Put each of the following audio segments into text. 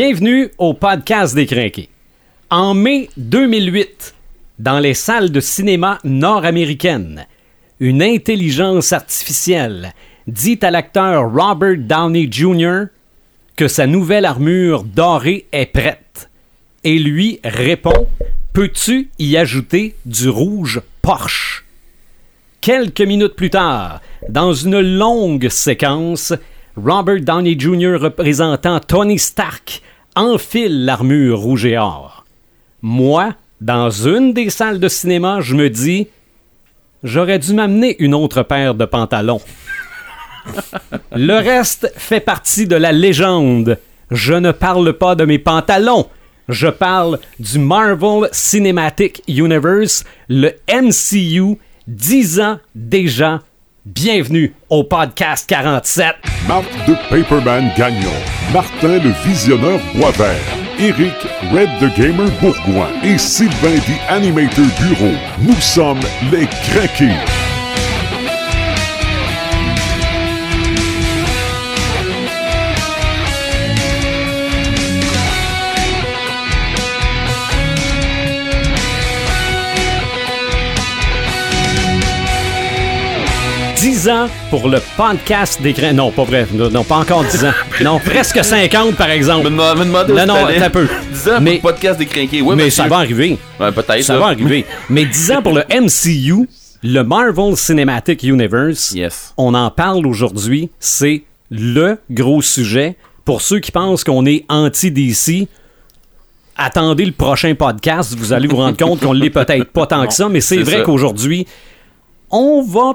Bienvenue au podcast des Crinqués. En mai 2008, dans les salles de cinéma nord-américaines, une intelligence artificielle dit à l'acteur Robert Downey Jr. que sa nouvelle armure dorée est prête. Et lui répond Peux-tu y ajouter du rouge Porsche? Quelques minutes plus tard, dans une longue séquence, Robert Downey Jr. représentant Tony Stark enfile l'armure rouge et or. Moi, dans une des salles de cinéma, je me dis J'aurais dû m'amener une autre paire de pantalons. Le reste fait partie de la légende. Je ne parle pas de mes pantalons. Je parle du Marvel Cinematic Universe, le MCU, 10 ans déjà. Bienvenue au podcast 47. Marc de Paperman Gagnon, Martin le Visionneur Boisvert, Eric Red the Gamer Bourgoin et Sylvain the Animator Bureau. Nous sommes les craqués. Dix ans pour le podcast des grains. Non, pas vrai. Non, pas encore 10 ans. Non, presque 50 par exemple. Me Non, non, un peu. 10 ans Mais- pour le podcast des crinqués. Oui, mais monsieur. ça va arriver. Ouais, peut-être. Ça là. va arriver. Mais 10 ans pour le MCU, le Marvel Cinematic Universe. Yes. On en parle aujourd'hui. C'est le gros sujet. Pour ceux qui pensent qu'on est anti-DC, attendez le prochain podcast. Vous allez vous rendre compte qu'on l'est peut-être pas tant que ça, mais c'est vrai qu'aujourd'hui, on va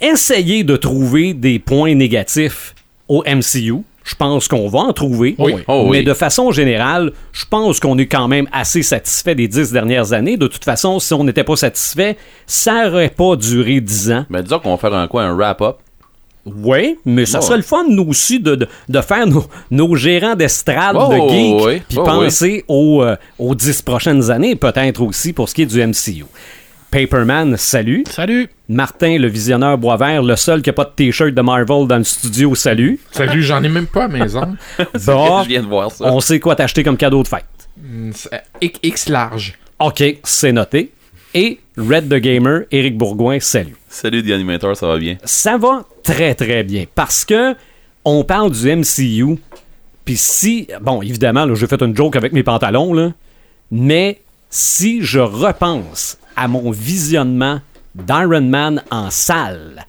essayer de trouver des points négatifs au MCU. Je pense qu'on va en trouver. Oui. Oh oui. mais de façon générale, je pense qu'on est quand même assez satisfait des dix dernières années. De toute façon, si on n'était pas satisfait, ça n'aurait pas duré dix ans. Ben, disons qu'on va faire un quoi, un wrap-up? Oui, mais ça Ouais. serait le fun, nous aussi, de, de, de faire nos, nos gérants d'estrade Oh, de geeks, oui. puis Oh, penser aux, euh, aux dix prochaines années, peut-être aussi pour ce qui est du MCU. Paperman, salut. Salut! Martin, le visionneur Boisvert, le seul qui n'a pas de t-shirt de Marvel dans le studio, salut. Salut, j'en ai même pas à maison. Bon, Je viens de voir ça. on sait quoi t'acheter comme cadeau de fête. Mm, c'est X large. OK, c'est noté. Et Red the Gamer, Éric Bourgoin, salut. Salut, The Animator, ça va bien? Ça va très très bien parce que on parle du MCU. Puis si, bon, évidemment, là, j'ai fait une joke avec mes pantalons, là, mais si je repense à mon visionnement d'Iron Man en salle,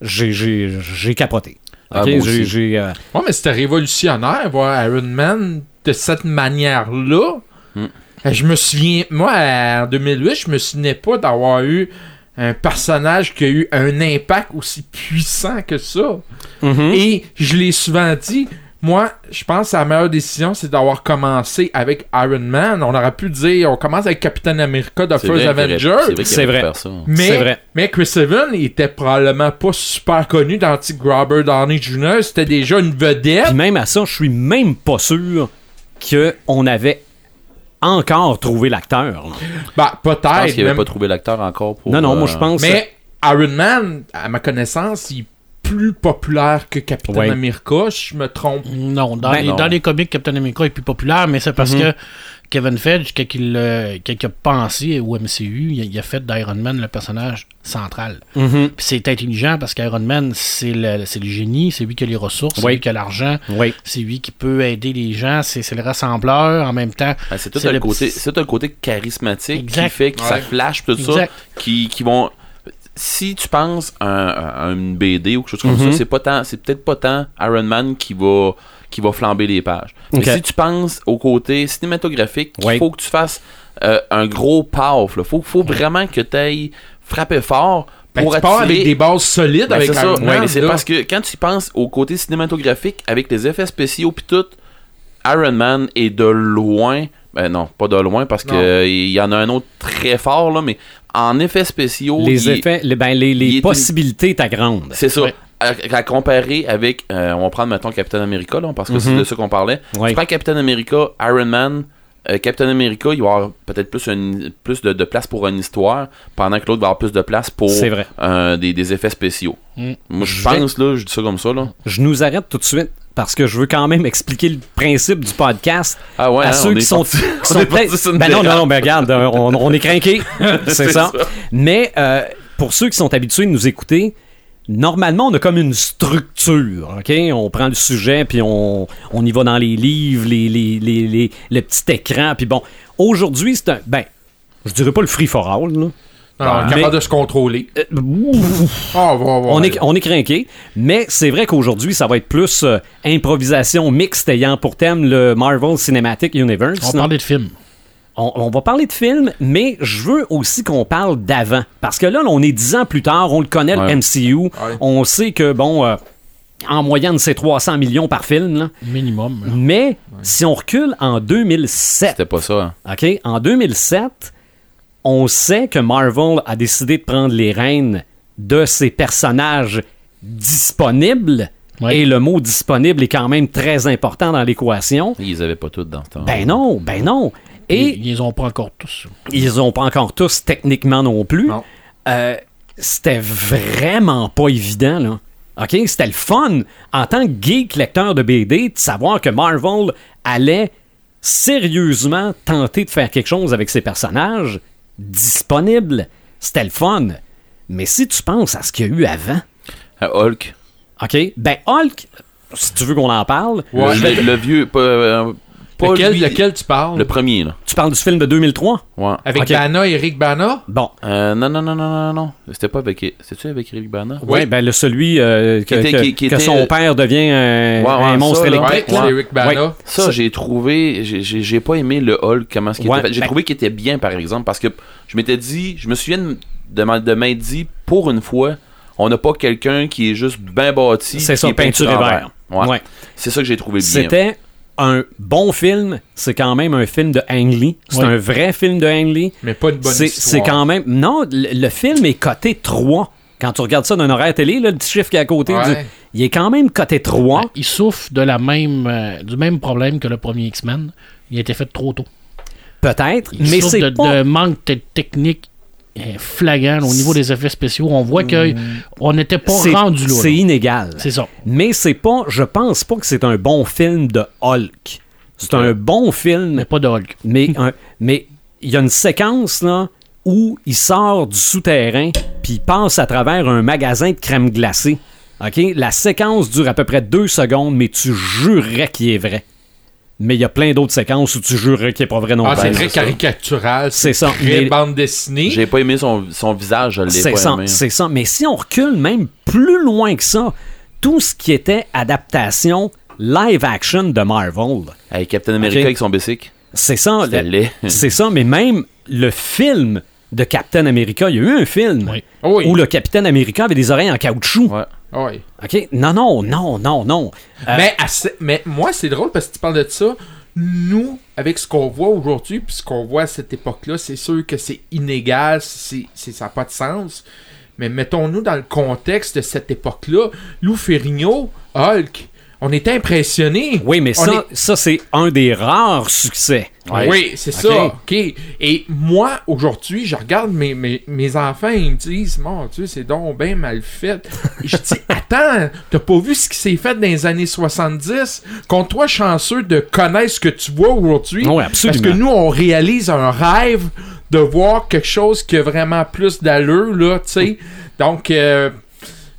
j'ai- j'ai j'ai capoté. Ah, OK? moi J'ai- aussi. j'ai, euh, Ouais, mais c'était révolutionnaire, voir Iron Man de cette manière-là. Hmm. Euh, Je me souviens, moi, en 2008, je me souvenais pas d'avoir eu un personnage qui a eu un impact aussi puissant que ça. mhm. Et je l'ai souvent dit, moi, je pense que la meilleure décision, c'est d'avoir commencé avec Iron Man. On aurait pu dire, on commence avec Captain America de First Avenger. c'est vrai vrai. Mais, C'est vrai. mais Chris Evans, il était probablement pas super connu dans Robert Downey Jr. C'était déjà une vedette. Puis même à ça, je suis même pas sûr qu'on avait encore trouvé l'acteur. Bah, Je pense peut-être. qu'il n'avait même- pas trouvé l'acteur encore pour. Non, non, moi euh, je pense. Mais Iron Man, à ma connaissance, il plus populaire que Captain Ouais. America, je me trompe. Non, dans, Ben les, non. dans les comics, Captain America est plus populaire, mais c'est parce Mhm. que Kevin Feige, quand il, euh, quand il a pensé au MCU, il, a- il a fait d'Iron Man le personnage central. Mhm. C'est intelligent parce qu'Iron Man, c'est le, c'est le génie, c'est lui qui a les ressources, c'est lui qui a l'argent, Oui. c'est lui qui peut aider les gens, c'est le rassembleur en même temps. ben, c'est tout le côté, petit- c'est tout un côté charismatique Exact. qui fait que ça flash tout ça, qui vont. Si tu penses à, un- à une BD ou quelque chose comme Mhm. ça, c'est pas tant, c'est peut-être pas tant Iron Man qui va qui va flamber les pages. Mais si tu penses au côté cinématographique, il Ouais. faut que tu fasses euh, un gros paf. Il faut, faut vraiment que tu ailles frapper fort Ben, pour tu pars avec des bases solides Ben, avec ça. Iron Man. c'est parce que quand tu penses au côté cinématographique avec les effets spéciaux puis tout, Iron Man est de loin. Ben non, pas de loin parce Non. que il y en a un autre très fort là, mais en effets spéciaux, Les effets, les, ben, les, les possibilités étaient grandes. c'est ça. Ouais. À, à comparer avec, euh, on va prendre mettons Captain America là, parce que c'est Mhm. de ça qu'on parlait. Ouais. Tu prends Captain America, Iron Man. euh, Captain America, il va avoir peut-être plus, une- plus de, de place pour une histoire, pendant que l'autre va avoir plus de place pour C'est vrai. euh, des, des effets spéciaux. Mm. Moi, je Je pense, là, je dis ça comme ça, là. Je nous arrête tout de suite parce que je veux quand même expliquer le principe du podcast Ah ouais, à hein, ceux qui sont, parti- qui peut-être- Ben non, non, non, mais regarde, euh, on, on est craqué, c'est ça. ça. Mais euh, pour ceux qui sont habitués de nous écouter, normalement, on a comme une structure, OK? On prend le sujet, puis on, on y va dans les livres, les, les, les, les- le petit écran, puis bon. Aujourd'hui, c'est un... Ben, je dirais pas le free for all, là. Alors, on est Mais- capable de se contrôler. Euh, ouf, Ah, on va- va- est, on est craqué, mais c'est vrai qu'aujourd'hui, ça va être plus euh, improvisation mixte ayant pour thème le Marvel Cinematic Universe. On non? parlait de films. On, on va parler de film, mais je veux aussi qu'on parle d'avant. Parce que là, on est dix ans plus tard, on le connaît, Ouais. le MCU. Ouais. On sait que, bon, euh, en moyenne, c'est 300 millions par film. là. Minimum. là. Mais si on recule en 2007, C'était pas ça. hein. OK? En 2007, on sait que Marvel a décidé de prendre les rênes de ses personnages disponibles. Et le mot disponible est quand même très important dans l'équation. Ils avaient pas tout dans ce temps. Ben non, ben non. Et Ils, ont pas encore tous. ils ont pas encore tous techniquement non plus. Non. Euh, c'était vraiment pas évident, là. OK? C'était le fun, en tant que geek lecteur de BD, de savoir que Marvel allait sérieusement tenter de faire quelque chose avec ses personnages disponibles. C'était le fun. Mais si tu penses à ce qu'il y a eu avant, Ah, Hulk. OK? Ben, Hulk, si tu veux qu'on en parle, Ouais. le, vieux. Pas, euh, pas Lequel, lui, lequel tu parles? Le premier, là. tu parles du film de 2003? Ouais. Avec Ok. Bana, Eric Bana? Bon. Euh, non, non, non, non, non, non. C'était pas avec. C'était-tu avec Eric Bana? Oui, ben le celui euh, que, Qui était- que- qui- qui que était- son père devient un, Ouais, ouais, un monstre ça, électrique. Ouais, là. c'est Eric Bana. Ouais. Ça, Ça- j'ai trouvé. j'ai- J'ai j'ai pas aimé le Hulk, comment ce qu'il Ouais, était fait. J'ai ben- trouvé qu'il était bien, par exemple, parce que je m'étais dit. Je me souviens de, de m'être dit, pour une fois, on n'a pas quelqu'un qui est juste bien bâti. C'est qui ça, est peinture et vert. Ouais. Ouais. C'est ça que j'ai trouvé bien. C'était un bon film. C'est quand même un film de Ang Lee. C'est un vrai film de Ang Lee. Mais pas une bonne C'est histoire. c'est quand même. Non, le, le film est coté 3. Quand tu regardes ça d'un horaire télé, là, le petit chiffre qui est à côté, Ouais. du- il est quand même coté 3. Il souffre de la même, euh, du même problème que le premier X-Men. Il a été fait trop tôt. Peut-être, Il mais souffre c'est de, pas. de manque de technique euh, flagrant au niveau des effets spéciaux. On voit que on n'était pas rendu là. C'est inégal. C'est ça. Mais c'est pas. Je pense pas que c'est un bon film de Hulk. C'est un bon film Mais pas de Hulk. Mais un- mais il y a une séquence là où il sort du souterrain puis il passe à travers un magasin de crème glacée. OK, la séquence dure à peu près deux secondes, mais tu jurerais qu'il est vrai. Mais il y a plein d'autres séquences où tu jurerais qu'il est pas vrai non Ah, plus. c'est très c'est ça. caricatural. C'est ça. Très Mais- bande dessinée. J'ai pas aimé son, son visage, je l'ai C'est pas ça, aimé. c'est ça. Mais si on recule même plus loin que ça, tout ce qui était adaptation live action de Marvel, Avec Captain America Ok. avec son bicycle. c'est ça. C'est ça, mais même le film de Captain America, il y a eu un film Oui. Oui. où le Capitaine America avait des oreilles en caoutchouc. Ouais. Oui. OK? Non, non, non, non, non. Euh, Mais, mais moi, c'est drôle parce que tu parles de ça. Nous, avec ce qu'on voit aujourd'hui, puis ce qu'on voit à cette époque-là, c'est sûr que c'est inégal, c'est, c'est- ça n'a pas de sens. Mais mettons-nous dans le contexte de cette époque-là. Lou Ferrigno, Hulk, on était impressionnés. oui, mais ça, est- ça c'est un des rares succès. Oui, c'est ça. OK. Et moi, aujourd'hui, je regarde mes, mes, mes enfants et ils me disent Mon Dieu, c'est donc bien mal fait. Et je dis Attends, t'as pas vu ce qui s'est fait dans les années 70 Compte toi chanceux de connaître ce que tu vois aujourd'hui. Oui, absolument. Parce que nous, on réalise un rêve de voir quelque chose qui a vraiment plus d'allure, là, tu sais. Donc, euh,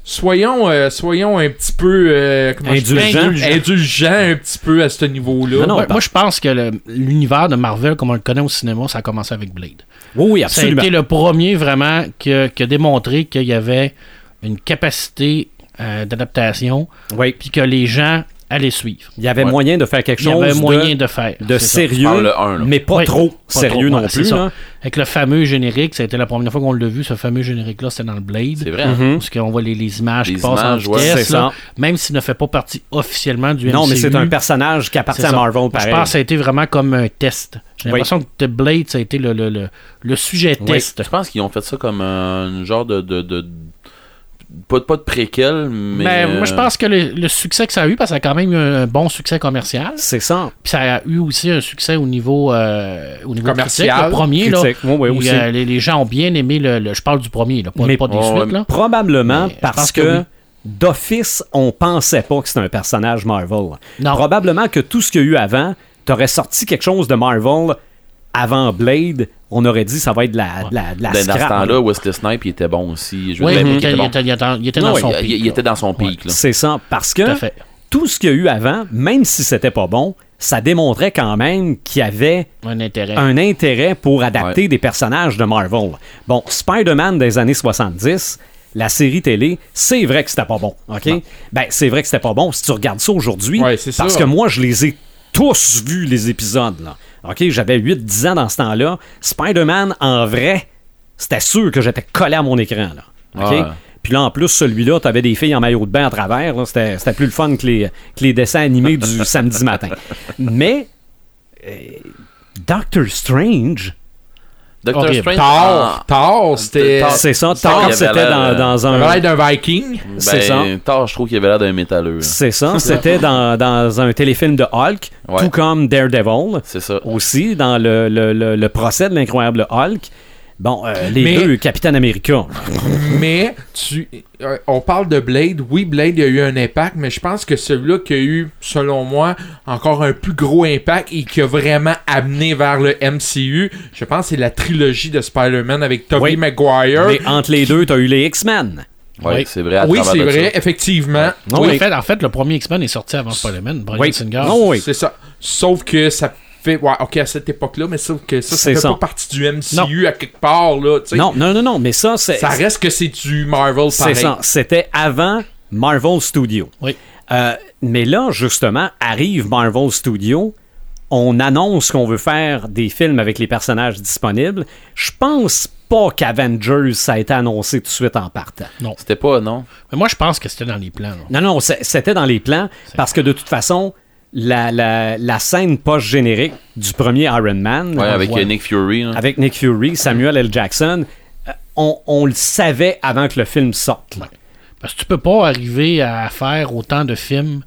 soyons, euh, soyons un petit peu euh, Indulgents. Indulgents un petit peu à ce niveau-là. Non, non, Ouais, pas- moi, je pense que l'univers de Marvel, comme on le connaît au cinéma, ça a commencé avec Blade. Oui, oui, Ça a absolument. été le premier vraiment qui a, qui a démontré qu'il y avait une capacité euh, d'adaptation, Oui. puis que les gens suivre. Il y avait Ouais. moyen de faire quelque Il y chose avait moyen de, de faire. de sérieux, un, mais pas Oui, trop pas sérieux trop, non plus. là. Avec le fameux générique, ça a été la première fois qu'on l'a vu, ce fameux générique-là, c'était dans le Blade. C'est vrai. hein? Mhm. Parce qu'on voit les, les images Les qui passent images, en ouais. vitesse, même s'il ne fait pas partie officiellement du Non, mais c'est MCU. un personnage qui appartient C'est à. Marvel, pareil. Je pense que ça a été vraiment comme un test. J'ai Oui. l'impression que The Blade, ça a été le, le, le, le sujet Oui. test. Je pense qu'ils ont fait ça comme un genre de. de, de- pas, pas de préquel, mais. Mais Ben, moi, je euh, pense que le, le succès que ça a eu, parce que ça a quand même eu un bon succès commercial, C'est ça. puis ça a eu aussi un succès au niveau, euh, au niveau Commercial, critique. Le premier, là. Oui, oui, où, aussi. euh, les, les gens ont bien aimé le, le- Je parle du premier, là, pas, Mais- pas des Oh, suites. Là. Probablement Mais parce que, que oui. d'office, on pensait pas que c'était un personnage Marvel. Non. Probablement que tout ce qu'il y a eu avant, t'aurais sorti quelque chose de Marvel avant Blade, on aurait dit ça va être de la, de la, de la Ben, dans ce temps-là, là. Wesley Snipe, il était bon aussi. Je Oui, il était bon. était, il était- il était Non, dans son il, pic. il était dans son pic. C'est ça, parce que fait. tout ce qu'il y a eu avant, même si c'était pas bon, ça démontrait quand même qu'il y avait Un intérêt. un intérêt pour adapter Ouais. des personnages de Marvel. Bon, Spider-Man des années 70, la série télé, c'est vrai que c'était pas bon, OK? Ben, c'est vrai que c'était pas bon si tu regardes ça aujourd'hui, Ouais, c'est parce ça. que moi, je les ai tous vus, les épisodes, là. OK? J'avais 8-10 ans dans ce temps-là. Spider-Man, en vrai, c'était sûr que j'étais collé à mon écran, là. OK? Puis là, en plus, celui-là, t'avais des filles en maillot de bain à travers. c'était plus le fun que les, que les dessins animés du samedi matin. Mais euh, Doctor Strange, Doctor. Strange. Thor, ah, Thor, c'était. C'est ça. Thor, c'était dans, dans un. l'air d'un Viking. c'est ben, ça. Thor, je trouve qu'il avait l'air d'un métalleux. C'est ça. C'était dans, dans un téléfilm de Hulk, Ouais. tout comme Daredevil. C'est ça. Aussi, dans le, le, le, le procès de l'incroyable Hulk. Bon, euh, les Mais- deux Capitaine America. Mais tu, euh, on parle de Blade. Oui, Blade a eu un impact, mais je pense que celui-là qui a eu, selon moi, encore un plus gros impact et qui a vraiment amené vers le MCU, je pense que c'est la trilogie de Spider-Man avec Tobey Oui. Maguire. Mais entre les deux, t'as eu les X-Men. Oui. c'est vrai. à oui, c'est vrai, ça. effectivement. Non, Oui, en, fait, en fait, le premier X-Men est sorti avant Spider-Man. Brian Oui. Singer. Non, oui. C'est ça. Sauf que ça fait. Ouais, ok, à cette époque-là, mais sauf que ça, ça C'est fait ça. pas partie du MCU à quelque part, là. tu sais. Non, non, non, non, mais ça, c'est. Ça reste que c'est du Marvel C'est ça. C'était avant Marvel Studios. Oui. Euh, mais là, justement, arrive Marvel Studios. On annonce qu'on veut faire des films avec les personnages disponibles. Je pense pas qu'Avengers, ça a été annoncé tout de suite en partant. C'était pas, non? Mais moi, je pense que c'était dans les plans. là. Non, non, c'était dans les plans parce que de toute façon, la, la, la scène post-générique du premier Iron Man, Ouais, avec ouais. Nick Fury. là. avec Nick Fury, Samuel L. Jackson, euh, on, on le savait avant que le film sorte. là. Parce que tu peux pas arriver à faire autant de films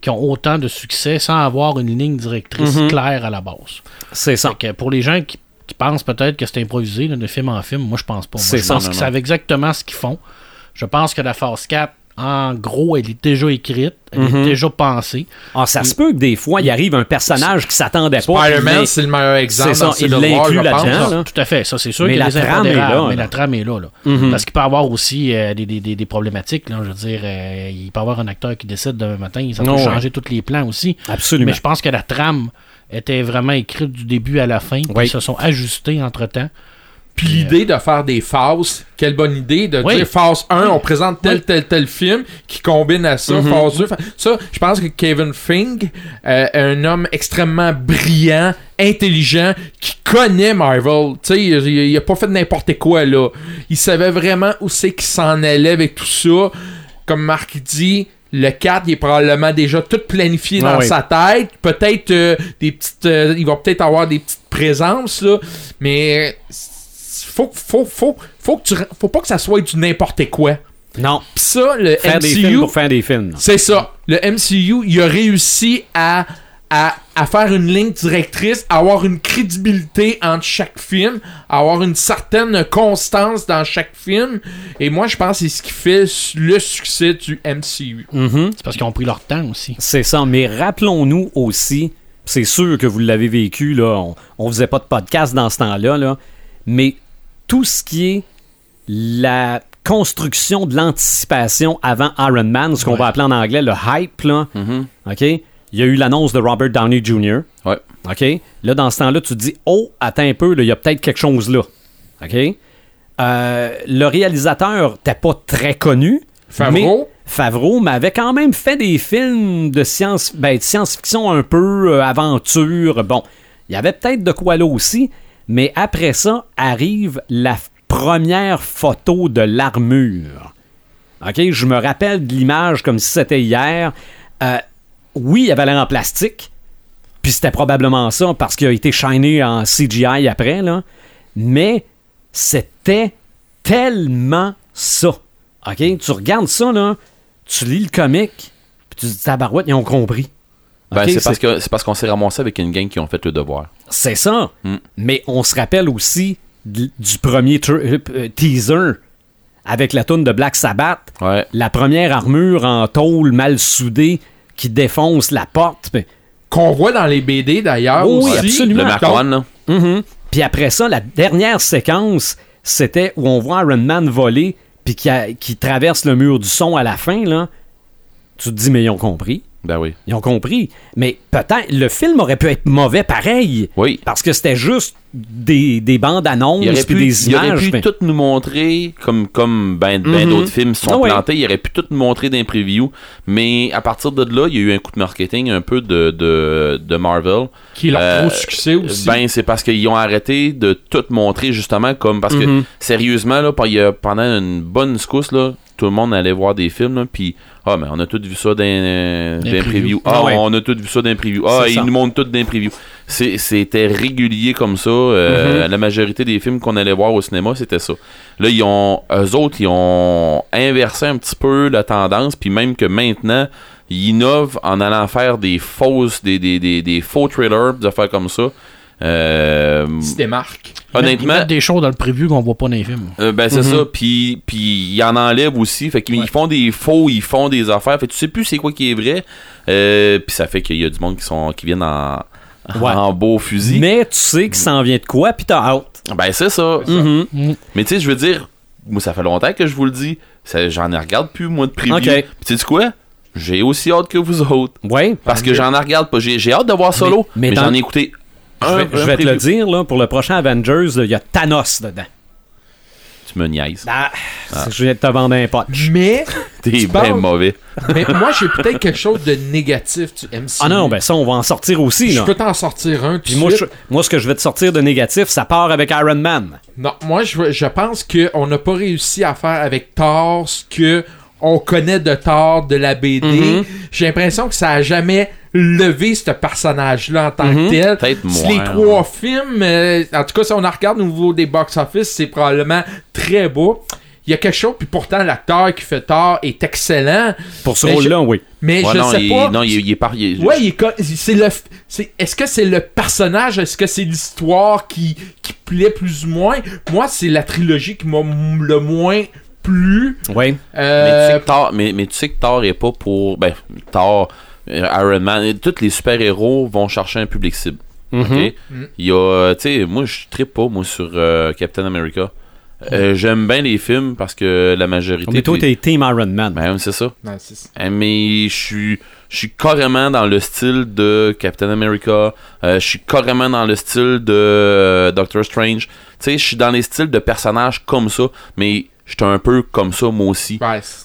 qui ont autant de succès sans avoir une ligne directrice Mhm. claire à la base. C'est ça. Que pour les gens qui, qui pensent peut-être que c'est improvisé là, de film en film, moi je pense pas. Moi, C'est je ça, pense non, qu'ils savent exactement ce qu'ils font. Je pense que la phase 4, en gros, elle est déjà écrite, elle Mhm. est déjà pensée. Ah, ça se peut que des fois, il arrive un personnage qui s'attendait pas. Spider-Man, c'est le meilleur exemple. C'est ça, il l'inclut là-dedans, là. Tout à fait, ça c'est sûr Mais qu'il y a la des trame est là, mais là. la trame est là. là. Mhm. Parce qu'il peut y avoir aussi euh, des, des- des- des problématiques. Là, je veux dire, euh, il peut y avoir un acteur qui décide demain matin, ça peut Oh, ouais. changer tous les plans aussi. Absolument. Mais je pense que la trame était vraiment écrite du début à la fin, puis Oui. ils se sont ajustés entre-temps. Puis l'idée de faire des phases, quelle bonne idée de Oui. dire phase 1, on présente tel, tel, tel film qui combine à ça, phase 2. fa- Ça, je pense que Kevin Fing, euh, un homme extrêmement brillant, intelligent, qui connaît Marvel. Tu sais, il, il- il a pas fait n'importe quoi, là. Il savait vraiment où c'est qu'il s'en allait avec tout ça. Comme Marc dit, le 4, il est probablement déjà tout planifié Ah dans oui. sa tête. Peut-être euh, des petites. euh, il va peut-être avoir des petites présences, là. Mais faut, faut, faut, faut, que tu, faut pas que ça soit du n'importe quoi. Non, Pis ça, le faire des films MCU, pour faire des films. c'est ça. Le MCU, il a réussi à, à, à faire une ligne directrice, à avoir une crédibilité entre chaque film, à avoir une certaine constance dans chaque film. Et moi, je pense que c'est ce qui fait le succès du MCU. Mhm. C'est parce qu'ils ont pris leur temps aussi. C'est ça, mais rappelons-nous aussi, c'est sûr que vous l'avez vécu, là, on, on faisait pas de podcast dans ce temps-là, là, mais tout ce qui est la construction de l'anticipation avant Iron Man, ce qu'on Ouais. va appeler en anglais le hype, là, Mhm. OK? Il y a eu l'annonce de Robert Downey Jr. Ouais. OK? Là, dans ce temps-là, tu te dis, oh, attends un peu, il y a peut-être quelque chose là. OK? Euh, le réalisateur n'était pas très connu. Favreau? mais- Favreau, mais avait quand même fait des films de science, ben, de science-fiction un peu euh, aventure. Bon, il y avait peut-être de quoi là aussi, mais après ça arrive la première photo de l'armure. OK, je me rappelle de l'image comme si c'était hier. Euh, oui, il avait l'air en plastique, puis c'était probablement ça parce qu'il a été shiné en CGI après. Mais c'était tellement ça. OK? Tu regardes ça, là, tu lis le comic, puis tu te dis, tabarouette, ils ont compris. Ben, c'est parce que c'est parce qu'on s'est ramassé avec une gang qui ont fait le devoir. C'est ça. Mm. Mais on se rappelle aussi d- du premier tr- euh, teaser avec la toune de Black Sabbath, Ouais. la première armure en tôle mal soudée qui défonce la porte. Qu'on voit dans les BD d'ailleurs Oui, aussi. absolument. Le Mark Donc, One, là. Mhm. Puis après ça, la dernière séquence, c'était où on voit Iron Man voler, puis qui, a- qui traverse le mur du son à la fin, là. Tu te dis, mais ils ont compris. Ben oui. Ils ont compris. Mais peut-être, le film aurait pu être mauvais pareil. Oui. Parce que c'était juste des, des bandes annonces Il aurait puis pu, des il aurait images. pu mais- tout nous montrer, comme, comme ben, ben Mhm. d'autres films se sont Ah ouais. plantés, il aurait pu tout nous montrer d'un preview. Mais à partir de là, il y a eu un coup de marketing un peu de, de, de Marvel. Qui leur Euh, gros succès aussi. Ben, c'est parce qu'ils ont arrêté de tout montrer, justement, comme. Parce que, Mhm. sérieusement, là, il y a- pendant une bonne secousse, là, tout le monde allait voir des films, puis, ah, mais on a tous vu ça les preview. Ah, Ah ouais. on a tous vu ça dans les previews. Ah, ils ça. nous montrent tout previews. C'est- C'était régulier comme ça. euh, Mhm. La majorité des films qu'on allait voir au cinéma, c'était ça. Là, ils ont, eux autres, ils ont inversé un petit peu la tendance, puis même que maintenant, ils innovent en allant faire des fausses, des, des, des, des faux trailers, des affaires comme ça. Euh, se démarquent. Ils honnêtement, mettent des choses dans le preview qu'on voit pas dans les films. euh, ben c'est Mhm. ça. Puis, puis ils en enlèvent aussi. Fait qu'ils Ouais. font des faux, ils font des affaires. Fait que tu sais plus c'est quoi qui est vrai. Euh, puis ça fait qu'il y a du monde qui sont qui viennent en, Ouais. en beau fusil. Mais tu sais que ça en vient de quoi, puis t'as hâte. Ben c'est ça. Mhm. Mais tu sais, je veux dire, moi ça fait longtemps que je vous le dis. J'en ai regarde plus moi de preview. Ok. Puis tu sais quoi? J'ai aussi hâte que vous autres. Ouais. Parce que j'en ai regarde pas. J'ai j'ai hâte de voir Solo. Mais- Mais, mais dans- j'en ai écouté Je vais, un je vais te le dire, là, pour le prochain Avengers, il y a Thanos dedans. Tu me niaises. Ah, c'est- Je viens de te vendre un pote. Mais, T'es tu bien mauvais. mais moi, j'ai peut-être quelque chose de négatif du MCU. Ah non, ben ça, on va en sortir aussi. Je Là. peux t'en sortir un. Puis moi, je- moi, ce que je vais te sortir de négatif, ça part avec Iron Man. Non, moi, je, je pense qu'on n'a pas réussi à faire avec Thor ce que on connaît de Thor de la BD. Mhm. J'ai l'impression que ça a jamais levé ce personnage-là en tant Mhm. que tel. Peut-être les trois films, euh, en tout cas, si on en regarde au niveau des box-office, c'est probablement très beau. Il y a quelque chose, puis pourtant, l'acteur qui fait Thor est excellent. Pour ce rôle-là, oui. Mais Ouais, je non, sais il, pas. non, il, il est par. il Ouais, il c'est le c'est est-ce que c'est le personnage, est-ce que c'est l'histoire qui qui plaît plus ou moins? Moi, c'est la trilogie qui m'a le moins plu. Oui. Mais, tu Euh, sais que Thor, mais, mais tu sais que Thor est pas pour. Ben, Thor, euh, Iron Man, tous les super-héros vont chercher un public cible. Mhm. ok? Mhm. Il y a. euh, Tu sais, moi, je trippe pas, moi, sur euh, Captain America. Euh, J'aime bien les films parce que la majorité. Mais toi, des- t'es Team Iron Man. Ben, c'est ça. non, c'est ça. Euh, Mais je suis. Je suis carrément dans le style de Captain America. Euh, je suis carrément dans le style de euh, Doctor Strange. Tu sais, je suis dans les styles de personnages comme ça. Mais je suis un peu comme ça, moi aussi.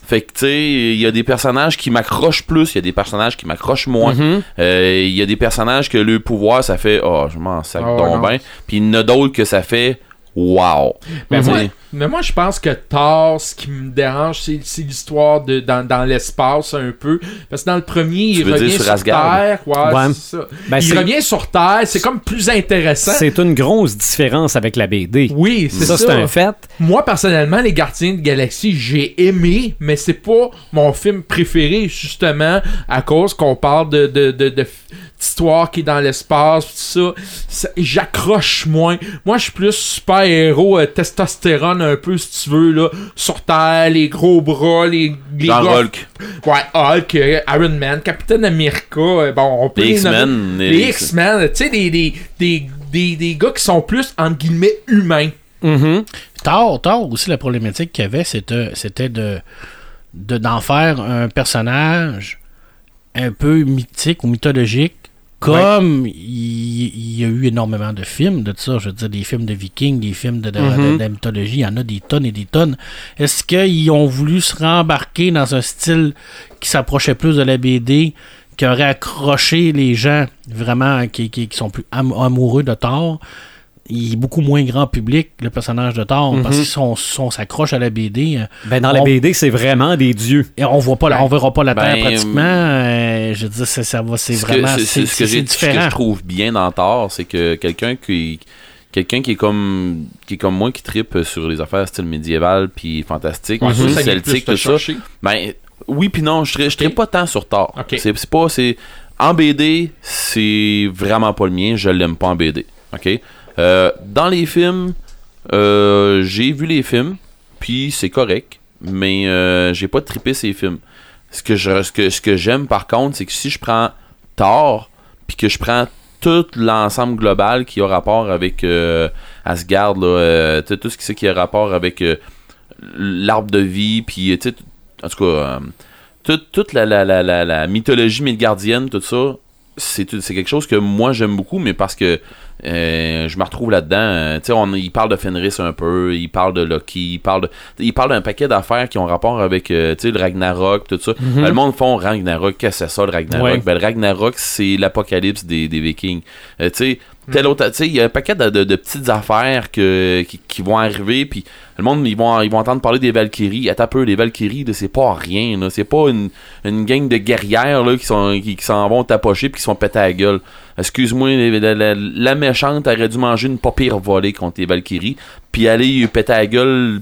Fait que, tu sais, il y a des personnages qui m'accrochent plus, il y a des personnages qui m'accrochent moins. Mhm. Euh, Il y a des personnages que le pouvoir, ça fait, oh, je m'en sac donc non. bien. Puis il y en a d'autres que ça fait, wow. Moi, sais, mais moi, je pense que Thor, ce qui me dérange, c'est c'est l'histoire de dans, dans l'espace un peu. Parce que dans le premier, Tu il revient sur? Terre. Ouais, Ouais. c'est ça. Ben, il c'est- revient sur Terre, c'est comme plus intéressant. C'est une grosse différence avec la BD. Oui, c'est ça. Ça, c'est un fait. Moi, personnellement, Les Gardiens de Galaxie, j'ai aimé, mais c'est pas mon film préféré, justement, à cause qu'on parle de, de, de, d'histoire qui est dans l'espace, tout ça. Ça- J'accroche moins. Moi, je suis plus super-héros, euh, testostérone un peu, si tu veux, là, sur Terre, les gros bras, les... les Genre Hulk, Ouais, Hulk, euh, Iron Man, Captain America, euh, bon, on peut les. X-Men. Les X-Men, tu sais, des, des, des, des, des gars qui sont plus, entre guillemets, humains. Thor, Thor aussi, la problématique qu'il y avait, c'était, c'était de, de- d'en faire un personnage un peu mythique ou mythologique. Comme il, il y a eu énormément de films de ça, je veux dire, des films de vikings, des films de, de, de- de la mythologie, il y en a des tonnes et des tonnes. Est-ce qu'ils ont voulu se rembarquer dans un style qui s'approchait plus de la BD, qui aurait accroché les gens vraiment qui, qui, qui sont plus am- amoureux de Thor? Il est beaucoup moins grand public, le personnage de Thor, parce Mhm. qu'ils sont, sont- s'accrochent à la BD. euh, Ben, dans la On- BD, c'est vraiment des dieux. Et on voit pas, la- on verra pas la Ben, Terre pratiquement. euh, je veux dire, c'est- ça va, c'est Ce que- vraiment, c'est- ce que j'ai- ce que je trouve bien dans Thor, c'est que quelqu'un qui quelqu'un qui est comme qui est comme moi qui tripe sur les affaires style médiéval puis fantastique, celtique tout ça. Ben oui puis non, je ne pas tant sur Thor. C'est pas c'est en BD, c'est vraiment pas le mien, je l'aime pas en BD. OK? Euh, dans les films, euh, j'ai vu les films, puis c'est correct, mais euh, j'ai pas trippé ces films. Ce que ce que, ce que j'aime par contre, c'est que si je prends Thor, puis que je prends tout l'ensemble global qui a rapport avec euh, Asgard, là, euh, tout ce qui, qui a rapport avec l'arbre de vie, puis en tout cas, euh, tout- toute la, la, la, la, mythologie midgardienne, tout ça, c'est quelque chose que moi j'aime beaucoup, mais parce que euh, je me retrouve là-dedans. euh, tu sais, on- il parle de Fenris un peu, il parle de Loki, il parle de, il parle d'un paquet d'affaires qui ont rapport avec euh, tu sais, le Ragnarok, tout ça. Euh, Le monde font Ragnarok, qu'est-ce que c'est ça le Ragnarok Ouais. Ben, le Ragnarok, c'est l'apocalypse des, des Vikings. Tu sais. Autre, tu sais, il y a un paquet de, petites affaires que, qui, vont arriver, puis le monde, ils vont, ils vont entendre parler des Valkyries. Attends un les Valkyries, c'est pas rien, là. C'est pas une, une gang de guerrières, là, qui sont, qui, s'en vont tapocher puis qui sont pétés à la gueule. Excuse-moi, la, méchante aurait dû manger une pas pire volée contre les Valkyries, puis aller péter à la gueule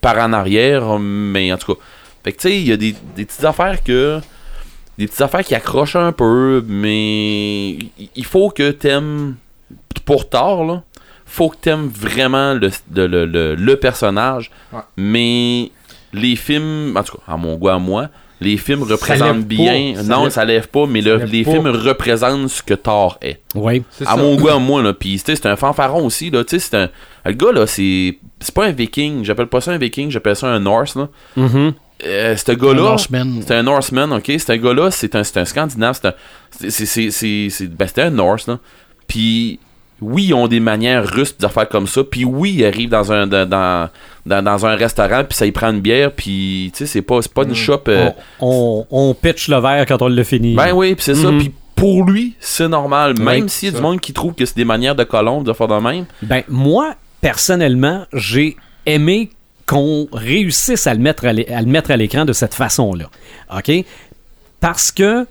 par en arrière, mais en tout cas. Fait que tu sais, il y a des, des petites affaires que. Des petites affaires qui accrochent un peu, mais il- faut que t'aimes. Pour tard, là. Faut que t'aimes vraiment le, le, le, le- le personnage. Ouais. Mais les films, en tout cas, à mon goût à moi, les films représentent pas. bien. Ça non, lève- ça lève pas, mais ça le- lève les pas. films représentent ce que Thor est Oui. C'est à ça. mon goût à moi là puis tu sais, c'est un fanfaron aussi là tu sais c'est un le gars là c'est c'est pas un viking j'appelle pas ça un viking j'appelle ça un norse là Mhm. Euh, ce gars là Norseman. c'est un norseman ok? C'est un gars là c'est un c'est un scandinave c'est un c'est c'est c'est c'est- c'est- ben, c'était un norse là puis oui ils ont des manières russes des affaires comme ça puis oui ils arrivent dans un dans dans, dans, un restaurant puis ça y prend une bière puis tu sais c'est pas c'est pas une shop euh, On, on, on pitch le verre quand on l'a fini. ben oui, puis c'est ça. Mhm. Puis pour lui, c'est normal. Même Oui, s'il y a ça. du monde qui trouve que c'est des manières de colombe de faire de même. Ben, moi, personnellement, j'ai aimé qu'on réussisse à le mettre à l'é- à le mettre à l'écran de cette façon-là. OK? Parce que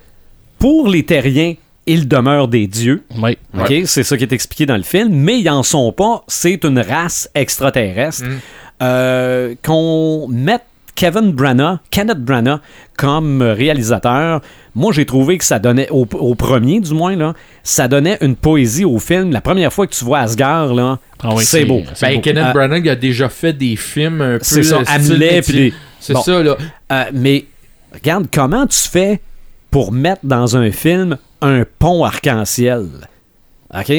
pour les terriens, ils demeurent des dieux. Oui. OK? C'est ça qui est expliqué dans le film, mais ils en sont pas. C'est une race extraterrestre. Mm. Euh, qu'on mette Kevin Branagh, Kenneth Branagh, comme réalisateur, moi j'ai trouvé que ça donnait, au, au premier du moins, là, ça donnait une poésie au film. La première fois que tu vois Asgard, là, Ah oui, c'est beau. Ben, beau. Kenneth Euh, Branagh a déjà fait des films un peu. C'est ça, Hamlet, puis C'est Bon. ça, là. Euh, mais regarde, comment tu fais pour mettre dans un film un pont arc-en-ciel? OK?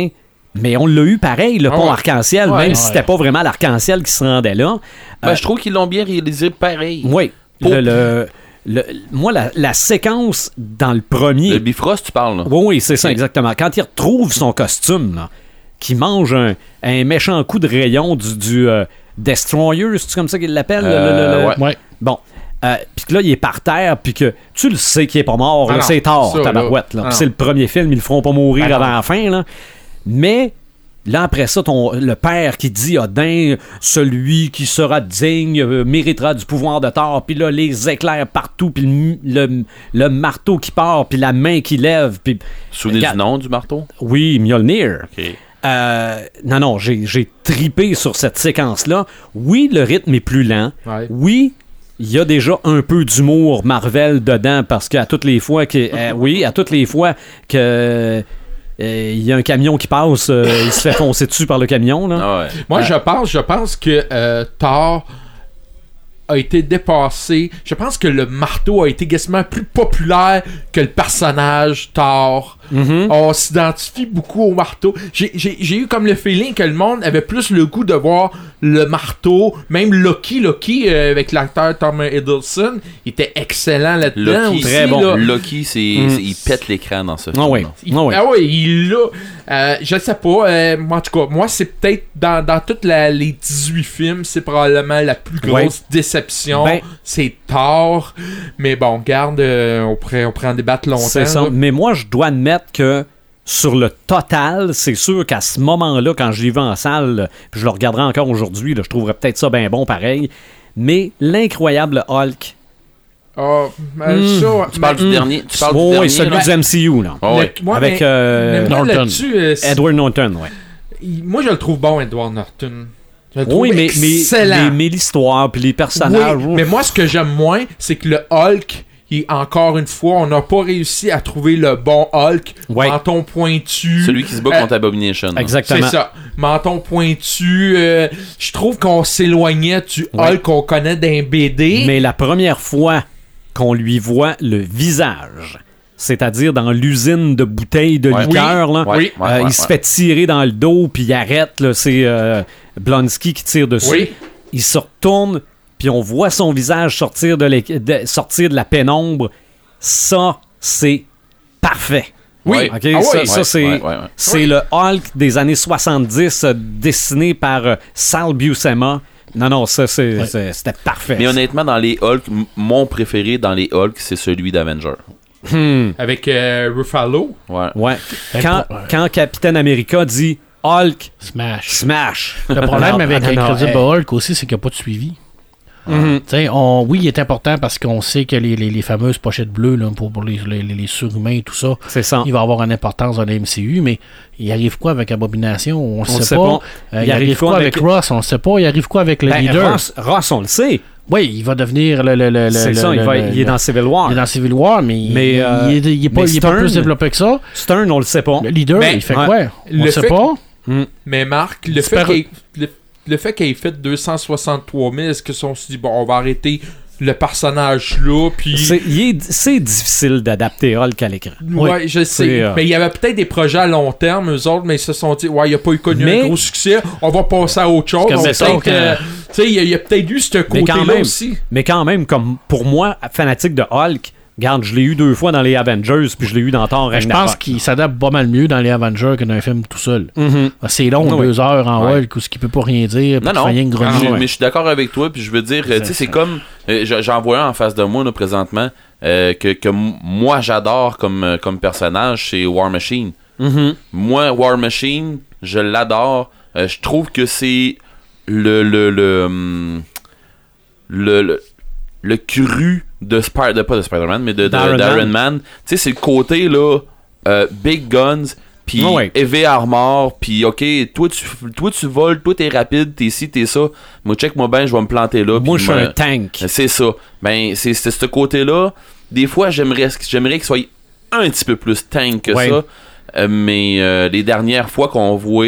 Mais on l'a eu pareil, le Ah pont ouais. arc-en-ciel, Ouais. même si c'était pas vraiment l'arc-en-ciel qui se rendait là. Ben, Euh, je trouve qu'ils l'ont bien réalisé pareil. Oui. Pour- Le, le- le- moi, la, la séquence dans le premier. Le Bifrost, tu parles, là. Oui, oui, c'est ça, exactement. Quand il retrouve son costume, là, qui mange un, un méchant coup de rayon du, du euh, Destroyer, c'est comme ça qu'il l'appelle? le- le- le- Euh, le-. Bon. Euh, puis que là, il est par terre, puis que tu le sais qu'il est pas mort, Ah c'est tard, là. tabarouette. Là. Ah c'est le premier film, ils le feront pas mourir Ah avant la fin. Là. Mais là, après ça, ton, le père qui dit Odin, celui qui sera digne, euh, méritera du pouvoir de Thor, puis là, les éclairs partout, puis le, le- le marteau qui part, puis la main qui lève, puis Souvenez Regarde. du nom du marteau? oui, Mjolnir. Euh, non, non, j'ai j'ai tripé sur cette séquence-là. Oui, le rythme est plus lent. Ouais. Oui, il y a déjà un peu d'humour Marvel dedans parce qu'à toutes les fois que. euh, oui, à toutes les fois que. Euh, Il y a un camion qui passe, euh, il se fait foncer dessus par le camion. Là. Ah ouais. Moi, Euh, je pense, je pense que euh, Thor a été dépassé. Je pense que le marteau a été quasiment plus populaire que le personnage Thor. Mhm. On s'identifie beaucoup au marteau. J'ai- J'ai j'ai eu comme le feeling que le monde avait plus le goût de voir le marteau. Même Loki, Loki euh, avec l'acteur Tom Hiddleston, il était excellent là-dedans. Loki, aussi, très bon. là. Loki, c'est, Mm. c'est- il pète l'écran dans ce film. Ah oui. Il- Ah oui. Ah ouais, il l'a. Euh, je sais pas. euh, moi, en tout cas, moi, c'est peut-être dans, dans tous les 18 films, c'est probablement la plus grosse Ouais. déception. Ben- c'est tard. Mais bon, garde, euh, on, pourrait, on pourrait en débattre longtemps. C'est ça. là. Mais moi, je dois admettre que sur le total, c'est sûr qu'à ce moment-là, quand je l'ai vu en salle, là, puis je le regarderai encore aujourd'hui, je trouverais peut-être ça bien bon pareil. Mais l'incroyable Hulk. Ah, ben, ça, Tu parles mais- du dernier. Tu parles Oh, du oui, dernier. celui là? du MCU, là. Ah ouais. le- moi, Avec mais- euh, mais moi, Norton. euh, Edward Norton, ouais. moi, je le trouve bon, Edward Norton. Je le trouve Oui, mais, mais, excellent. mais, mais l'histoire puis les personnages. Oui, mais moi, ce que j'aime moins, c'est que le Hulk, il- encore une fois, on n'a pas réussi à trouver le bon Hulk. Ouais. Menton pointu. Celui qui se bat Euh, contre Abomination. là. Exactement. C'est ça. Menton pointu. euh, je trouve qu'on s'éloignait du Ouais. Hulk qu'on connaît d'un BD. Mais la première fois qu'on lui voit le visage, c'est-à-dire dans l'usine de bouteilles de Ouais. liqueur, là, Oui. ouais, euh, ouais, il se ouais. fait tirer dans le dos, puis il arrête. C'est euh, Blonsky qui tire dessus. Oui. Il se retourne, puis on voit son visage sortir de, sortir de la pénombre. Ça, c'est parfait. Oui. Ah ça, c'est ouais, ouais, ouais. c'est Oui. le Hulk des années 70 euh, dessiné par euh, Sal Buscema. Non, non, ça, c'est- Ouais. c'est- c'était parfait. Mais honnêtement, dans les Hulk, m- mon préféré dans les Hulk, c'est celui d'Avenger. Hmm, Avec euh, Ruffalo. Ouais. ouais. Ben, Quand, ouais. quand Capitaine America dit Hulk, Smash. smash. Le problème avec Incredible. Hulk aussi, c'est qu'il n'y a pas de suivi. Sais, on, oui, il est important parce qu'on sait que les, les- les fameuses pochettes bleues là, pour, pour les, les, les surhumains et tout ça, C'est ça. il va avoir une importance dans la MCU, mais il arrive quoi avec Abomination? On ne On sait, le sait pas. pas. Euh, Il il, arrive arrive quoi quoi avec, avec- Ross? On ne sait pas. Il arrive quoi avec le Ben, leader? Ross, Ross, on le sait. Oui, il va devenir le. le, le- C'est le- ça, il, va- le- il est dans Civil War. il est dans Civil War, mais, Mais, il, euh, il est, il est pas, mais est pas Stern- plus développé que ça. Stern, on le sait pas. Le leader, il fait ouais. quoi? On Le ne sait fait- pas. Mais Marc, le fait le, le fait qu'il ait fait 263 000, est-ce que si on se dit, bon, on va arrêter le personnage là, puis... C'est il est- c'est difficile d'adapter Hulk à l'écran. Ouais, je sais. Euh, Mais il y avait peut-être des projets à long terme, eux autres, mais ils se sont dit, ouais, il a pas eu connu Mais- un gros succès, on va passer à autre chose. Euh, tu sais, il y a, peut-être eu ce côté-là aussi. Mais quand même, comme pour moi, fanatique de Hulk, regarde, je l'ai eu deux fois dans les Avengers, puis je l'ai eu dans Thor Ben, je pense qu'il s'adapte pas mal mieux dans les Avengers que dans un film tout seul. Mhm. C'est long, Ouais. deux heures en Ouais. Ce qui peut pas rien dire, Non, non. rien que. Je- Mais je suis d'accord avec toi, puis je veux dire, euh, tu sais, c'est comme. euh, J'en vois un en face de moi, là, présentement, euh, que, moi j'adore comme, comme personnage, c'est War Machine. Mhm. Moi, War Machine, je l'adore. Euh, je trouve que c'est le. le. le. hum, le, le, le cru de Spider de pas de Spider-Man mais de D'Iron Man. Tu sais c'est le côté là euh, big guns puis ouais. heavy armor puis OK, toi tu toi tu voles, toi t'es rapide, t'es ci, t'es ça. Moi check moi ben, je vais me planter là Moi, je suis un tank. c'est ça. Ben, c'est c'est ce côté-là. Des fois, j'aimerais j'aimerais qu'il soit un petit peu plus tank que Ouais. ça. Euh, mais euh, les dernières fois qu'on voit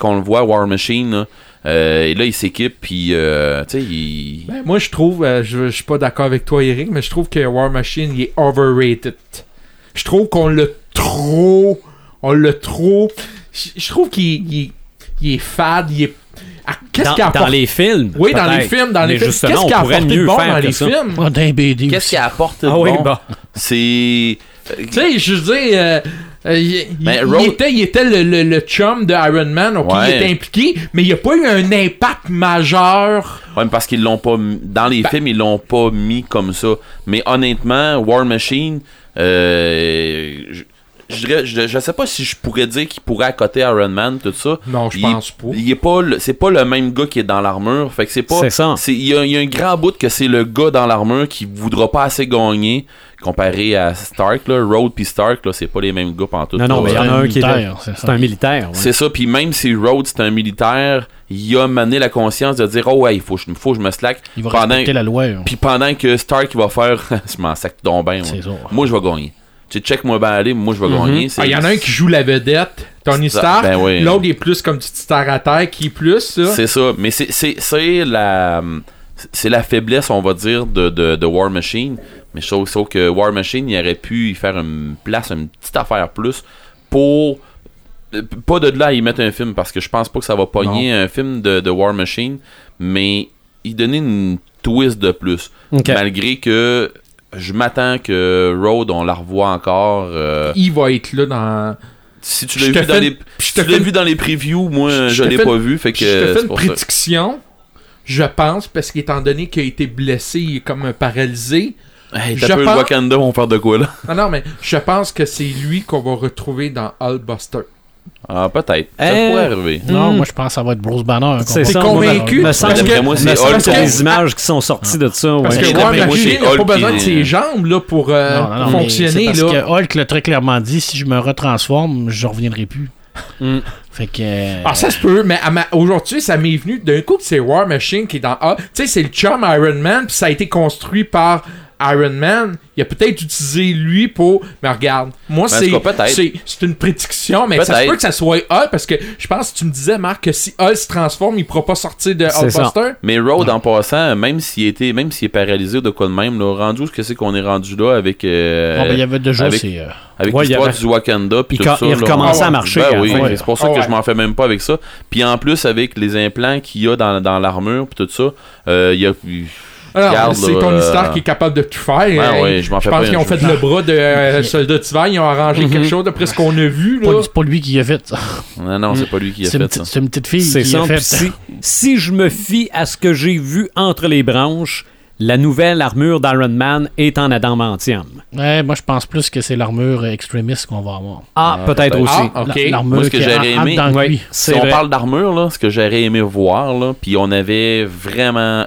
qu'on le voit War Machine là, euh, et là il s'équipe puis euh, tu sais il Ben, moi, je trouve, euh, je, je suis pas d'accord avec toi, Eric, mais je trouve que War Machine, il est overrated. Je trouve qu'on l'a trop. On l'a trop. Je trouve qu'il il est- il est fade, il est. Ah, Qu'est-ce Dans, qu'il a dans les films. Oui, dans les films, dans les films. justement, Qu'est-ce qu'il a pourrait apporté de mieux bon faire dans les ça? films? Qu'est-ce qu'il apporte de Ah oui, bon? bah. c'est Tu sais, je veux dire, euh, il, Ben, il Road- était, il était le, le- le chum de Iron Man, ok, Ouais. il était impliqué, mais il n'y a pas eu un impact majeur. Ouais, mais parce qu'ils l'ont pas dans les Ben- films ils l'ont pas mis comme ça mais honnêtement War Machine euh, je, dirais- je, je sais pas si je pourrais dire qu'il pourrait accoter Iron Man tout ça Non, je pense pas. il est pas le- c'est pas le même gars qui est dans l'armure fait que c'est pas C'est ça. il y, a- il y a un grand bout que c'est le gars dans l'armure qui voudra pas assez gagner comparé à Stark là Rhodes puis Stark là c'est pas les mêmes gars pantoute Non, non, là. mais il y en a un qui est. c'est un militaire. ouais. c'est ça puis même si Rhodes c'est un militaire il a mené la conscience de dire oh ouais il faut que je- faut que je me slack Il va pendant respecter la loi. hein. puis pendant que Stark il va faire je m'en sac donc ben C'est ça. moi je vais gagner tu sais, check moi ben moi je vais Mhm. gagner c'est- Ah, Il y en a un qui joue la vedette, Tony Stark. ben oui. L'autre il est plus comme du petit terre à terre, qui est plus ça. C'est ça, mais c'est- la c'est la faiblesse, on va dire, de, de, de War Machine. Mais je trouve, je trouve que War Machine, il aurait pu y faire une place, une petite affaire plus pour pas de là à y mettre un film parce que je pense pas que ça va pogner un film de, de War Machine, mais y donner une twist de plus. Malgré que je m'attends que Road, on la revoit encore. euh, Il va être là dans. si tu l'as vu, les, si vu dans les previews, moi je je, l'ai pas vu. Fait que Je te fais une ça. prédiction. Je pense, parce qu'étant donné qu'il a été blessé, il est comme paralysé. Hey, Je peu le Wakanda, on parle de quoi là? Non, non, mais je pense que c'est lui qu'on va retrouver dans Hulkbuster. Ah, peut-être. Ça Euh, pourrait arriver. Non, Hmm. moi je pense que ça va être Bruce Banner. C'est ça, convaincu? Me semble Parce que- moi, c'est Hulk. des images qui sont sorties de ça. Parce ouais. que Mais War Machine, n'a pas besoin de ses jambes là, pour euh, Non, non, non, mais fonctionner. c'est parce Là. que Hulk l'a très clairement dit si je me retransforme, je reviendrai plus. Mm. Fait que. euh, Ah, ça se peut, mais aujourd'hui, ça m'est venu d'un coup que c'est War Machine qui est dans. Ah, tu sais, c'est le chum Iron Man, puis ça a été construit par Iron Man, il a peut-être utilisé lui pour. Mais regarde, moi, Ben, en c'est, c'est. C'est une prédiction, mais ça se Peut-être. peut que ça soit Hulk parce que je pense que tu me disais, Marc, que si Hulk se transforme, il pourra pas sortir de. Hulkbuster. Mais Road, en passant, même s'il était, même s'il est paralysé ou de quoi de même, là, rendu où est-ce que c'est qu'on est rendu là avec, euh, Bon, ben, il y avait déjà avec- euh, avec Ouais, l'histoire avait- du Wakanda puis Il tout ça. il recommençait à Ben marcher à la oui, c'est pour ça Ah que ouais. je m'en fais même pas avec ça. Puis en plus, avec les implants qu'il y a dans, dans l'armure puis tout ça, euh, il y a... Alors, c'est Tony euh, Stark qui est capable de tout faire. Ouais, Euh, je m'en fais pense qu'ils ont fait le bras de euh, Soldat d'hiver, ils ont arrangé quelque chose d'après ce qu'on a vu. C'est pas lui qui a fait ça. Non, non, c'est pas lui qui a fait ça. c'est une petite fille C'est qui ça. a fait Si, si je me fie à ce que j'ai vu entre les branches, la nouvelle armure d'Iron Man est en adamantium. Ouais, moi je pense plus que c'est l'armure extrémiste qu'on va avoir. Ah, Ah, peut-être aussi. Ah, L'armure Moi, ce que j'aurais aimé- Oui, si on parle d'armure, là, ce que j'aurais aimé voir, là, puis on avait vraiment...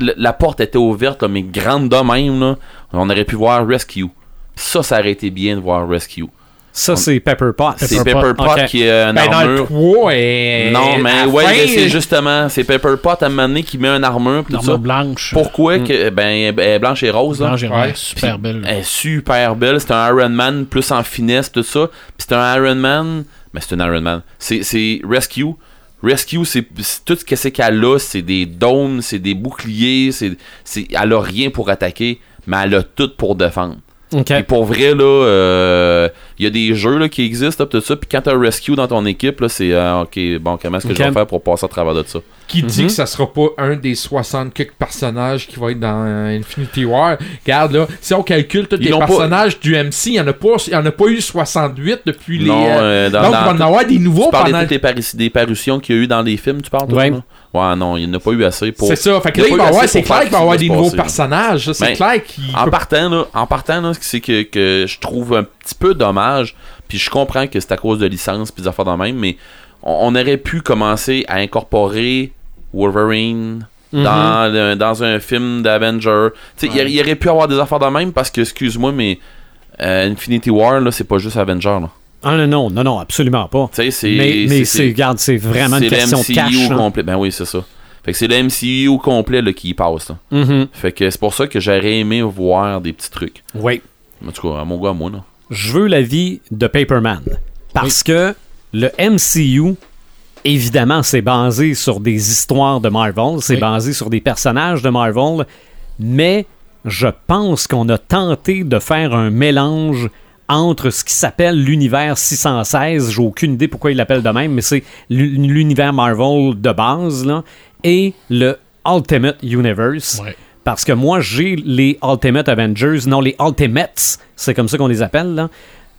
La, la porte était ouverte, là, mais grande de même, là, on aurait pu voir Rescue. Ça, ça aurait été bien de voir Rescue. Ça, c'est Pepper Potts. C'est Pepper Pot. Pot qui a une Ben, dans le armure... 3, et... Non, mais ouais, fin, c'est justement, c'est Pepper Pot à un moment donné qui met une armure ça. blanche. Pourquoi Mm. que, ben, elle est blanche et rose, là. Blanche et Ouais. rose, super belle. Elle est super belle. C'est un Iron Man plus en finesse, tout ça. Puis c'est un Iron Man. Mais c'est un Iron Man. C'est, c'est Rescue. Rescue, c'est, tout ce que c'est qu'elle a. C'est des dômes, c'est des boucliers. C'est, c'est, elle a rien pour attaquer, mais elle a tout pour défendre. OK. Puis pour vrai, là, euh, il y a des jeux là, qui existent, tout ça. Puis quand t'as un Rescue dans ton équipe, là, c'est euh, OK, bon, comment est-ce que je vais faire pour passer à travers de ça? Qui dit Mhm. que ça sera pas un des 60 quelques personnages qui va être dans euh, Infinity War? Regarde là, si on calcule tous les pas- personnages du MC, il y en a pas il y en a pas eu 68 depuis les Non, euh, euh, dans- Donc dans il va en avoir des nouveaux Tu parles pendant de toutes les paru- des parutions qu'il y a eu dans les films, tu parles, toi, Ouais. ça? Ouais, non, il n'y en a pas eu assez pour... C'est ça, fait que là, il va avoir, c'est clair qu'il va y avoir des nouveaux personnages, c'est clair qu'il En partant, là, en partant, là, c'est que, que je trouve un petit peu dommage, puis je comprends que c'est à cause de licence puis des affaires de même, mais on, on aurait pu commencer à incorporer Wolverine Mhm. dans, le- dans un film d'Avenger. Tu sais, il y y aurait pu avoir des affaires de même parce que, excuse-moi, mais euh, Infinity War, là, c'est pas juste Avenger, là. Ah non, non, non, non, absolument pas. Mais, mais c'est- regarde, c'est vraiment une question de cash. complet. Ben oui, c'est ça. Fait que c'est le MCU au complet là, qui y passe. là. Mhm. Fait que c'est pour ça que j'aurais aimé voir des petits trucs. Oui. En tout cas, à mon gars, à moi, là. Je veux l'avis de Paperman. Parce que le MCU, évidemment, c'est basé sur des histoires de Marvel, c'est Oui. basé sur des personnages de Marvel, mais je pense qu'on a tenté de faire un mélange entre ce qui s'appelle l'univers 616, j'ai aucune idée pourquoi il l'appelle de même, mais c'est l'u- l'univers Marvel de base, là, et le Ultimate Universe. Ouais. Parce que moi, j'ai les Ultimate Avengers, non, les Ultimates, c'est comme ça qu'on les appelle, là.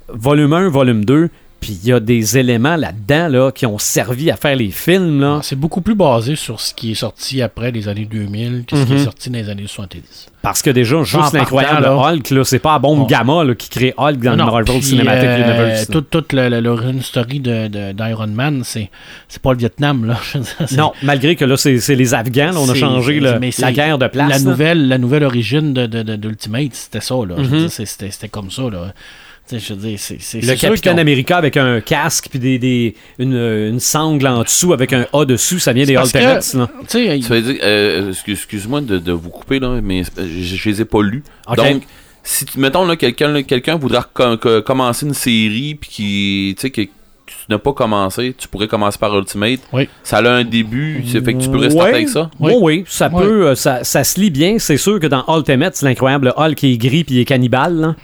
Volume 1, volume 2, puis il y a des éléments là-dedans, là, qui ont servi à faire les films, là. C'est beaucoup plus basé sur ce qui est sorti après les années 2000 que ce qui Mhm. est sorti dans les années 70. Parce que déjà, juste l'incroyable. Hulk, là, c'est pas bombe Bon. gamma là, qui crée Hulk dans Non, le Marvel puis, Cinematic euh, Universe. Toute, toute l'origin story de, de- d'Iron Man, c'est, c'est pas le Vietnam. Là. Non, malgré que là, c'est c'est les Afghans, là, on a changé le- la guerre de place. La nouvelle, la nouvelle origine de, de, de- d'Ultimate, c'était ça. Là. Je veux Mhm. dire, c'est- c'était, c'était comme ça. Là. Tu sais, je veux dire, c'est, c'est, Le Capitaine America avec un casque puis des, des- une, une sangle en dessous avec un A dessus, ça vient des dire, euh, excuse- excuse-moi de, de vous couper, là, mais euh, je, je les ai pas lus. Donc, si tu, mettons, là, quelqu'un, quelqu'un voudra com- commencer une série, puis qui, tu sais, que tu n'as pas commencé, tu pourrais commencer par Ultimate. Oui. Ça a un début, c'est fait que tu pourrais starter Ouais. avec ça? Oui, Oui. oui, ça Oui. peut, euh, ça, ça se lit bien. C'est sûr que dans Ultimate, c'est l'incroyable Hulk qui est gris puis il est cannibale.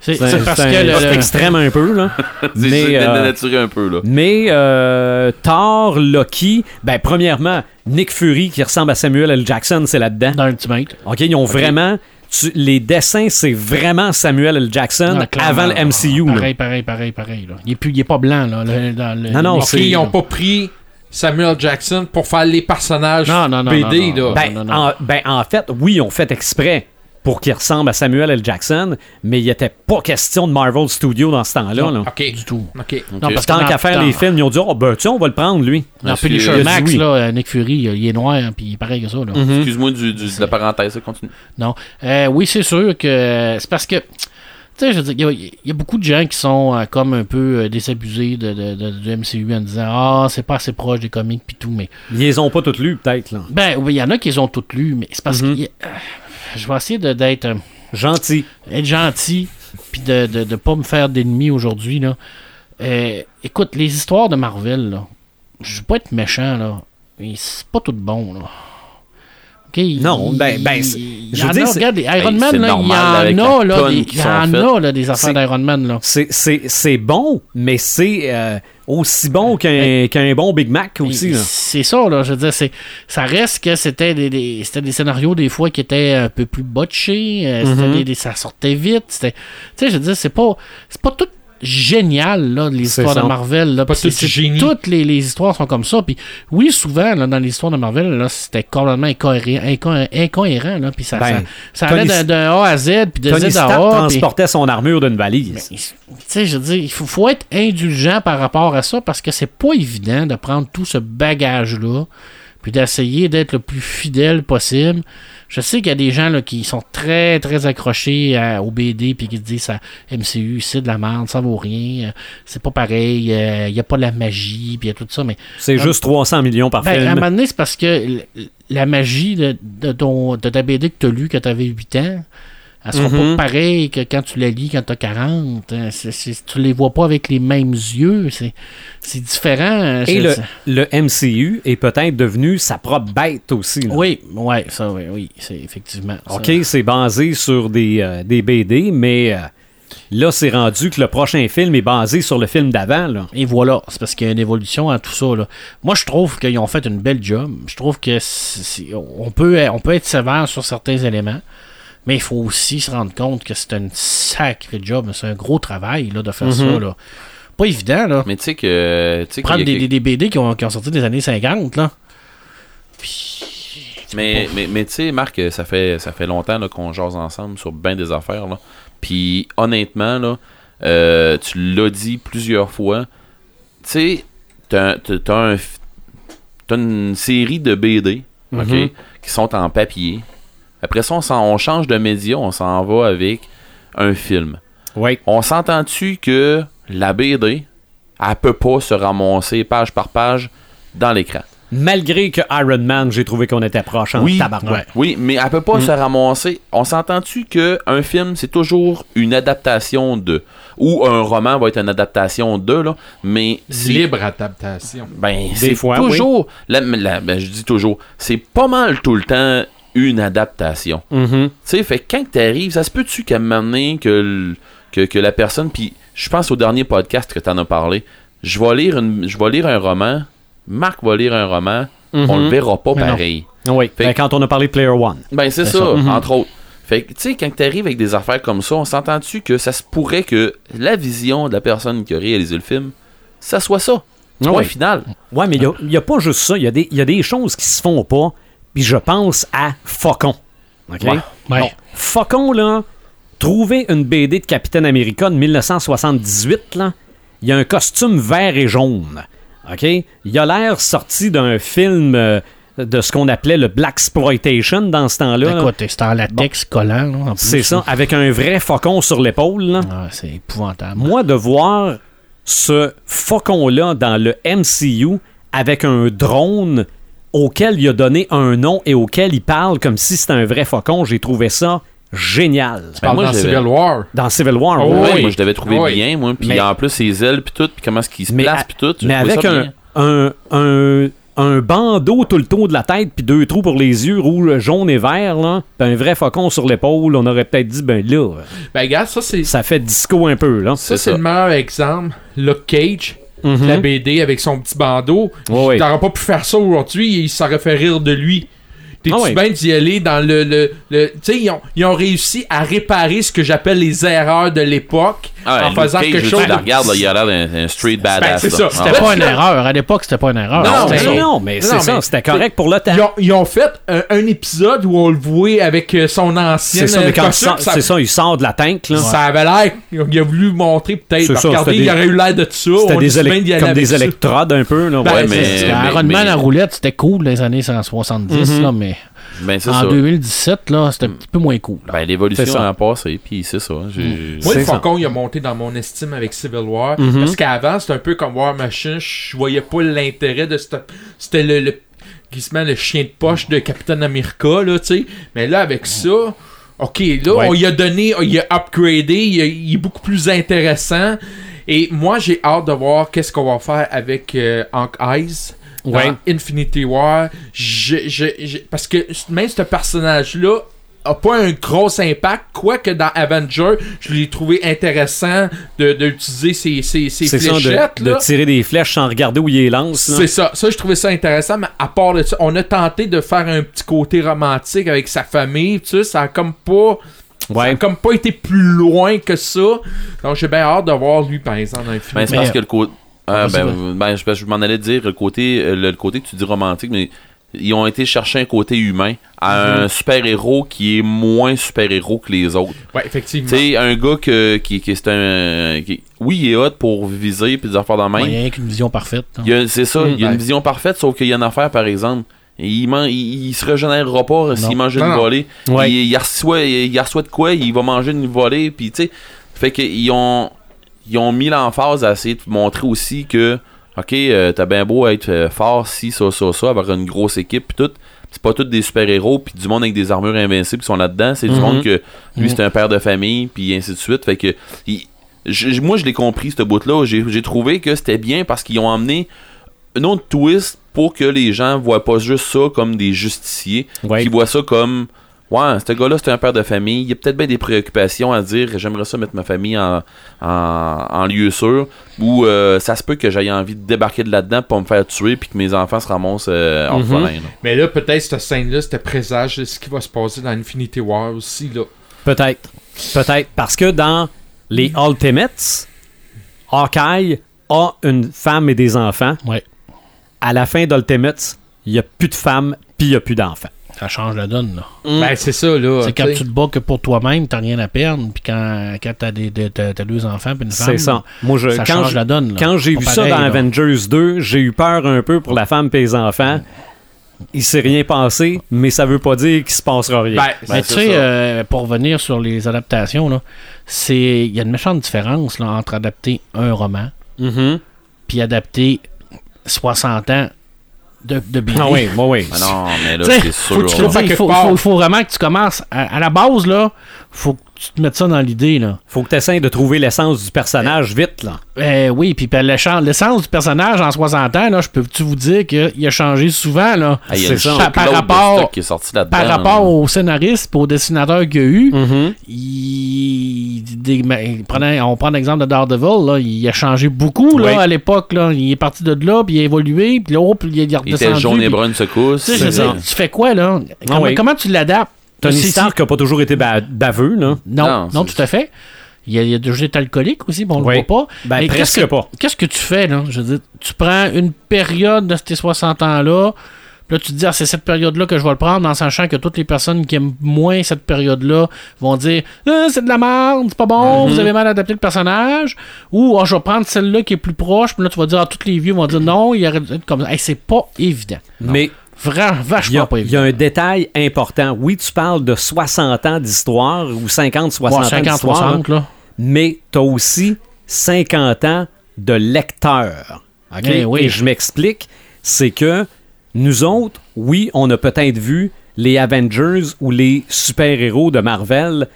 c'est, parce que un- le- c'est le- extrême un peu. Là. C'est Mais, euh, un peu, là. Mais euh, Thor, Loki, ben premièrement, Nick Fury qui ressemble à Samuel L. Jackson, c'est là-dedans. dans Ultimate. OK, ils ont vraiment... tu- les dessins, c'est vraiment Samuel L. Jackson Ah, avant le MCU. là. Pareil, pareil, pareil, pareil. Là. Il, est plus, il est pas blanc. Là, le- dans le- Non, non, ils ont pas pris Samuel Jackson pour faire les personnages Non, non, non, BD, là. Ben. En, ben, en fait, oui, on fait exprès pour qu'il ressemble à Samuel L. Jackson, mais il était pas question de Marvel Studios dans ce temps-là. là. Ok. du tout. Ok. Non, parce que Tant qu'à faire les films, ils ont dit Oh, ben, tiens, on va le prendre, lui. Dans Punisher dit Max, oui. là, euh, Nick Fury, il est noir, puis il est pareil que ça. Là. Mhm. Excuse-moi du, du- de la parenthèse, ça continue. Non. Euh, oui, c'est sûr que c'est parce que. Tu sais, je veux dire, il y, a- il y a beaucoup de gens qui sont euh, comme un peu euh, désabusés de, de, de- du MCU en disant Ah, c'est pas assez proche des comics puis tout, mais. Ils les ont pas toutes lues, peut-être. là. Ben, oui, il y en a qui les ont toutes lues, mais c'est parce Mhm. que. Je vais essayer d'être. euh, Gentil. être gentil, puis de, de, de pas me faire d'ennemis aujourd'hui, là. Euh, écoute, les histoires de Marvel, là, je veux pas être méchant, là, mais c'est pas tout bon, là. OK? Non, ben- ben, il- je veux dire, regarde, les Iron Ben, Man, là, il y en a, là, des, il y en a, là, des affaires d'Iron Man, là. C'est- bon, mais c'est euh, aussi bon qu'un bon Big Mac aussi. C'est ça, là. Je veux dire, c'est, ça reste que c'était des, des- c'était des scénarios, des fois, qui étaient un peu plus botchés. euh, Mhm. des- des- ça sortait vite. C'était, tu sais, je veux dire, c'est pas, c'est pas tout génial, là, les histoires ça. de Marvel. Là, Pas tout génie. Toutes les, les histoires sont comme ça. Puis oui, souvent, là, dans l'histoire de Marvel, là, c'était complètement incohérent. inco- incohérent là, puis ça, Ben, ça, ça allait de, de A à Z, puis de Tony Z à A. transportait son armure d'une valise. tu sais, je veux dire, il faut, faut être indulgent par rapport à ça parce que c'est pas évident de prendre tout ce bagage-là puis d'essayer d'être le plus fidèle possible. Je sais qu'il y a des gens là, qui sont très, très accrochés à- au BD puis qui se disent ça, MCU, c'est de la merde, ça vaut rien, euh, c'est pas pareil, euh, il y a pas de la magie, puis il y a tout ça, mais C'est juste 300 millions par ben, à un film. moment donné, c'est parce que la magie de, de, ton, de ta BD que tu as lu quand tu avais 8 ans, elle sera Mhm. pas pareille que quand tu la lis quand tu as 40. hein. C'est- c'est- tu les vois pas avec les mêmes yeux. C'est différent. Et C'est- le, le MCU est peut-être devenu sa propre bête aussi. là. Oui, ouais, ça, oui, oui, c'est effectivement. ça. OK, c'est basé sur des, euh, des BD, mais euh, là, c'est rendu que le prochain film est basé sur le film d'avant. Et voilà, c'est parce qu'il y a une évolution à tout ça. Là. Moi, je trouve qu'ils ont fait une belle job. Je trouve que on, peut, on peut être sévère sur certains éléments, mais il faut aussi se rendre compte que c'est un sacré job. C'est un gros travail là, de faire ça. Là. Pas évident, là. Mais tu sais que. Prendre des, des, BD qui ont, qui ont sorti des années 50, là. Mais, mais, mais tu sais, Marc, ça fait, ça fait longtemps qu'on jase ensemble sur bien des affaires. Là. Puis honnêtement, là, euh, tu l'as dit plusieurs fois. Tu sais, t'as un une série de BD Mhm. qui sont en papier. Après ça, on, change de média, on s'en va avec un film. Oui. On s'entend-tu que la BD, elle peut pas se ramasser page par page dans l'écran? Malgré que Iron Man, j'ai trouvé qu'on était proche en Oui, tabarnak. Oui, mais elle peut pas se ramasser. On s'entend-tu que un film, c'est toujours une adaptation de. Ou un roman va être une adaptation de, là. Mais c'est. Libre adaptation. Ben, c'est toujours. la- la- ben, je dis toujours. C'est pas mal tout le temps une adaptation. Mhm. Tu sais, fait que quand t'arrives, ça se peut-tu qu'à un moment donné, que, que, que la personne. Puis je pense au dernier podcast que t'en as parlé. Je vais lire, une, je vais lire un roman. Marc va lire un roman. On le verra pas Mais non. pareil. Oui. Fait- Ben, quand on a parlé de Player One. Ben, c'est ça. Mhm. entre autres. Fait que, tu sais, quand t'arrives avec des affaires comme ça, on s'entend-tu que ça se pourrait que la vision de la personne qui a réalisé le film, ça soit ça. Point Ouais. final. Ouais, mais il n'y a, pas juste ça. Il y, a des- il y a des choses qui se font pas. Puis je pense à Faucon. OK? Ouais. Faucon, là, trouver une BD de Capitaine America de 1978, là, il y a un costume vert et jaune. OK? Il a l'air sorti d'un film euh, de ce qu'on appelait le Black Exploitation dans ce temps-là. Écoute, c'est en latex collant, là, en plus, C'est ça, avec un vrai faucon sur l'épaule. Ah, c'est épouvantable. Moi, de voir ce faucon-là dans le MCU avec un drone auquel il a donné un nom et auquel il parle comme si c'était un vrai faucon, j'ai trouvé ça génial. Ben, Parle moi, dans Civil War. Dans Civil War, Oh, ouais. Ouais, oui. moi, je l'avais trouvé Oui. bien, moi. Puis Mais- en plus, ses ailes, puis tout, puis comment est-ce qu'il se mais, place, puis tout. mais avec un, un, un, un bandeau tout le tour de la tête, puis deux trous pour les yeux, rouge, jaune et vert, là, puis un vrai faucon sur l'épaule, on aurait peut-être dit, ben là, Ben, regarde, ça, c'est. ça fait disco un peu, là. Ça, c'est le meilleur exemple. Luke Cage, Mhm. la BD avec son petit bandeau. Ouais, ouais. T'aurais pas pu faire ça aujourd'hui, il s'aurait fait rire de lui. T'es-tu ouais. bien d'y aller dans le. le, le- tu sais, ils ont, ils ont réussi à réparer ce que j'appelle les erreurs de l'époque Ah, en Luke faisant Cage, quelque tu chose. la regardes, là, il a l'air d'un street badass. c'est là. ça, Ah, c'était pas une erreur. À l'époque, c'était pas une erreur. Non, mais non, mais c'est ça, c'était correct pour le temps. Ils ont, ils ont fait un, un épisode où on le voyait avec euh, son ancien C'est ça, mais quand il costume, sort- c'est ça, il sort de la tank, là. Ça avait l'air. Il a voulu montrer peut-être. Ça, Regardez, il aurait eu l'air de ça. C'était des comme des électrodes un peu, là. Ben, Ouais, mais. Iron Man à roulette, c'était cool les années 170, là, mais Ben, en ça. 2017, là, c'était un petit peu moins cool. Ben, l'évolution a passé, puis c'est ça. j'ai- Moi, le. Faucon, il a monté dans mon estime avec Civil War. Mhm. Parce qu'avant, c'était un peu comme War Machine. Je voyais pas l'intérêt de cette. C'était le, le, qui se met le chien de poche de Captain America, là, tu sais. Mais là, avec ça, OK, là, Ouais. on y a donné, il a upgradé, il, a- il est beaucoup plus intéressant. Et moi, j'ai hâte de voir qu'est-ce qu'on va faire avec euh, Hank Eyes Ouais. Infinity War. Je- je- je- parce que même ce personnage-là a pas un gros impact, quoique dans Avenger, je l'ai trouvé intéressant de, de utiliser ses, ses, ses C'est ça, fléchettes. de, de tirer des flèches sans regarder où il les lance. C'est ça. Ça, je trouvais ça intéressant, mais à part de ça, on a tenté de faire un petit côté romantique avec sa famille, tu sais, ça a comme pas... Ça a comme pas été plus loin que ça. Donc j'ai bien hâte de voir lui, par exemple, dans le film. Ben, c'est Mais- parce que le côté. Ah, Vas-y, ben, ben, je, je m'en allais dire le côté, euh, le, le côté que tu dis romantique, mais ils ont été chercher un côté humain à un super-héros qui est moins super-héros que les autres. Ouais, effectivement. Tu sais, un gars que, qui, qui c'est un. qui- oui, il est hot pour viser puis des affaires dans main. Il y a rien qu'une vision parfaite. hein. Il y a- C'est ça, Mm, il y a ouais. une vision parfaite, sauf qu'il y a une affaire, par exemple. Il, man- il, il se régénérera pas s'il mange une non. volée. Ouais. Il, il reçoit, il reçoit de quoi, il va manger une volée, puis tu sais. Fait qu'ils ont, ils ont mis l'emphase à essayer de montrer aussi que, ok, euh, t'as bien beau être euh, fort, si, ça, ça, ça, avoir une grosse équipe, puis tout. C'est pas tous des super-héros, puis du monde avec des armures invincibles qui sont là-dedans. C'est du Mhm. monde que lui, Mhm. c'est un père de famille, puis ainsi de suite. Fait que, il- je- moi, je l'ai compris, ce bout-là. J'ai j'ai trouvé que c'était bien parce qu'ils ont emmené un autre twist pour que les gens voient pas juste ça comme des justiciers, Ouais. qui voient ça comme ouais, ce gars-là c'est un père de famille, il y a peut-être bien des préoccupations à dire, j'aimerais ça mettre ma famille en, en, en lieu sûr, ou euh, ça se peut que j'aille envie de débarquer de là-dedans pour me faire tuer puis que mes enfants se ramassent euh, Mhm. orphelins. là. Mais là, peut-être cette scène-là, c'était présage de ce qui va se passer dans Infinity War aussi, là. Peut-être. Peut-être. Parce que dans les Ultimates, Hawkeye a une femme et des enfants. Ouais. À la fin d'Ultimates, il n'y a plus de femmes puis il n'y a plus d'enfants. Ça change la donne. là. Ben, c'est ça, là. C'est quand tu te bats que pour toi-même, t'as rien à perdre. Puis quand, quand t'as, des, des- t'as, t'as deux enfants puis une femme, C'est ça. Moi, je, ça quand change je- la donne. là. Quand j'ai Pas vu ça dans là. Avengers 2, j'ai eu peur un peu pour la femme et les enfants. Il s'est rien passé, mais ça veut pas dire qu'il se passera rien. Ben, Mais Ben, tu sais, euh, pour revenir sur les adaptations, là, c'est il y a une méchante différence là, entre adapter un roman Mhm. puis adapter 60 ans de, de BD. Ah oui, oui, oui. Ah non, mais là, c'est faut sûr. que tu là. faut, part. faut- faut vraiment que tu commences à, à la base là, faut que tu te mettes ça dans l'idée là. Faut que tu essaies de trouver l'essence du personnage vite, là. Eh oui, puis ben, l'essence du personnage en 60 ans là, je peux-tu vous dire qu'il a changé souvent là? Ah, il y a ça. Par rapport- qui est sorti. Par rapport au scénariste et au dessinateur qu'il y a eu, Mhm. il, des- prenez- on prend l'exemple de Daredevil, là, il a changé beaucoup là, Oui. à l'époque. là. Il est parti de là, puis il a évolué, puis là, oh, puis il est Il redescendu. était jaune et brun secousse. Tu fais quoi, là? Comment, oui. comment tu l'adaptes? Tony C'est- Stark n'a pas toujours été ba- baveux, là. Non, Non, non, tout à fait. Il y a, il y a déjà été alcoolique aussi, mais on Oui. le voit pas. Ben, Mais presque qu'est-ce que- pas. Qu'est-ce que tu fais, là? Je veux dire, tu prends une période de ces 60 ans-là, puis là, tu te dis, ah, c'est cette période-là que je vais le prendre, en sachant que toutes les personnes qui aiment moins cette période-là vont dire, Ah, c'est de la merde, c'est pas bon, Mhm. vous avez mal adapté le personnage. Ou, Ah, je vais prendre celle-là qui est plus proche, puis là, tu vas dire, ah, tous les vieux vont dire, non, il être comme ça. Hey, c'est pas évident. Mais Y, vachement a, pas il y a un détail important. Oui, tu parles de 60 ans d'histoire ou 50, 60 Ouais, ans 50, d'histoire, 60, là. mais tu as aussi 50 ans de lecteur. OK? Eh oui. Et je m'explique, c'est que nous autres, oui, on a peut-être vu les Avengers ou les super-héros de Marvel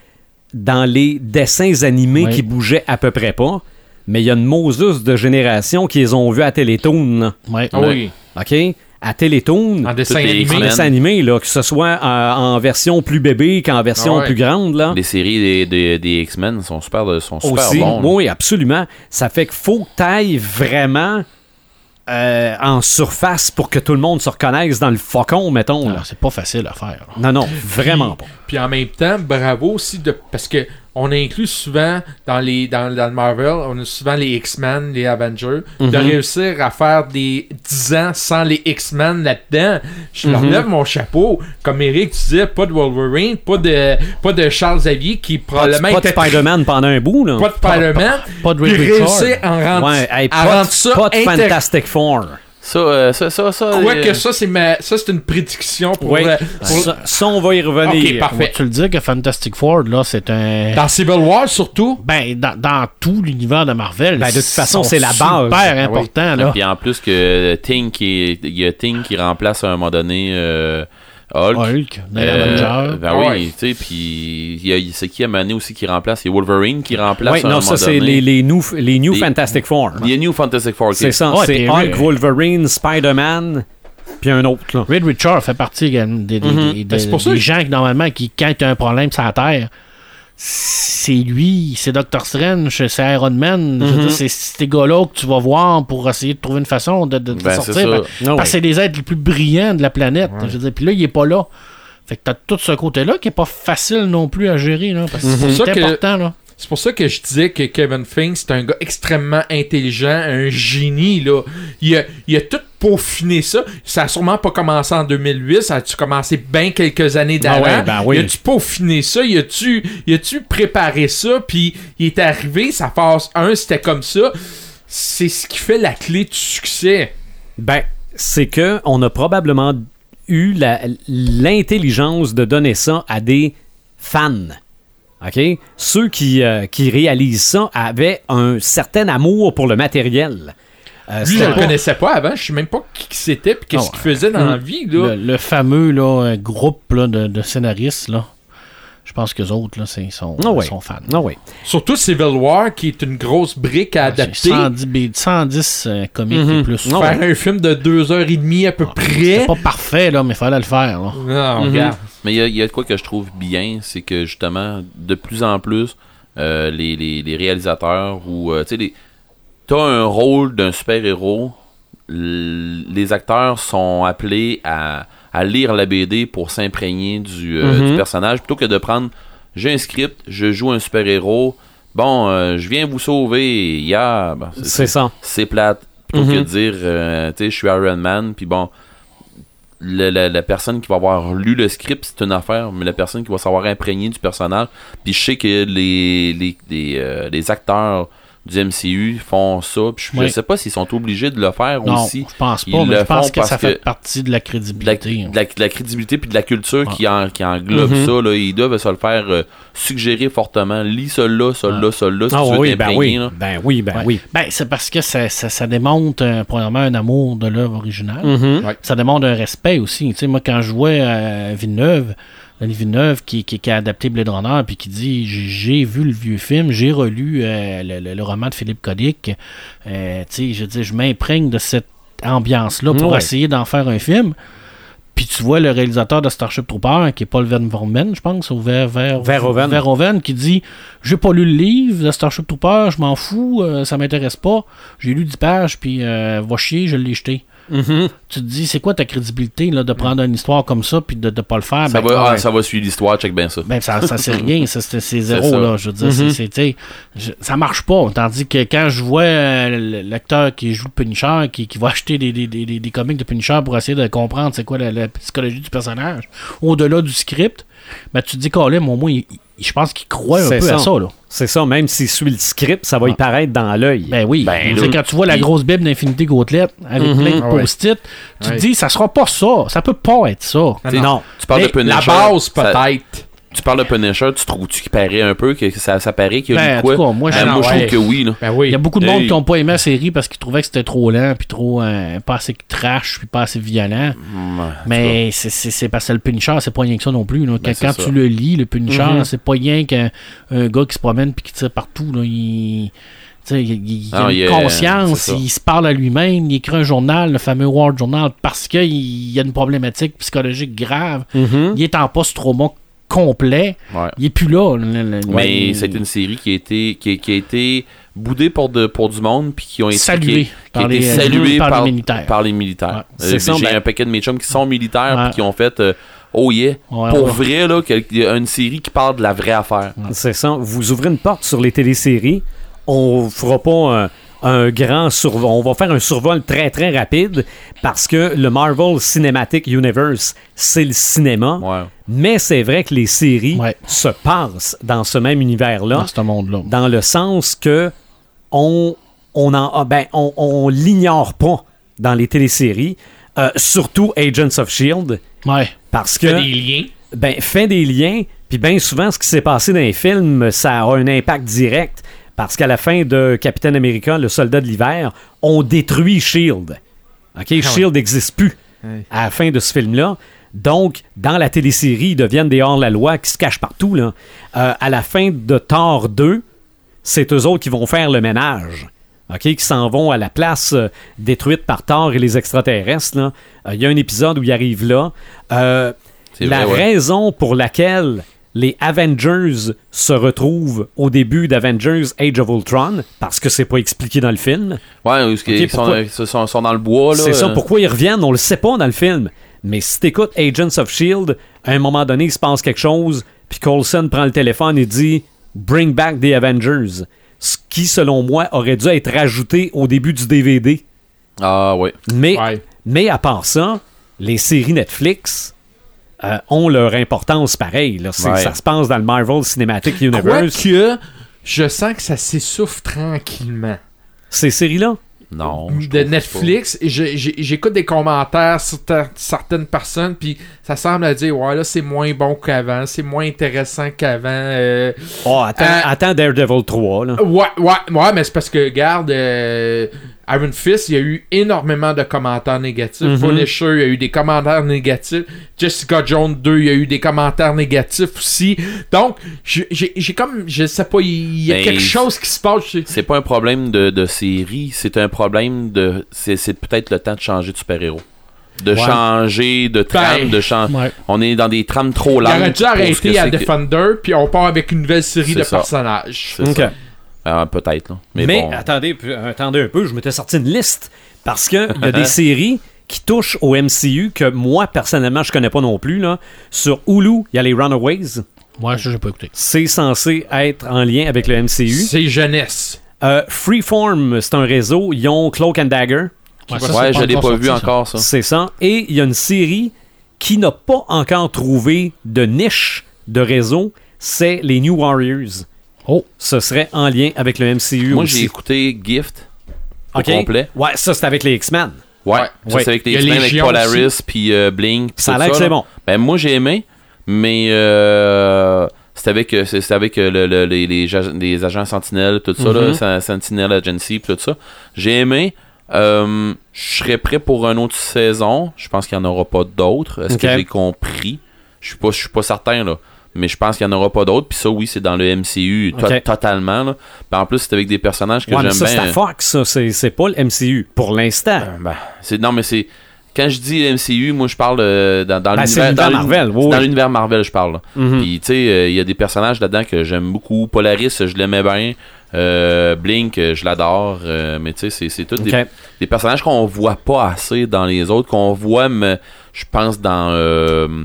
dans les dessins animés Oui. qui bougeaient à peu près pas, mais il y a une Moses de génération qui les ont vus à Télétoon. Ouais. Ah oui. OK? À Télétoon, En dessin animé. en dessin animé, là, que ce soit en, en version plus bébé qu'en version Ah ouais. plus grande, là. Les séries des, des, des X-Men sont super, sont super aussi. Oui, absolument. Ça fait qu'il faut que tu ailles vraiment euh, en surface pour que tout le monde se reconnaisse dans le faucon, mettons. Alors, c'est pas facile à faire. Non, non, vraiment pas. Puis en même temps, bravo aussi de parce que on inclut souvent dans les dans, dans le Marvel, on a souvent les X-Men, les Avengers, de Mhm. réussir à faire des 10 ans sans les X-Men là-dedans. Je leur Mhm. lève mon chapeau. Comme Eric tu disais, pas de Wolverine, pas de pas de Charles Xavier qui de, probablement pas de était- Spider-Man pendant un bout, là. pas de Spider-Man. Pas de Richard. réussir à rendre, Ouais, hey, à pas, rendre de- ça pas de Fantastic Four. Ça, euh, ça, ça, ça. Quoi euh, que ça, c'est ma... ça c'est une prédiction pour, Oui. euh, pour- Ça, ça, on va y revenir. Ok, parfait. Tu le dis que Fantastic Four, là, c'est un. dans Civil War surtout? Ben, dans, dans tout l'univers de Marvel. Ben, de toute façon, c'est la base. Super Ah oui. important, Et là. puis en plus que Ting qui est- il y a Ting qui remplace à un moment donné euh, Hulk. Hulk, les Euh, Avengers. ben Ouais. oui, tu sais, puis il y a- c'est qui à Mané aussi qui remplace? C'est Wolverine qui remplace. Oui, non, ça, c'est les, les New, les new Les- Fantastic Four. Il y a New Fantastic Four. C'est ça, Ouais, c'est Hulk, Wolverine, Spider-Man, puis un autre. Là. Reed Richard fait partie également des, des, Mhm. des- Ben, c'est des- pour ça des que- gens qui, normalement, qui, quand tu as un problème sur la Terre, c'est lui, c'est Doctor Strange, c'est Iron Man. Mhm. c'est ces gars-là que tu vas voir pour essayer de trouver une façon de, de, de Ben, sortir. Parce- Ah Parce que c'est les êtres les plus brillants de la planète. Je veux dire, puis là, il est pas là. Fait que t'as tout ce côté-là qui est pas facile non plus à gérer. Là, parce que Mhm. c'est important. Là. C'est pour ça que je disais que Kevin Feige, c'est un gars extrêmement intelligent, un génie, là. Il a, il a tout peaufiné ça. Ça a sûrement pas commencé en 2008, ça a-tu commencé bien quelques années d'avant. Ah ouais, ben oui. Il a-tu peaufiné ça, il a-tu, il a-tu préparé ça, puis il est arrivé, sa phase 1, c'était comme ça. C'est ce qui fait la clé du succès. Ben, c'est que on a probablement eu l'intelligence de donner ça à des fans. OK? Ceux qui, euh, qui réalisent ça avaient un certain amour pour le matériel. Euh, Lui, c'était je le pas- connaissais pas avant, je sais même pas qui c'était, puis qu'est-ce Ah qu'il faisait dans Mm. la vie, là. Le, le fameux là, euh, groupe là, de, de scénaristes, là, je pense que autres, là, c'est- ils sont, ouais. ils sont fans. Ah oui. Surtout Civil War, qui est une grosse brique à adapter. 110, B- 110 euh, comiques Mhm. et plus. Ah ouais. Faire un film de deux heures et demie à peu C'est près. pas parfait, là, mais il fallait le faire. Là. Non, Mhm. regarde. Mais il y, a- il y a de quoi que je trouve bien, c'est que justement, de plus en plus, euh, les, les- les réalisateurs ou euh, tu sais, t'as un rôle d'un super-héros, les acteurs sont appelés à, à lire la BD pour s'imprégner du, euh, Mhm. du personnage plutôt que de prendre j'ai un script, je joue un super-héros, bon, euh, je viens vous sauver, yeah, ben, c'est- ça. c'est plate. Plutôt que Mhm. de dire, euh, tu sais, je suis Iron Man, puis bon, la, la personne qui va avoir lu le script, c'est une affaire, mais la personne qui va savoir imprégner du personnage, puis je sais que les, les, les, euh, les acteurs du MCU font ça, puis je, Oui. sais pas s'ils sont obligés de le faire Non, aussi. je pense ils pas, mais le je pense font que ça parce fait que- partie de la De la, crédibilité. hein. de la- de la crédibilité puis de la culture qui, en- qui englobe Mhm. ça, là, ils doivent se le faire euh, suggérer fortement. Lis ça là, ça là, ça là, si Ah tu veux oui, ben t'imprégner, oui. là. Ben oui, ben Ouais. oui. Ben, c'est parce que ça, ça, ça démontre, euh, premièrement, un amour de l'œuvre originale. Mhm. Ça démontre un respect aussi. Tu sais, moi, quand je jouais à Villeneuve, Denis Villeneuve qui, qui, qui a adapté Blade Runner, puis qui dit J'ai vu le vieux film, j'ai relu euh, le, le- le roman de Philippe Codic. Euh, je dis, je m'imprègne de cette ambiance-là pour Ouais. essayer d'en faire un film. Puis tu vois le réalisateur de Starship Trooper, qui est Paul Verhoeven, je pense, ou Ver, Ver- Verhoeven. Verhoeven, qui dit J'ai pas lu le livre de Starship Trooper, je m'en fous, euh, ça m'intéresse pas. J'ai lu 10 pages, puis euh, va chier, je l'ai jeté. Mhm. Tu te dis, c'est quoi ta crédibilité là, de prendre une histoire comme ça, puis de ne pas le faire? Ça, ben, va, ah, ouais. ça va suivre l'histoire, check bien ça. ben, ça, ça c'est rien, c'est zéro, ça. là. Je veux dire, Mhm. je- ça marche pas. Tandis que quand je vois euh, l'acteur qui joue le Punisher, qui, qui va acheter des, des, des, des- comics de Punisher pour essayer de comprendre c'est quoi la, la psychologie du personnage, au-delà du script, ben, tu te dis, Colin, au moins, il- je pense qu'il croit un peu à ça. ça, là. C'est ça, même s'il suit le script, ça va y paraître dans l'œil. Ben oui. Ben, quand tu vois la grosse Bible d'Infinité Gauntlet avec Mhm. plein de Ah ouais. post-it, tu Ouais. te dis, ça sera pas ça. Ça peut pas être ça. Ah non. non. Tu parles Mais de Punisher. La base, ça- peut-être. Tu parles de Punisher, tu trouves-tu qu'il paraît un peu, que ça, ça paraît qu'il y a Ben, eu en quoi? tout cas, moi, Ben, je- moi, je ouais. trouve que oui, là. Ben oui. Il y a beaucoup de monde Hey. qui n'ont pas aimé la série parce qu'ils trouvaient que c'était trop lent, puis trop euh, pas assez trash, puis pas assez violent. Mais c'est- c'est c'est parce que le Punisher, c'est pas rien que ça non plus. là. Quand, Ben, tu le lis, le Punisher, Mhm. c'est pas rien qu'un un gars qui se promène puis qui tire partout. Là. Il, tu sais, il, il- il Ah, a une est- conscience, il se parle à lui-même, il écrit un journal, le fameux War Journal, parce qu'il y a une problématique psychologique grave. Mhm. Il est en post-trauma complet. ouais. Il est plus là. le- le- Mais c'est une série qui a été, qui, a- qui a été boudée pour, de, pour du monde, puis qui ont été Salué qui, par qui a été les- saluée par les par, militaires. par les militaires. Ouais. Euh, J'ai ben- un paquet de mes chums qui sont militaires, Ouais. puis qui ont fait euh, Oh yeah, Ouais, pour ouais. vrai, là, quel- il y a une série qui parle de la vraie affaire. C'est ça. Vous ouvrez une porte sur les téléséries. On fera pas un, un grand survol. On va faire un survol très très rapide parce que le Marvel Cinematic Universe, c'est le cinéma. Ouais. Mais c'est vrai que les séries Ouais. se passent dans ce même univers-là. dans ce monde-là. dans le sens que on on en ah, ben on, on l'ignore pas dans les téléséries euh, surtout Agents of Shield Ouais. parce que des liens. ben fait des liens puis bien souvent ce qui s'est passé dans les films ça a un impact direct parce qu'à la fin de Captain America le soldat de l'hiver on détruit Shield ok? Shield n'existe plus Ouais. à la fin de ce film là Donc, dans la télésérie, ils deviennent des hors-la-loi qui se cachent partout. Là. Euh, à la fin de Thor 2, c'est eux autres qui vont faire le ménage. OK, qui s'en vont à la place euh, détruite par Thor et les extraterrestres. Euh, Il y a un épisode où ils arrivent là. La vrai, ouais. raison pour laquelle les Avengers se retrouvent au début d'Avengers Age of Ultron, parce que c'est pas expliqué dans le film. Ouais, sont, ils sont, sont dans le bois, là. C'est ça, pourquoi ils reviennent, on le sait pas dans le film. Mais si t'écoutes Agents of Shield, à un moment donné, il se passe quelque chose, puis Coulson prend le téléphone et dit Bring back the Avengers. Ce qui, selon moi, aurait dû être rajouté au début du DVD. Ah, ouais. Mais, Ouais. mais à part ça, les séries Netflix euh, ont leur importance pareil. là. C'est- Ouais. Ça se passe dans le Marvel Cinematic Universe. Quoique, je sens que ça s'essouffle tranquillement. Ces séries-là? Non. je de Netflix, j'écoute des commentaires sur ta- certaines personnes, puis ça semble à dire, ouais, là, c'est moins bon qu'avant, c'est moins intéressant qu'avant. euh, Oh, attends, Euh, attends Daredevil 3. Là. Ouais, ouais, ouais, mais c'est parce que, regarde, euh, Iron Fist, il y a eu énormément de commentaires négatifs. Mhm. Punisher, il y a eu des commentaires négatifs. Jessica Jones 2, il y a eu des commentaires négatifs aussi. Donc, j'ai comme, je sais pas, il y a Mais quelque chose qui se passe. C'est pas un problème de, de série, c'est un problème de. C'est peut-être le temps de changer de super-héros. De Ouais. changer de trame, Ben, de changer. Ouais. On est dans des trames trop Il lentes. aurait dû arrêter à Defender, puis on part avec une nouvelle série de ça. personnages. C'est Ah, peut-être. Mais, Mais, bon. attendez, p- attendez un peu, je m'étais sorti une liste. Parce qu'il y a des séries qui touchent au MCU que moi, personnellement, je connais pas non plus. Là. Sur Hulu, il y a les Runaways. Moi, je n'ai pas écouté. C'est censé être en lien avec le MCU. C'est jeunesse. Euh, Freeform, c'est un réseau. Ils ont Cloak and Dagger. Ouais, ça, ouais, je l'ai pas sorti, vu ça. encore, ça. C'est ça. Et il y a une série qui n'a pas encore trouvé de niche de réseau. C'est les New Warriors. Oh. Ce serait en lien avec le MCU Moi, j'ai écouté Gift au complet. Ouais, ça, c'est avec les X-Men. Ouais, Ouais. ça Ouais. c'est avec les X-Men, avec Polaris, puis euh, Blink. puis Ça a l'air que c'est bon. Ben, moi, j'ai aimé, mais euh, c'était avec, euh, c'est- c'était avec euh, le- le- les, les, ja- les agents Sentinelle, tout ça, là, Sen- Sentinel Agency, puis tout ça. J'ai aimé. Euh, je serais prêt pour une autre saison. Je pense qu'il n'y en aura pas d'autres. Est-ce que j'ai compris? Je suis pas, je suis pas certain, là. Mais je pense qu'il n'y en aura pas d'autres. Puis ça, oui, c'est dans le MCU to- totalement. Là. Puis en plus, c'est avec des personnages que Ouais, j'aime ça, c'est bien. à Fox, ça. C'est, c'est pas le MCU. Pour l'instant. Ben, c'est non mais c'est quand je dis MCU, moi je parle euh, dans, dans Ben, c'est l'univers Marvel, oui, c'est dans l'univers Marvel je parle. Mhm. Puis tu sais, euh, il y a des personnages là-dedans que j'aime beaucoup. Polaris, je l'aimais bien. Euh, Blink, je l'adore. Euh, mais tu sais, c'est c'est tous des, personnages qu'on voit pas assez dans les autres, qu'on voit, mais je pense dans euh,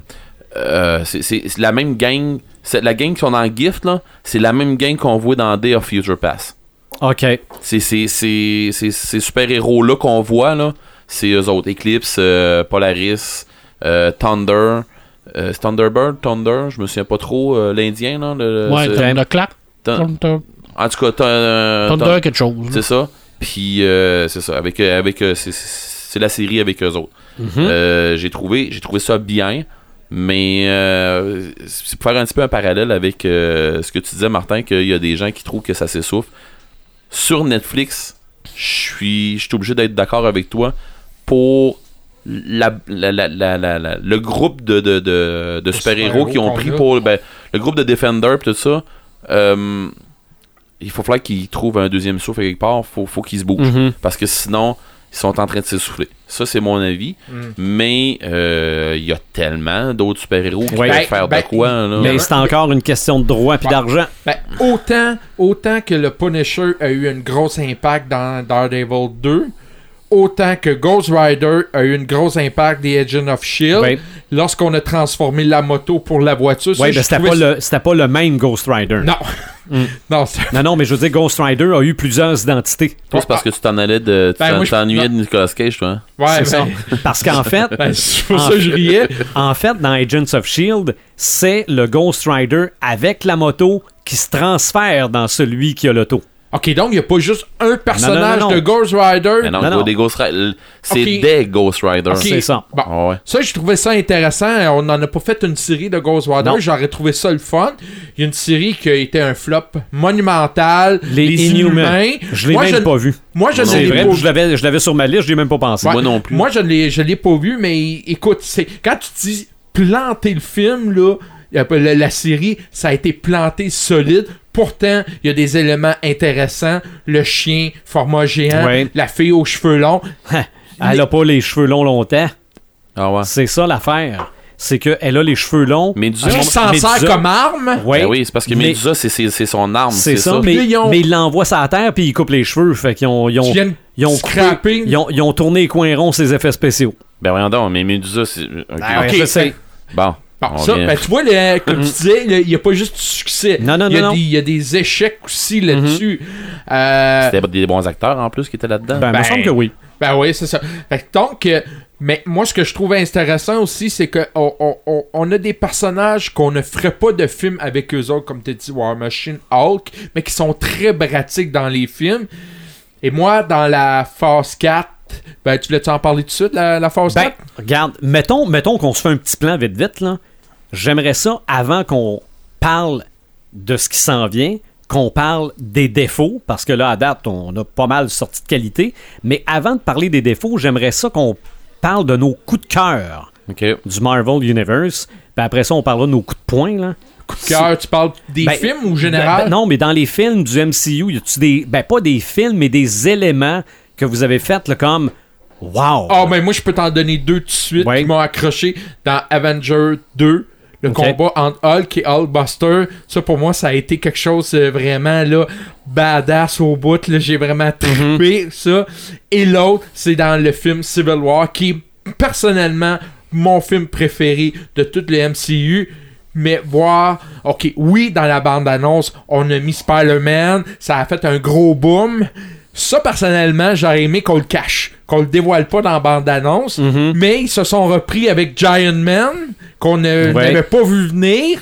euh, c'est- la même gang. La gang qui sont dans Gift là, c'est la même gang qu'on voit dans Day of Future Pass. OK. C'est ces super-héros-là qu'on voit, là, c'est eux autres. Eclipse, euh, Polaris, euh, Thunder. Thunderbird, Thunder, je me souviens pas trop, l'Indien, là. le- Ouais, c'est- Thunder Clap. Thun- Thunder, en tout cas, Thunder quelque chose. c'est ça. Puis, euh, c'est ça, avec, avec c'est- la série avec eux autres. J'ai trouvé, j'ai trouvé ça bien, mais euh, c'est pour faire un petit peu un parallèle avec euh, ce que tu disais, Martin, qu'il y a des gens qui trouvent que ça s'essouffle. Sur Netflix, je suis, je suis obligé d'être d'accord avec toi pour la, la- la- le groupe de, de, de, de super-héros qui ont pris pour ben, le groupe de Defender et tout ça. euh, il faut falloir qu'ils trouvent un deuxième souffle quelque part. Faut, faut qu'ils se bougent. Mhm. Parce que sinon, ils sont en train de s'essouffler. Ça, c'est mon avis. Mm. Mais euh, il y a tellement d'autres super-héros qui Ouais. peuvent Ben, faire ben, de quoi. Là. Mais c'est encore une question de droit puis Ouais. d'argent. Ben, autant, autant que le Punisher a eu un gros impact dans Daredevil 2, autant que Ghost Rider a eu un gros impact des Agents of Shield Ouais. lorsqu'on a transformé la moto pour la voiture. Oui, mais c'était trouvais pas, ça- le, c'était pas le même Ghost Rider. Non. Mm. non, non, non, mais je veux dire, Ghost Rider a eu plusieurs identités. Toi, c'est parce que tu t'en allais de. Tu Ben, je- t'ennuyais de. Nicolas Cage, toi. hein? Ouais, c'est ben, ça. Parce qu'en fait, ben, c'est pour En ça que je riais. en fait, dans Agents of Shield, c'est le Ghost Rider avec la moto qui se transfère dans celui qui a l'auto. Ok, donc il n'y a pas juste un personnage non, non. de Ghost Rider? Mais non, des Ghost Ri- C'est des Ghost Riders. Ok. C'est ça. Bon. Ah ouais. Ça, je trouvais ça intéressant. On n'en a pas fait une série de Ghost Rider. J'aurais trouvé ça le fun. Il y a une série qui a été un flop monumental. Les, Inhumans. Inhumains. Je l'ai Moi, même je- pas vu. Moi, je ne l'ai pas je l'avais, je l'avais sur ma liste, je l'ai même pas pensé. Ouais. Moi non plus. Moi, je l'ai, je l'ai pas vu, mais écoute, c'est quand tu dis planté le film, là. La série, ça a été planté solide. Pourtant, il y a des éléments intéressants. Le chien, format géant, Ouais. la fille aux cheveux longs. Elle a pas les cheveux longs longtemps. Ah ouais. C'est ça l'affaire. C'est qu'elle a les cheveux longs. Médusa, Qui s'en Médusa- sert comme arme? Ouais. Ben oui, c'est parce que Mais- Médusa, c'est- c'est c'est son arme. C'est ça, mais, ont- il l'envoie sur la terre puis il coupe les cheveux. Fait qu'ils ont, ils ont, ils ont, coupé- ils ont, ils ont tourné les coins ronds ses effets spéciaux. Ben voyons donc, mais Médusa, c'est. ok. Ah ouais, Ok, je sais. Bon. Bon, ça, ben, tu vois, le- comme tu disais, le- il n'y a pas juste du succès. Non, non, il, y a non. Des, il y a des échecs aussi là-dessus. Euh, C'était des bons acteurs en plus qui étaient là-dedans. Ben, il me Ben, semble que oui. Ben oui, c'est ça. Fait que donc, euh, mais moi, ce que je trouve intéressant aussi, c'est que on, on- on- on a des personnages qu'on ne ferait pas de film avec eux autres, comme tu dit, War Machine, Hulk, mais qui sont très pratiques dans les films. Et moi, dans la phase 4, ben, tu voulais-tu en parler tout de suite, la, la phase Ben, 4? regarde, mettons, mettons qu'on se fait un petit plan vite vite, là. J'aimerais ça, avant qu'on parle de ce qui s'en vient, qu'on parle des défauts, parce que là, à date, on a pas mal sorti de qualité. Mais avant de parler des défauts, j'aimerais ça qu'on parle de nos coups de cœur du Marvel Universe. Puis après ça, on parlera de nos coups de poing, là. Cœur, tu parles des Ben, films ou Ben, général? ben, non, mais dans les films du MCU, y a-tu des. Ben, pas des films, mais des éléments que vous avez fait, là, comme. Wow! Ah, ben moi, je peux t'en donner deux tout de suite Ouais. qui m'ont accroché dans Avenger 2. Le combat entre Hulk et Hulkbuster, ça pour moi, ça a été quelque chose euh, vraiment là, badass au bout. là. J'ai vraiment Mhm. trippé ça. Et l'autre, c'est dans le film Civil War, qui est personnellement mon film préféré de tout le MCU. Mais voir, ok, oui, dans la bande-annonce, on a mis Spider-Man, ça a fait un gros boom. Ça, personnellement, j'aurais aimé qu'on le cache, qu'on le dévoile pas dans la bande-annonce. Mais ils se sont repris avec Giant Man, qu'on Ouais. n'avait pas vu venir.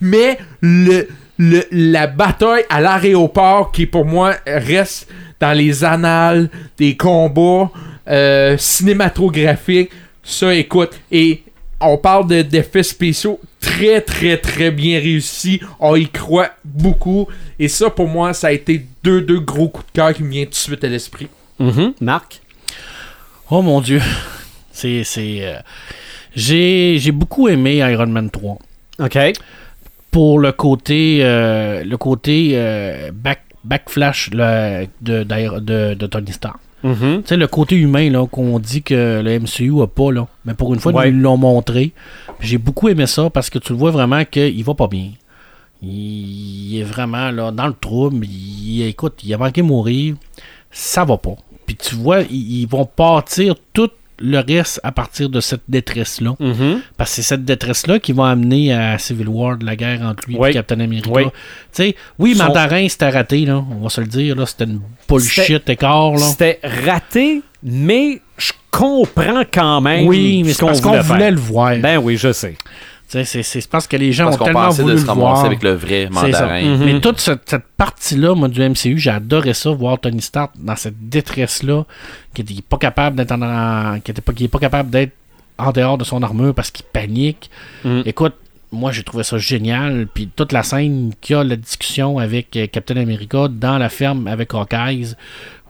Mais le, le- la bataille à l'aéroport, qui pour moi reste dans les annales des combats euh, cinématographiques, ça, écoute, et on parle de- d'effets spéciaux très, très, très bien réussis. On y croit beaucoup. Et ça, pour moi, ça a été deux, deux gros coups de cœur qui me viennent tout de suite à l'esprit. Mhm. Marc? Oh mon dieu. C'est. c'est euh, J'ai j'ai beaucoup aimé Iron Man 3. OK. Pour le côté. euh, le côté. euh, back, backflash le- de, d'Iron- de, de Tony Stark. Mhm. Tu sais, le côté humain là, qu'on dit que le MCU a pas, là. Mais pour une fois, Ouais. ils nous l'ont montré. J'ai beaucoup aimé ça parce que tu le vois vraiment qu'il va pas bien. Il, est vraiment là, dans le trouble. Il, écoute, il a manqué de mourir. Ça va pas. Puis tu vois, ils, ils vont partir tout le reste à partir de cette détresse-là. Mhm. Parce que c'est cette détresse-là qui va amener à Civil War, de la guerre entre lui Oui. et Captain America. Oui. Oui, Son- Mandarin, c'était raté, là. On va se le dire. C'était une bullshit écart. C'était raté, mais je comprends quand même. Oui, mais ce qu'on voulait le voir. Ben oui, je sais. C'est- c'est parce que les gens Parce ont qu'on tellement pensait voulu de se le voir. avec le vrai mandarin. Mhm. Mais toute cette, cette partie-là, moi, du MCU, j'ai adoré ça, voir Tony Stark dans cette détresse-là, qui était pas capable d'être en, qui était pas, qui est pas capable d'être en dehors de son armure parce qu'il panique. Mm. Écoute, moi, j'ai trouvé ça génial. Puis toute la scène qu'il y a, la discussion avec euh, Captain America dans la ferme avec Hawkeye,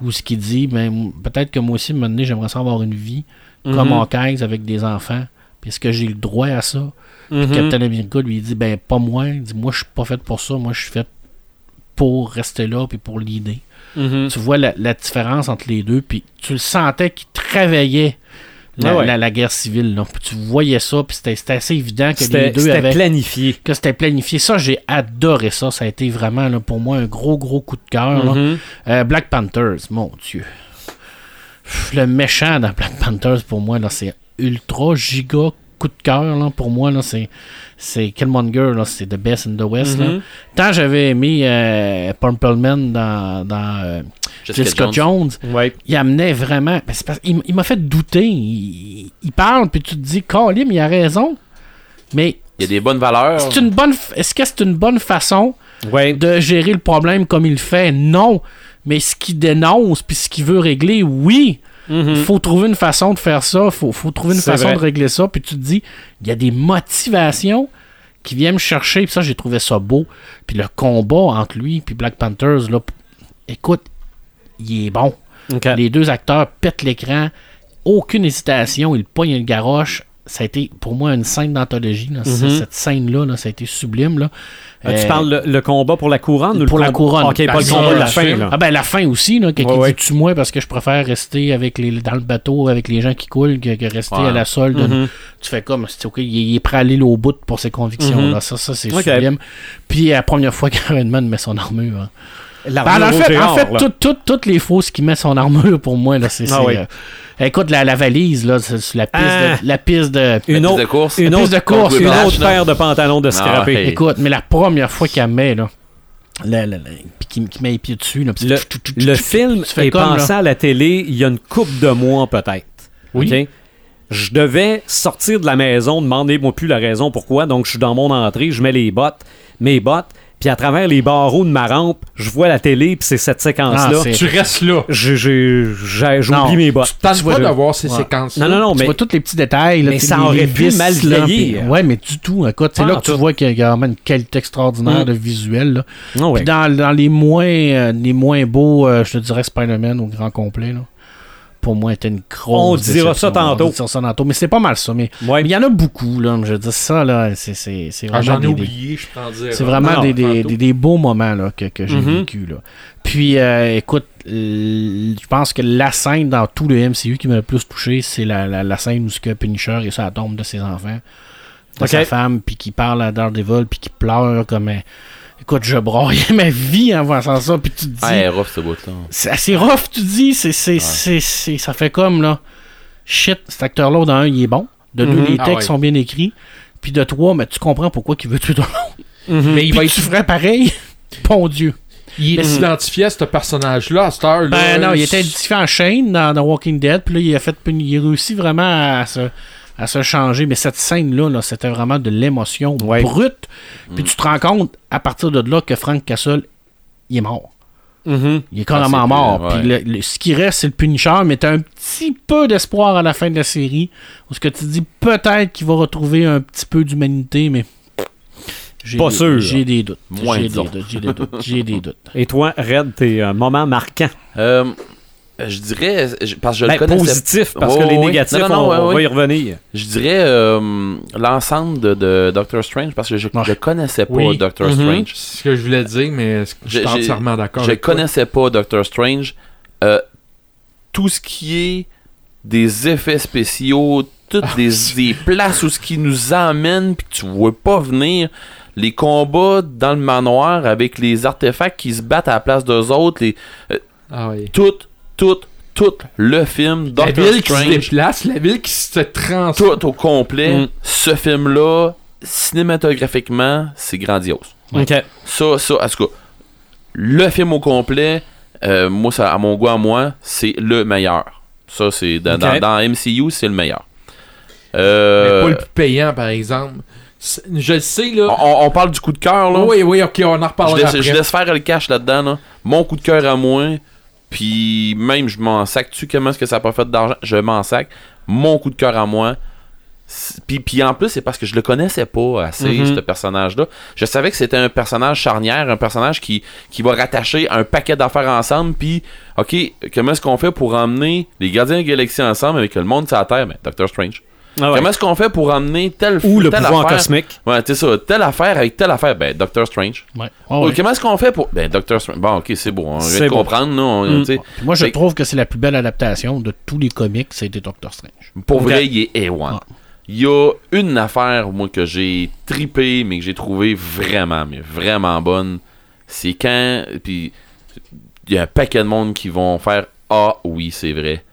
où ce qu'il dit, ben, peut-être que moi aussi, à un moment donné, j'aimerais ça avoir une vie comme Mhm. Hawkeye avec des enfants. Puis est-ce que j'ai le droit à ça? Mhm. Captain America lui dit ben pas moi, il dit moi je suis pas fait pour ça, moi je suis fait pour rester là puis pour l'idée. Mhm. Tu vois la, la différence entre les deux puis tu le sentais qu'il travaillait la, Ah ouais. la- la guerre civile là. Puis tu voyais ça puis c'était assez évident que les deux c'était avaient planifié. que c'était planifié. Ça j'ai adoré ça, ça a été vraiment là, pour moi un gros gros coup de cœur. Mhm. Euh, Black Panthers, mon Dieu. Le méchant dans Black Panthers, pour moi, là, c'est ultra giga coup de cœur. Là, pour moi, là, c'est, c'est Killmonger, là, c'est the best in the West. là. Mhm. Tant j'avais aimé euh, Purple Man dans, dans euh, Jessica, Jones. Ouais. il amenait vraiment. ben, c'est parce- il, il m'a fait douter. Il, il parle, puis tu te dis, Colin, il a raison. Mais Il y a des bonnes valeurs. c'est une bonne, est-ce que c'est une bonne façon Ouais. de gérer le problème comme il le fait, non. Mais ce qu'il dénonce puis ce qu'il veut régler, oui. Mhm. Il faut trouver une façon de faire ça. Il faut, faut trouver une C'est façon vrai. de régler ça. Puis tu te dis, il y a des motivations qui viennent me chercher. Puis ça, j'ai trouvé ça beau. Puis le combat entre lui puis Black Panthers, là, écoute, il est bon. Les deux acteurs pètent l'écran. Aucune hésitation. Ils pognent le garoche. Ça a été pour moi une scène d'anthologie. Mhm. Cette scène-là, là, ça a été sublime. Là. Ah, tu Euh, parles le, le combat pour la couronne ou le pour la couronne. Ok, pas le Parce combat de que- la fin. Là. Ah ben la fin aussi, là, qui Ouais, ouais. dit tue-moi parce que je préfère rester avec les, dans le bateau avec les gens qui coulent que, que rester Ouais. à la solde. Mhm. Tu fais comme, c'est ok, il, est prêt à aller au bout pour ses convictions. Mhm. là. Ça, ça c'est sublime. Puis la première fois qu'Iron Man met son armure. hein. L'armure Ben, en fait, géant, en fait là. tout- tout- toutes les fausses qui mettent son armure pour moi, là, c'est. Ah oui. euh, écoute, la, la valise, là, c'est c'est la piste Ah. de. La piste de Une autre, piste de course. une autre, piste de course, une autre paire de pantalons de scrappé. ouais. Écoute, mais la première fois qu'elle met, là. La, la, la- puis qu'il qu'il met les pieds dessus, là. puis Le, tu- tu- tu- tu- le film est comme, là. pensé à la télé il y a une couple de mois peut-être. Oui. OK? Je devais sortir de la maison, demandez-moi plus la raison pourquoi. Donc, je suis dans mon entrée, je mets les bottes, mes bottes, puis à travers les barreaux de ma rampe, je vois la télé, puis c'est cette séquence-là. Ah, Tu restes là. J'oublie mes bottes. Tu le vois, droit je- de voir ces Ouais. séquences Non, non, non, tu mais vois tous les petits détails. Là, mais ça aurait pu mal là, vieillir. puis- Ouais, mais du tout. Écoute, c'est Pas là que tu vois qu'il y a vraiment une qualité extraordinaire Mm. de visuel. là. Ah ouais. Puis dans, dans les moins euh, les moins beaux, euh, je te dirais Spider-Man au grand complet. Là. Pour moi, était une grosse. On dira ça tantôt. On dira ça tantôt. Mais c'est pas mal ça. Mais Ouais. mais il y en a beaucoup. Là, je dire, ça, là, c'est c'est- c'est Ah, vraiment J'en ai des- oublié, je t'en dire. C'est vraiment Non, des, des, des- des beaux moments là, que, que j'ai Mhm. vécu. Là. Puis, euh, écoute, euh, je pense que la scène dans tout le MCU qui m'a le plus touché, c'est la, la, la scène où ce que Punisher est sur la tombe de ses enfants, de sa femme, puis qui parle à Daredevil, puis qui pleure comme un... Écoute, je broyais ma vie en voyant ça, puis tu te dis... Ah, elle est rough, ce bout-là. C'est assez rough, tu dis. C'est, c'est, c'est, c'est- ça fait comme, là, shit, cet acteur-là, dans un, il est bon. De deux, Mhm. les Ah textes ouais. sont bien écrits. Puis de trois, mais tu comprends pourquoi il veut tuer ton l'autre. Mhm. Mais il va tu être ferais pareil. Bon Dieu. il est identifié à ce personnage-là à cette heure. Ben non, il était identifié en chaîne dans, dans Walking Dead. Puis là, il a, fait, il a réussi vraiment à se, à se changer. Mais cette scène-là, là, c'était vraiment de l'émotion Ouais. brute. Puis tu te rends compte, à partir de là, que Frank Castle, il est mort. Mhm. Il est carrément Ah, mort. plus- Puis ouais. le- le- ce qui reste, c'est le Punisher, mais t'as un petit peu d'espoir à la fin de la série. Parce que tu te dis peut-être qu'il va retrouver un petit peu d'humanité, mais. j'ai Pas des- sûr. J'ai des doutes. Moins, J'ai des disons. doutes. J'ai des doutes. J'ai des doutes. Et toi, Red, tes euh, moments marquants? Euh, je dirais, je- parce que je Ben, le connaissais positif, parce que les négatifs, Non, non, non, on, ouais, on va y revenir. Je dirais euh, l'ensemble de, de Doctor Strange parce que je ne connaissais pas Oui. Doctor Mhm. Strange. C'est ce que je voulais dire, mais je suis entièrement d'accord. Je toi. connaissais pas Doctor Strange. Euh, tout ce qui est des effets spéciaux, toutes Ah, des, des places où ce qui nous emmène puis que tu vois pas venir. Les combats dans le manoir avec les artefacts qui se battent à la place d'eux autres, les, Ah oui. tout, tout, tout le film La Doctor ville qui se déplace, la ville qui se transforme. tout au complet, Mm. ce film-là, cinématographiquement, c'est grandiose. OK. Ça, ça, en tout cas, le film au complet, euh, moi, ça, à mon goût, à moi, c'est le meilleur. Ça, c'est dans, dans, dans MCU, c'est le meilleur. Mais Euh, pas le plus payant, par exemple. Je le sais, là. on, on parle du coup de cœur, là. oui, oui, ok, on en je, reparlera laisse, après. je laisse faire le cash là-dedans, là. Mon coup de cœur à moi, puis même, je m'en sac-tu comment est-ce que ça n'a pas fait d'argent, je m'en sac. Mon coup de cœur à moi, puis, puis en plus, c'est parce que je le connaissais pas assez, Mhm. ce personnage-là. Je savais que c'était un personnage charnière, un personnage qui, qui va rattacher un paquet d'affaires ensemble, puis, OK, comment est-ce qu'on fait pour emmener les Gardiens de la Galaxie ensemble avec le monde sur la Terre? Ben, Doctor Strange. Ah ouais. Comment est-ce qu'on fait pour emmener telle Ou le telle pouvoir affaire? cosmique. Ouais, c'est ça, telle affaire avec telle affaire, ben, Doctor Strange. Ouais. Ah ouais. Comment est-ce qu'on fait pour. Ben, Doctor Strange. Bon, ok, c'est bon. On C'est vient de bon. comprendre, on- Mm. tu sais. Puis moi, je Fait- trouve que c'est la plus belle adaptation de tous les comics, c'était Doctor Strange. Pour vrai, il est A1. Ah. Il y a une affaire, moi, que j'ai tripé, mais que j'ai trouvé vraiment, mais vraiment bonne. C'est quand. Puis, il y a un paquet de monde qui vont faire Ah, oui, c'est vrai.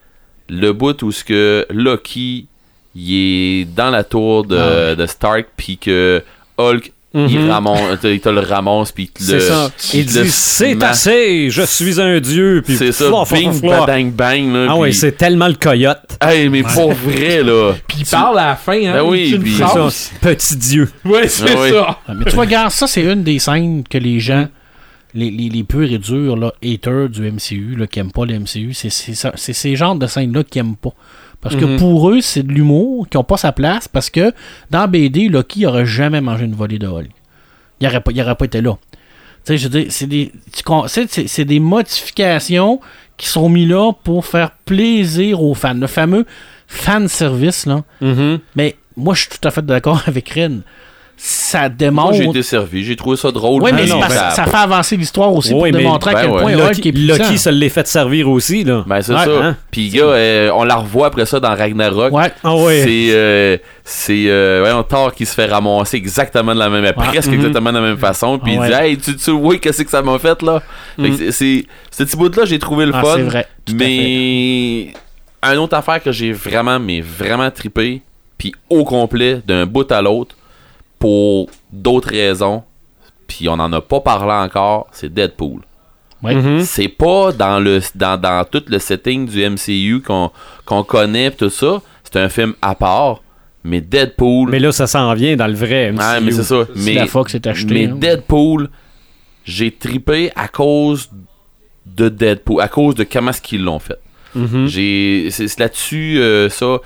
Le bout où ce que Loki, il est dans la tour de, Ah de Stark, puis que Hulk, il, Mhm. ramasse, il te le ramasse, puis il te C'est le. ça. Il dit c'est assez, je suis un dieu. Puis C'est ça, bing, flop. badang, bang. Là, Ah ouais, puis- c'est tellement le coyote. Hey, mais pour vrai, là. Puis il parle à la fin, hein. Ben oui, C'est ça. Petit dieu. Ouais, c'est Ah oui. ça. Ah, Mais tu vois, regarde, ça, c'est une des scènes que les gens, les, les, les purs et durs, là, haters du MCU, là, qui aiment pas le MCU, c'est c'est c'est ces genres de scènes-là qu'ils aiment pas. Parce que Mhm. pour eux, c'est de l'humour qui ont pas sa place, parce que dans BD, Loki aurait jamais mangé une volée de Hulk. Il aurait pas, il aurait pas été là. Tu sais, je veux dire, c'est des, c'est- modifications qui sont mis là pour faire plaisir aux fans. Le fameux fan service, là. Mhm. Mais moi, je suis tout à fait d'accord avec Ren. Ça Moi, démontre. j'ai été servi. J'ai trouvé ça drôle. Oui, mais non, parce ben, ça fait avancer l'histoire aussi Oui, pour mais- démontrer à ben quel ouais. point Hulk est. Lucky se l'est fait servir aussi, là. Ben, c'est Ouais, ça. hein? Puis, gars, euh, on la revoit après ça dans Ragnarok. Ouais. Ah ouais. C'est euh, c'est euh, Thor qui se fait ramasser exactement de la même presque Mhm. exactement de la même façon puis Ah il dit hey tu tu vois qu'est-ce que ça m'a fait là? Mhm. c'est- ce petit bout là j'ai trouvé le Ah, fun c'est vrai. à mais une autre affaire que j'ai vraiment mais vraiment trippé puis au complet d'un bout à l'autre pour d'autres raisons puis on en a pas parlé encore c'est Deadpool Ouais. Mhm. c'est pas dans le dans, dans tout le setting du MCU qu'on qu'on connaît pis tout ça. C'est un film à part. Mais Deadpool. Mais là, ça s'en vient dans le vrai. Ouais, MCU. mais c'est ça. Mais, la Fox est achetée. mais hein. Deadpool, j'ai tripé à cause de Deadpool, à cause de comment est-ce qu'ils l'ont fait. Mhm. J'ai c'est là-dessus euh, ça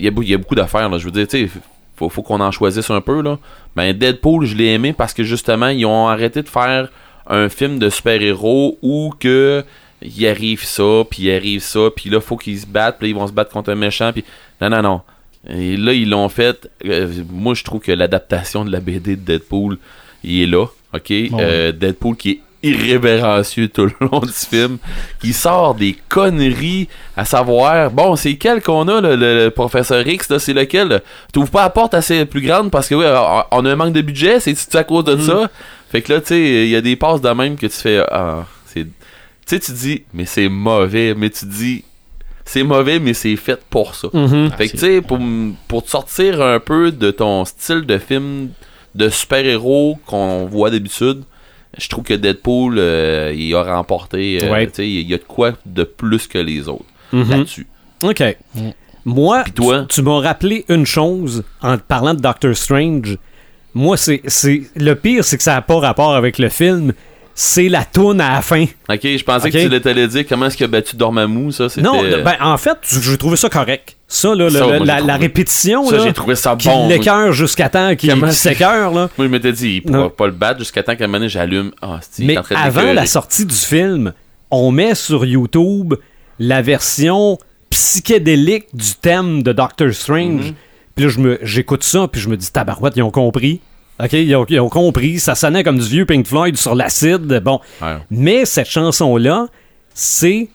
il y a, y a beaucoup d'affaires là, je veux dire tu sais faut, faut qu'on en choisisse un peu là. Ben Deadpool, je l'ai aimé parce que justement ils ont arrêté de faire un film de super-héros où que il arrive ça, puis il arrive ça, puis là faut qu'ils se battent, puis là, ils vont se battre contre un méchant, puis non non non. Et là ils l'ont fait euh, moi je trouve que l'adaptation de la BD de Deadpool, il est là, OK? Bon, Euh, Deadpool qui est irrévérencieux tout le long du film, qui sort des conneries, à savoir, bon, c'est quel qu'on a, le, le- le professeur X, là, c'est lequel? T'ouvres pas la porte assez plus grande parce que, oui, on a un manque de budget, c'est à cause de ça? Fait que là, tu sais, il y a des passes de même que tu fais, ah, c'est... Tu sais, tu dis, mais c'est mauvais, mais tu dis, c'est mauvais, mais c'est fait pour ça. Mhm. Fait que, tu sais, pour, pour te sortir un peu de ton style de film de super-héros qu'on voit d'habitude, je trouve que Deadpool, euh, il a remporté. euh, Ouais. tu sais, Il y a de quoi de plus que les autres Mhm. là-dessus. OK. Mm. Moi, toi? tu, tu m'as rappelé une chose en te parlant de Doctor Strange. Moi, c'est c'est le pire, c'est que ça n'a pas rapport avec le film. C'est la toune à la fin. Ok, je pensais que tu l'allais dire comment est-ce qu'il a battu Dormammu, ça. Non, ben, en fait, j'ai trouvé ça correct. Ça, là, le- Ça, le- moi, j'ai la, trouvé- la répétition, ça, là, j'ai trouvé ça qui bon. l'écœure jusqu'à temps qu'il c'est- s'écœure, là. Moi, je m'étais dit, il pourra pas le battre jusqu'à temps qu'à un moment donné, j'allume. Ah, c'est Mais avant la sortie du film, on met sur YouTube la version psychédélique du thème de Doctor Strange. Mhm. Puis là, je me- j'écoute ça, puis je me dis, tabarouette, ils ont compris. OK, ils ont, ils ont compris. Ça sonnait comme du vieux Pink Floyd sur l'acide. Bon. Ouais. Mais cette chanson-là, c'est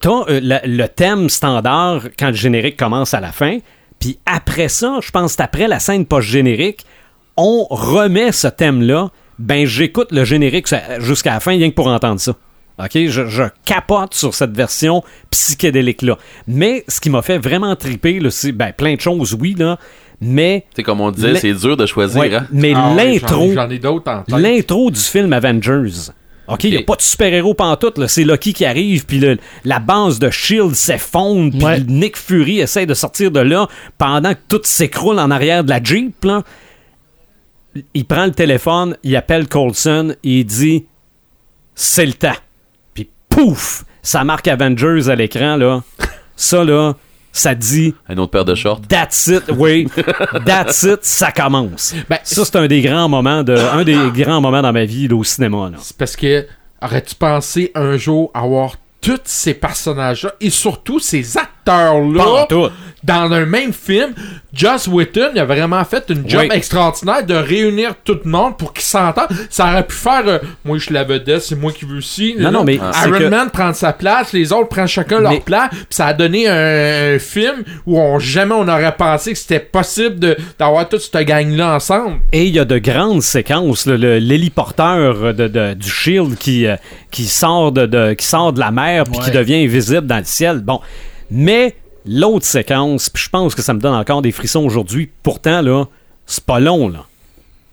t'as, euh, le, le thème standard quand le générique commence à la fin. Puis après ça, je pense après la scène post-générique, on remet ce thème-là. Ben, j'écoute le générique jusqu'à la fin, rien que pour entendre ça. OK? Je, je capote sur cette version psychédélique-là. Mais ce qui m'a fait vraiment triper, c'est ben, plein de choses, oui, là. Mais, Tu sais, comme on disait, c'est dur de choisir. ouais, hein? mais Ah l'intro. j'en- J'en ai d'autres en tête. L'intro du film Avengers. OK, il n'y a pas de super-héros pantoute, là. C'est Loki qui arrive, puis la base de S.H.I.E.L.D. s'effondre, puis Ouais. Nick Fury essaie de sortir de là pendant que tout s'écroule en arrière de la Jeep, là. Il prend le téléphone, il appelle Coulson, et il dit « C'est le temps. » Puis pouf! Ça marque Avengers à l'écran, là. Ça, là, ça dit Un autre paire de shorts. That's it, oui. That's it, ça commence. Ben, ça, c'est un des grands moments de, un des grands moments dans ma vie là, au cinéma. Là. C'est parce que aurais-tu pensé un jour avoir tous ces personnages-là et surtout ces Pas acteurs-là tout. dans un même film? Joss Whedon il a vraiment fait une job Oui. extraordinaire de réunir tout le monde pour qu'ils s'entendent. Ça aurait pu faire euh, moi je suis la vedette, c'est moi qui veux aussi. Non, non, mais Iron que- Man prend sa place, les autres prennent chacun leur place, puis ça a donné un, un film où on jamais on aurait pensé que c'était possible d'avoir toute cette gang-là ensemble. Et il y a de grandes séquences. là, L'héliporteur de, de- du Shield qui, euh, qui, sort de, de- qui sort de la mer puis qui devient invisible dans le ciel. Bon. Mais l'autre séquence, puis je pense que ça me donne encore des frissons aujourd'hui. Pourtant, là, c'est pas long. là.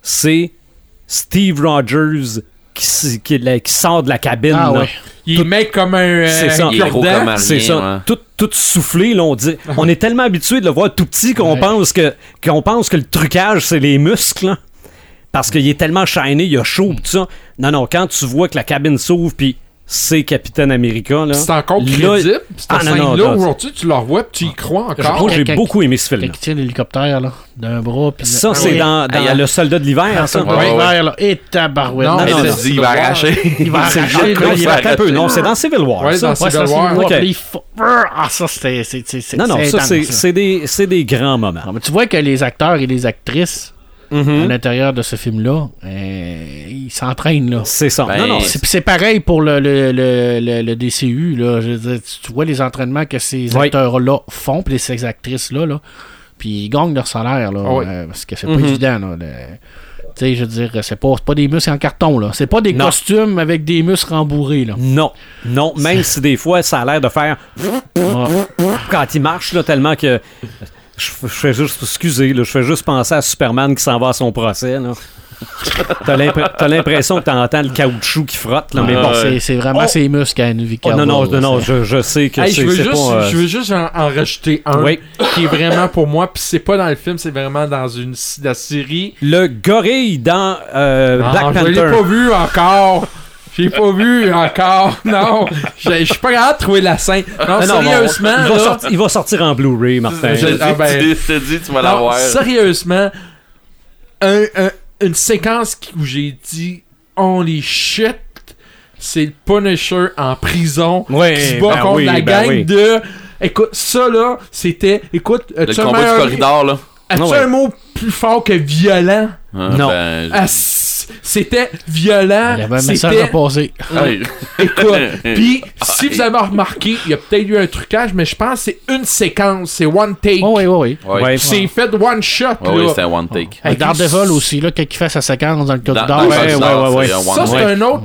C'est Steve Rogers qui, s- qui, là, qui sort de la cabine. Ah là. ouais. Il met comme un, euh, C'est ça. un Il est gros cure-dent. comme un- C'est rien, ça. ouais. Tout, tout soufflé, là, on dit. On est tellement habitué de le voir tout petit qu'on Ouais. pense que qu'on pense que le trucage, c'est les muscles. là. Parce qu'il est tellement shiny, il a chaud, tout ça. Non, non, quand tu vois que la cabine s'ouvre, puis c'est Capitaine America. Là. C'est encore crédible. Cette Ah, non, non, scène-là, aujourd'hui, tu le revois puis tu y crois Moi, encore. j'ai beaucoup aimé ce film. il tient l'hélicoptère, là, d'un bras. Puis Ça, Ah c'est oui. dans, dans Ah, il y a- Le Soldat de l'hiver, Ah, ça. là. Et tabarouette. Non, il va arracher. Il va C'est arracher. il va- un peu. Non, c'est dans Civil War. Ouais, ça. dans Civil c'est War. Ah, ça, c'était. c'est- c'est- c'est- Non, non, ça, c'est des, c'est des grands moments. Non, mais tu vois que les acteurs et les actrices à Mhm. l'intérieur de ce film-là, euh, ils s'entraînent là. C'est ça. Ben, non, non, C'est, pareil pour le, le, le, le- le DCU. Là. Je veux dire, tu- vois les entraînements que ces Oui. acteurs-là font, puis ces actrices-là, là, puis ils gagnent leur salaire. Là, oui. euh, parce que c'est Mhm. pas évident. Là, le- Tu sais, je veux dire, c'est pas, pas des muscles en carton. là. C'est pas des Non. costumes avec des muscles rembourrés. Là. non. Non, même si des fois, ça a l'air de faire Ah. quand il marche, là, tellement que. Je, je fais juste, excusez, là, je fais juste penser à Superman qui s'en va à son procès. là. T'as l'impr- t'as l'impression que t'entends le caoutchouc qui frotte, là, mais bon. c'est, vraiment Oh. ces muscles à Henry Oh, non, non, non, je, je sais que Hey, c'est je veux c'est juste, pas. euh, je veux juste en, en rajouter un Oui. qui est vraiment pour moi, puis c'est pas dans le film, c'est vraiment dans une la série. Le gorille dans euh, Non, Black je l'ai Panther. pas vu encore. J'ai pas vu encore. Non, je suis pas capable de trouver la scène. Non, Non, non, sérieusement, il, va là, sortir, il va sortir en Blu-ray, Martin. Je- Je ah, ben- te dis, tu vas l'avoir. sérieusement, un- un- une séquence où j'ai dit holy shit, c'est le Punisher en prison Ouais, qui se bat ben contre oui, la ben gang oui. de. Écoute, ça là, c'était. Écoute, Le combat du corridor, là. As-tu ouais. un mot plus fort que violent? Ah, Non. ben, Ah, c'était violent. Il y avait un message C'était à passer. hey. Écoute, puis si vous avez remarqué, il y a peut-être eu un trucage, mais je pense que c'est une séquence, c'est one take. Oh, oui, oui, oui. Ouais. Ouais. C'est fait one shot, Ouais, oui, un one take. Avec Daredevil aussi, là, quand il fait sa séquence dans le dans le ouais, ouais, ouais, c'est un ouais. one Ça, c'est une autre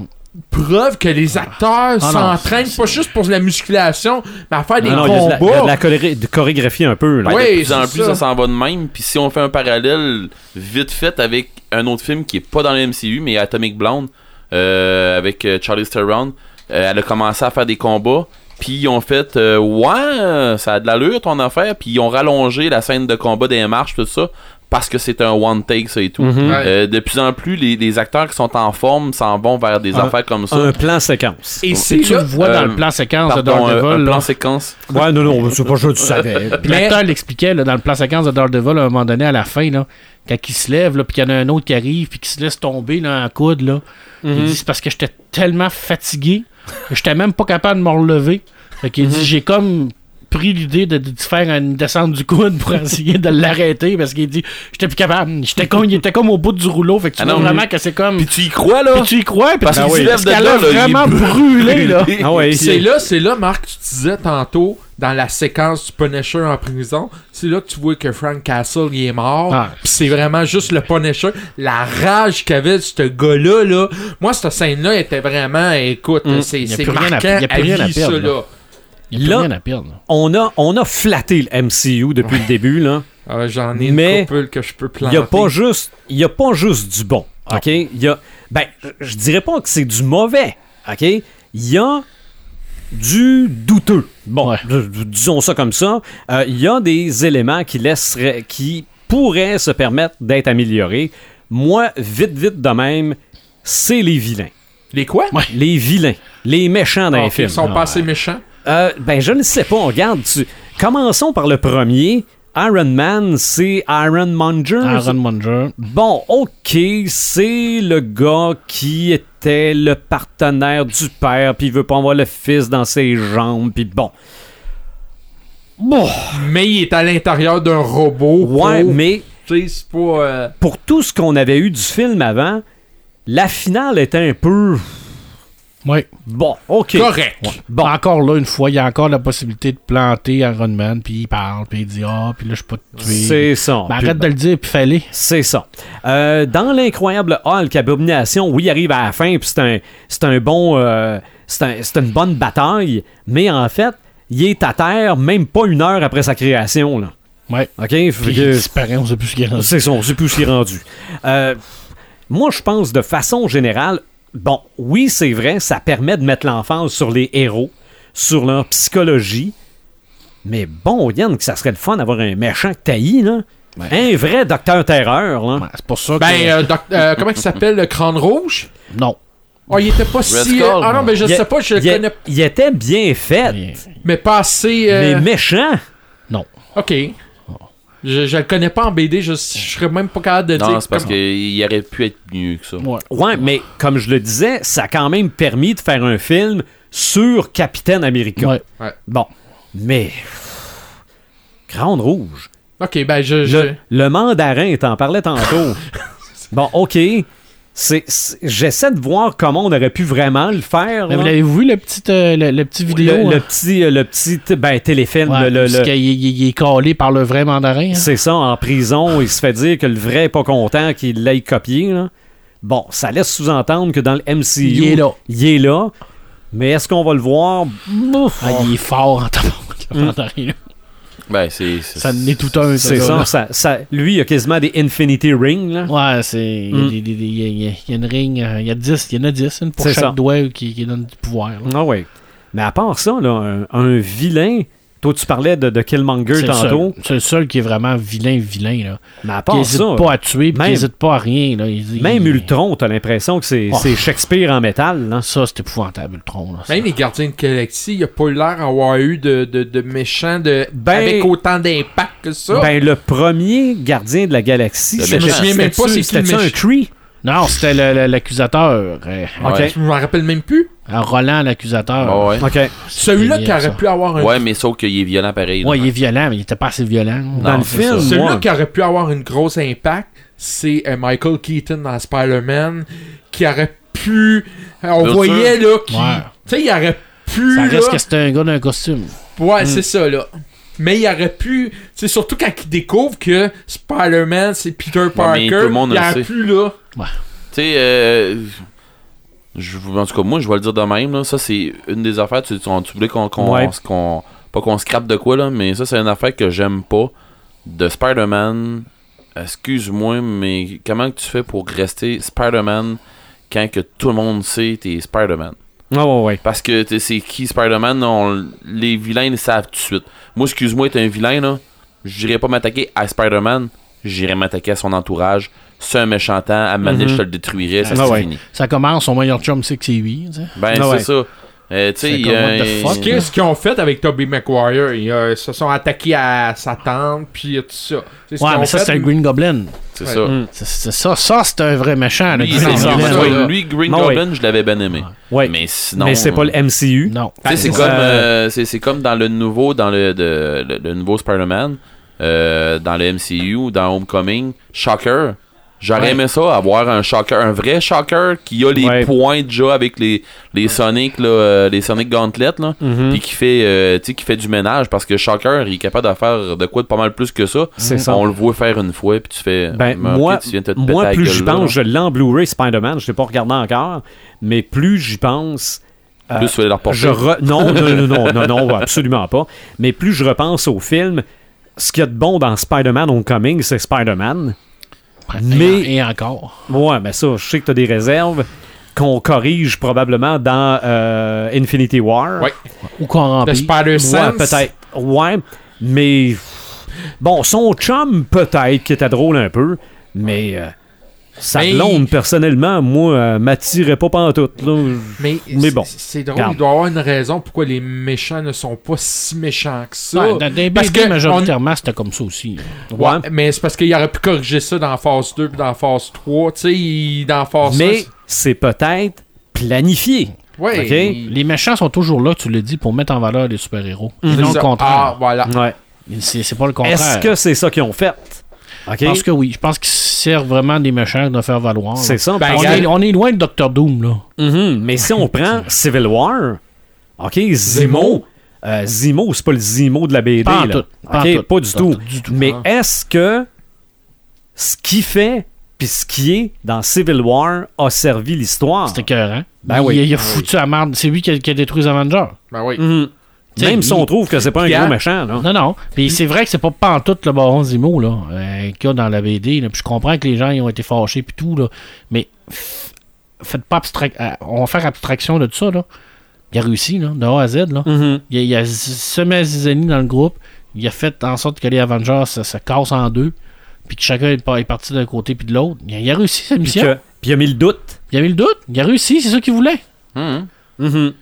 preuve que les acteurs non, s'entraînent pas juste pour la musculation, mais à faire des Non, non, il y a de la, de combats. de chorégraphie un peu. Là. Ben, Ouais, de plus en plus, ça. ça s'en va de même. Puis si on fait un parallèle vite fait avec un autre film qui est pas dans le MCU, mais Atomic Blonde, euh, avec euh, Charlie Theron, euh, elle a commencé à faire des combats. Puis ils ont fait euh, Ouais, ça a de l'allure ton affaire. Puis ils ont rallongé la scène de combat des marches, tout ça, parce que c'est un one take, ça et tout. Mhm. Ouais. Euh, de plus en plus, les, les acteurs qui sont en forme s'en vont vers des Un- affaires comme ça. Un plan séquence. Et c'est Tu le là. vois dans Euh, le plan séquence de Daredevil. un plan séquence. Ouais, non, non, c'est pas je le savais. L'acteur l'expliquait là, dans le plan séquence de Daredevil à un moment donné à la fin, là, quand il se lève, là, puis qu'il y en a un autre qui arrive, puis qui se laisse tomber là, en coude. Là. Mhm. Il dit c'est parce que j'étais tellement fatigué que j'étais même pas capable de me relever. Fait qu'il Mhm. dit j'ai comme pris l'idée de, de faire une descente du coude pour essayer de l'arrêter parce qu'il dit j'étais plus capable. J'étais comme, il était comme au bout du rouleau. Fait que tu Ah vois non, vraiment que c'est comme. Puis tu y crois, là? Puis tu y crois, puis Parce tu- qu'il lève parce de qu'elle là, a là, il est vraiment brûlé, là. Ah ouais, C'est là, c'est là, Marc, tu disais tantôt, dans la séquence du Punisher en prison, c'est là que tu vois que Frank Castle, il est mort. Ah. Puis c'est vraiment juste le Punisher. La rage qu'avait ce gars-là, là. Moi, cette scène-là était vraiment, écoute, Mm. c'est Il y a c'est rien à- marquant il y a plus rien à vie, perdre, ça, là. là. Il n'y a rien à perdre. on a, on a flatté le MCU depuis le début. là. Ah, J'en ai une Mais couple que je peux Il planter. n'y a, pas juste- il y a pas juste du bon. OK? Y a, ben, je- dirais pas que c'est du mauvais. OK? Il y a du douteux. Bon, Ouais. disons ça comme ça. Euh, Il y a des éléments qui laisseraient, qui pourraient se permettre d'être améliorés. Moi, vite, vite de même, c'est les vilains. Les quoi? Les vilains. Les méchants dans Ah, les ok, films. Ils sont pas assez méchants? Euh, ben, je ne sais pas. Regarde, tu- commençons par le premier. Iron Man, c'est Iron Monger. Aaron Munger. Bon, ok, c'est le gars qui était le partenaire du père, puis il veut pas avoir le fils dans ses jambes, puis bon. Bon, Mais il est à l'intérieur d'un robot. ouais, pour- mais pas. euh, pour tout ce qu'on avait eu du film avant, la finale était un peu... Oui. Bon, ok. Correct. Bon, encore là, une fois, il y a encore la possibilité de planter Iron Man, puis il parle, puis il dit Ah, puis là, je suis pas tué. C'est ça. Ben, arrête de le dire, puis fallait. C'est ça. Euh, dans l'incroyable Hulk, Abomination, oui, il arrive à la fin, puis c'est un, c'est un bon, euh, c'est un- c'est une bonne bataille, mais en fait, il est à terre même pas une heure après sa création, là. Ouais. OK? Fait Puis il que- disparaît, on sait plus ce qu'il a là. c'est ça, on sait plus où il est rendu. Euh, moi, je pense de façon générale, bon, oui, c'est vrai, ça permet de mettre l'emphase sur les héros, sur leur psychologie, mais bon, Yann, que ça serait le fun d'avoir un méchant taillis, là. Un vrai docteur terreur, là. Ouais, c'est pour ça que. Ben, Ben, euh, doc- euh, comment il s'appelle, le crâne rouge? non. Oh, il était pas si. Skull. Ah non, mais je Il- sais pas, je le connais il était bien fait, Mais- Mais pas assez. euh, mais méchant. Non. Ok. Je, je le connais pas en BD, je, je serais même pas capable de dire. Non, c'est parce comment- qu'il aurait pu être mieux que ça. Ouais. Ouais, mais comme je le disais, ça a quand même permis de faire un film sur Capitaine America. Ouais. Bon, mais Grande Rouge. Ok, ben je. je- Le, le mandarin, t'en parlais tantôt. bon, ok. C'est, c'est- j'essaie de voir comment on aurait pu vraiment le faire. Mais vous l'avez vu, le petit, euh, le, le petit vidéo? le, le hein? petit, euh, le petit ben, téléfilm. Ouais, le- parce qu'il- il, est collé par le vrai mandarin. hein? c'est ça, en prison, il se fait dire que le vrai est pas content qu'il l'ait copié. là. Bon, ça laisse sous-entendre que dans le MCU, Il est là. il est là. Mais est-ce qu'on va le voir? Ah, il est fort en tabac, le Mm. mandarin. là. Ben, c'est. Ça en est tout un. C'est ça, ça, Lui, il a quasiment des Infinity Rings. Là. Ouais, c'est. Il y a Mm. des- des- des- il y a- il y a- il y a une ring. euh, Il y a 10. Il y en a 10, une pour C'est chaque ça. doigt qui, qui donne du pouvoir. là. Ah ouais. Mais à part ça, là, un, un vilain, toi tu parlais de, de Killmonger C'est le tantôt, seul- C'est le seul qui est vraiment vilain, vilain. Là. mais à Qui part n'hésite ça, pas à tuer, même- qui n'hésite pas à rien. Là. Il- même Ultron, t'as l'impression que c'est Oh. c'est Shakespeare en métal. Là. Ça, c'est épouvantable, Ultron. Là. Même les gardiens de Galaxy, il a pas eu l'air d'avoir eu de, de, de méchants de, Ben- avec autant d'impact que ça. Ben, le premier gardien de la galaxie, méchant. Je me souviens même pas c'est qui un. Cree? Non, c'était le- le- l'accusateur. euh, Ok. Ouais. je m'en rappelle même plus. Roland, l'accusateur. Ah ouais. OK. Celui-là Il qui aurait ça. pu avoir un. Ouais, mais sauf qu'il est violent pareil. Ouais, il est violent, mais il était pas assez violent. Dans le film. Celui-là qui aurait pu avoir une grosse impact, c'est euh, Michael Keaton dans Spider-Man, qui aurait pu. euh, on Bien voyait là qu'il. Ouais. Tu sais, il aurait pu. Ça là- reste que c'était un gars d'un costume. Ouais, c'est ça, là. Mais il aurait pu. C'est surtout quand il découvre que Spider-Man, c'est Peter Parker. mais tout le monde il aurait pu, là. Tu sais, euh, je, en tout cas, moi, je vais le dire de même. Là, ça, c'est une des affaires. Tu, tu, tu voulais qu'on. Ouais. qu'on- pas qu'on scrape de quoi, là, mais ça, c'est une affaire que j'aime pas. De Spider-Man. Excuse-moi, mais comment que tu fais pour rester Spider-Man quand que tout le monde sait t'es Spider-Man? Ah ouais, ouais. Parce que t'sais, c'est qui Spider-Man, on- les vilains le savent tout de suite. Moi, excuse-moi, être un vilain, là, j'irai pas m'attaquer à Spider-Man, j'irai m'attaquer à son entourage. C'est un méchant temps, à m'amener, Mhm. je te le détruirais, ça Ah c'est ouais. fini. Ça commence, son meilleur chum, c'est que c'est lui. Ben, Ah c'est ouais. ça. Euh, C'est fuck? Qu'est-ce qu'ils ont fait avec Tobey Maguire? Ils euh, se sont attaqués à sa tante, puis tout ça. C'est ce Ouais, mais ça, fait. c'était le Green Goblin. C'est Ouais. ça. Mm. C'est c'est ça, ça c'est un vrai méchant. Lui, Green c'est ça, Goblin. ça, lui, là. lui, Green ouais. Goblin, je l'avais bien aimé. Ouais. Mais sinon. Mais c'est pas le MCU. Non. C'est Ben, comme, euh, c'est, c'est comme dans le nouveau, dans le, de- le, le nouveau Spider-Man, euh, dans le MCU, dans Homecoming, Shocker. J'aurais Ouais. aimé ça, avoir un Shocker, un vrai Shocker qui a les Ouais. points déjà avec les, les Sonic, là, euh, les Sonic Gauntlet, là, Mhm. puis qui fait, euh, qui fait du ménage parce que Shocker, il est capable de faire de quoi de pas mal plus que ça. C'est ça. On le voit faire une fois, puis tu fais. Ben, moi, tu viens te moi plus j'y pense, je l'ai en Blu-ray Spider-Man, je l'ai pas regardé encore, mais plus j'y pense, euh, Plus tu reporter. je re- non, non, non, non, non, absolument pas. Mais plus je repense au film, ce qu'il y a de bon dans Spider-Man Homecoming, c'est Spider-Man. Mais- Et, et encore. Ouais, mais ça, je sais que tu as des réserves qu'on corrige probablement dans euh, Infinity War. Ouais. Ou qu'on Le remplit. Spider-Sense. Ouais, peut-être. Ouais, mais bon, son chum peut-être qui était drôle un peu, mais euh, sa Mais- blonde personnellement, moi, euh, m'attirait pas pantoute là. Mais, Mais bon. c'est- drôle, il doit y avoir une raison pourquoi les méchants ne sont pas si méchants que ça. Ouais, dans des Parce BD, que majoritairement, c'était comme ça aussi. Ouais, mais c'est parce qu'il aurait pu corriger ça dans phase 2 puis dans phase 3. Tu sais, dans phase Mais c'est peut-être planifié. 1, ouais, ok? il- Les méchants sont toujours là, tu le dis, pour mettre en valeur les super-héros. Et non le ça. Ah, contraire. voilà. Ouais. C'est c'est pas le contraire. Est-ce que c'est ça qu'ils ont fait? OK? Je pense que oui. Je pense qu'ils servent vraiment des méchants de faire valoir. C'est ça. Ben, on, est, on est loin de Doctor Doom, là. Mhm, Mais si on prend Civil War, OK, Zemo, euh, Zemo, c'est pas le Zemo de la BD. Pas là. tout, pas tout. du tout. du tout. Mais Ah. est-ce que ce qui fait puis ce qui est dans Civil War a servi l'histoire? C'était écœurant. Ben il, oui. il a foutu à marde. C'est lui qui a, qui a détruit les Avengers. Ben oui. Mhm. T'sais, Même si on trouve que c'est pas un gros méchant, là. Non, non. Puis c'est vrai que c'est pas pantoute le baron Zemo, là, euh, qu'il y a dans la BD. Là. Puis je comprends que les gens ils ont été fâchés puis tout, là. Mais faites pas abstraction. on va faire abstraction de tout ça, là. Il a réussi, là, de A à Z, là. Mhm. Il, a, il a semé à zizanie dans le groupe. Il a fait en sorte que les Avengers se, se cassent en deux. Puis que chacun est, par- est parti d'un côté puis de l'autre. Il, a- il a réussi sa mission. puis il a mis le doute. Il avait le doute. Il a réussi, c'est ça qu'il voulait. Hum, Mhm.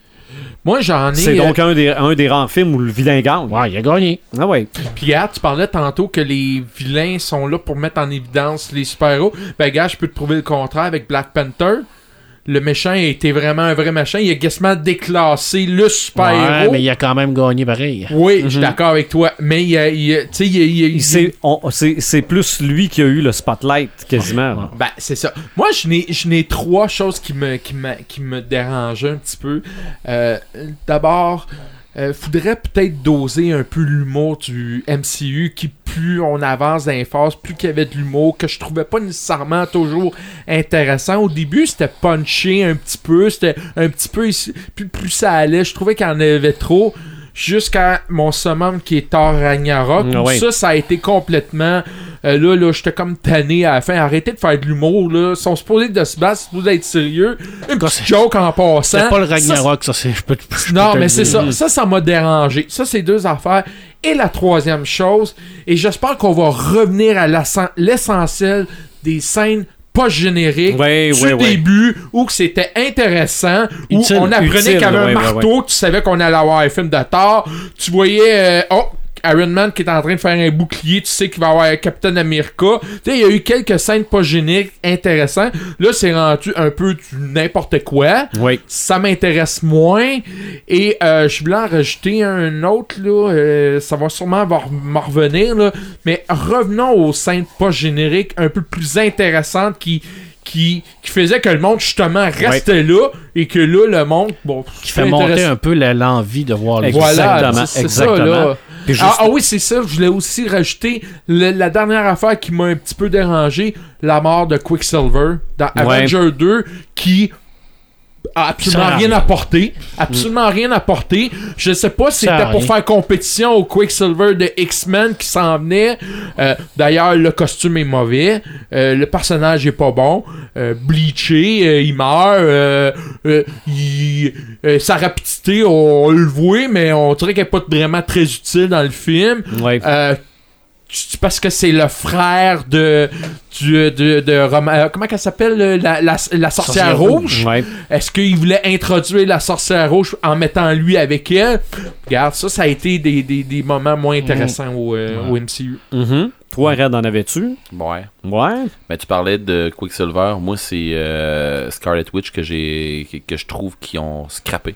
Moi, j'en ai. C'est euh, donc un des, un des rares films où le vilain gagne. Ouais, il a gagné. Ah ouais. Puis, regarde, tu parlais tantôt que les vilains sont là pour mettre en évidence les super-héros. Ben, gars, je peux te prouver le contraire avec Black Panther. Le méchant a été vraiment un vrai méchant. Il a quasiment déclassé le Ouais, super-héros. mais il a quand même gagné pareil. Oui, je suis d'accord avec toi. Mais il a, il a- tu sais, il a- il a- il- C'est on- c'est- c'est plus lui qui a eu le spotlight quasiment. Ben, c'est ça. Moi, je n'ai, je n'ai trois choses qui me, qui me, qui me dérangeaient un petit peu. Euh, d'abord, euh, faudrait peut-être doser un peu l'humour du MCU, qui plus on avance dans les phases, plus qu'il y avait de l'humour, que je trouvais pas nécessairement toujours intéressant. Au début, c'était punché un petit peu, c'était un petit peu... ici- Plus, plus ça allait, je trouvais qu'il y en avait trop. Jusqu'à mon summum qui est Thor Ragnarok. Ah ouais. Ça, ça a été complètement. Euh, là, là, j'étais comme tanné à la fin. Arrêtez de faire de l'humour, là. Ils sont supposés de se battre, supposés être sérieux. Une petite joke en passant. C'est pas le Ragnarok, ça, c'est. non, mais c'est ça. Ça, ça m'a dérangé. Ça, c'est deux affaires. Et la troisième chose, et j'espère qu'on va revenir à l'essentiel des scènes pas génériques Ouais, du ouais, ouais. début où c'était intéressant où Utile, on apprenait qu'il y avait un marteau tu savais qu'on allait avoir un film de Thor tu voyais euh, oh Iron Man qui est en train de faire un bouclier, tu sais qu'il va avoir Captain America. Tu sais, il y a eu quelques scènes pas géniques intéressantes. Là, c'est rendu un peu du n'importe quoi Oui. ça m'intéresse moins. Et euh, je voulais en rajouter un autre, là. euh, ça va sûrement m'en revenir, là. Mais revenons aux scènes pas génériques un peu plus intéressantes qui. Qui, qui faisait que le monde justement restait là et que là le monde bon Qui fait monter un peu l'envie de voir le Exactement, voilà c'est ça exactement. là juste- ah, ah oui, c'est ça. Je voulais aussi rajouter le- la dernière affaire qui m'a un petit peu dérangé, la mort de Quicksilver dans Ouais. Avenger 2, qui a absolument rien rien. apporté. Absolument rien apporté. Je sais pas si c'était pour rien. faire compétition au Quicksilver de X-Men qui s'en venait. Euh, D'ailleurs, le costume est mauvais. Euh, le personnage est pas bon. Euh, bleaché, il meurt. il- sa rapidité, on, on le voit, mais on dirait qu'elle est pas vraiment très utile dans le film. Ouais. Euh, tu- parce que c'est le frère de du, de, de Roma- euh, comment qu'elle s'appelle le- la, la, la sorcière Sorcière rouge Ouais. est-ce qu'il voulait introduire la sorcière rouge en mettant lui avec elle? Regarde ça ça a été des, des, des moments moins intéressants au, euh, au MCU Mhm. Toi, Red, en avais-tu? Ouais. Ouais. Ben, tu parlais de Quicksilver. Moi, c'est euh, Scarlet Witch que j'ai que, que je trouve qu'ils ont scrappé.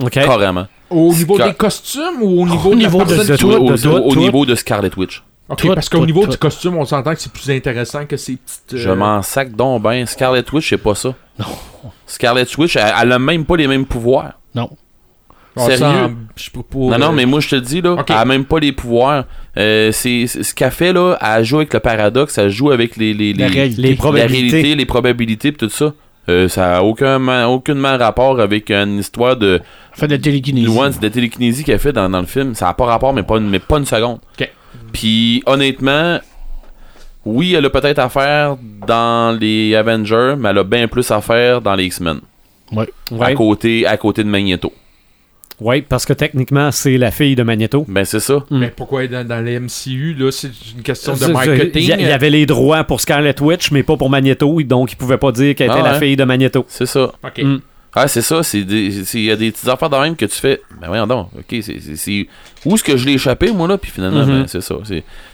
OK. Carrément. au niveau Scar- des costumes ou au niveau Au de niveau la de- personne de qui- tout, au, niveau de Scarlet Witch. Ok, Tout, parce qu'au niveau tout. du costume on s'entend que c'est plus intéressant que ces petites euh, Je m'en sac donc ben. Scarlet Witch, c'est pas ça. Non. Scarlet Witch, elle, elle a même pas les mêmes pouvoirs. Non. on sérieux? je peux pas, Non, non, euh, mais moi, je te le dis, là, elle a même pas les pouvoirs. Euh, c'est ce qu'elle fait, là, elle joue avec le paradoxe, elle joue avec les, les, La les- réalité. Les la probabilités. réalité, les probabilités, pis tout ça. Euh, ça a aucun, aucunement rapport avec une histoire de Fait de la télékinésie. nuance de télékinésie qu'elle fait dans, dans le film. Ça a pas rapport, mais pas une, mais pas une seconde. Ok. Puis, honnêtement, oui, elle a peut-être à faire dans les Avengers, mais elle a bien plus à faire dans les X-Men. À, Ouais. côté, à côté de Magneto. Ouais, parce que techniquement, c'est la fille de Magneto. Ben, c'est ça. mais pourquoi dans, dans les MCU là? C'est une question de marketing Il y, y avait les droits pour Scarlet Witch, mais pas pour Magneto, donc il pouvait pas dire qu'elle était Ah la fille de Magneto. C'est ça. ok Mm. Ah, c'est ça. c'est Il y a des petites affaires de même que tu fais. Ben, voyons donc. Ok, c'est- Où est-ce que je l'ai échappé, moi, là? Puis finalement, Mhm. ben, c'est ça.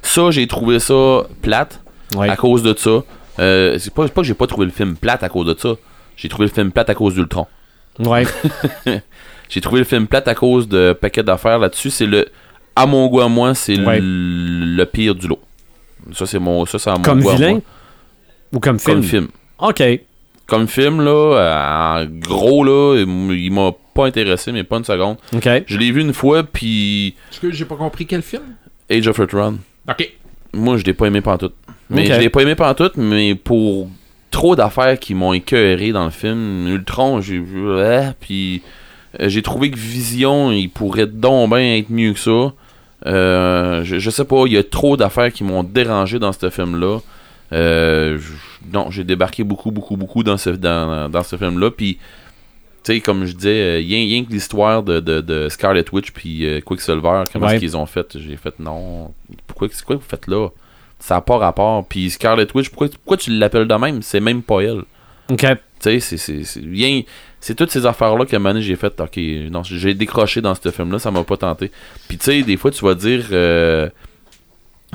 Ça, j'ai trouvé ça plate Ouais. à cause de ça. Euh, c'est pas, pas que j'ai pas trouvé le film plate à cause de ça. J'ai trouvé le film plate à cause d'Ultron. Ouais. J'ai trouvé le film plate à cause de paquet d'affaires là-dessus. C'est le. À mon goût, à moi, c'est Ouais. le, pire du lot. Ça, c'est mon. Ça, c'est à mon Comme goût à vilain moi. ou comme film? Comme film. OK. Comme film, là, euh, en gros, là, il m'a pas intéressé, mais pas une seconde. OK. Je l'ai vu une fois, puis est-ce que j'ai pas compris quel film? Age of Ultron. ok Moi, je l'ai pas aimé pantoute. Mais Ok. je l'ai pas aimé pantoute, mais pour trop d'affaires qui m'ont écœuré dans le film, Ultron, j'ai vu, ah, puis euh, j'ai trouvé que Vision, il pourrait donc bien être mieux que ça. Euh, je, je sais pas, il y a trop d'affaires qui m'ont dérangé dans ce film-là. Euh, non, j'ai débarqué beaucoup, beaucoup, beaucoup dans ce, dans, dans ce film-là. Puis, tu sais, comme je disais, euh, rien, rien que l'histoire de, de, de Scarlet Witch puis euh, Quicksilver, comment Ouais. est-ce qu'ils ont fait? J'ai fait non. Pourquoi, c'est quoi que vous faites là? Ça n'a pas rapport. Puis Scarlet Witch, pourquoi, pourquoi tu l'appelles de même? C'est même pas elle. OK. Tu sais, c'est- c'est toutes ces affaires-là moment donné, j'ai fait, ok, non, j'ai décroché dans ce film-là, ça m'a pas tenté. Puis tu sais, des fois, tu vas dire. Euh,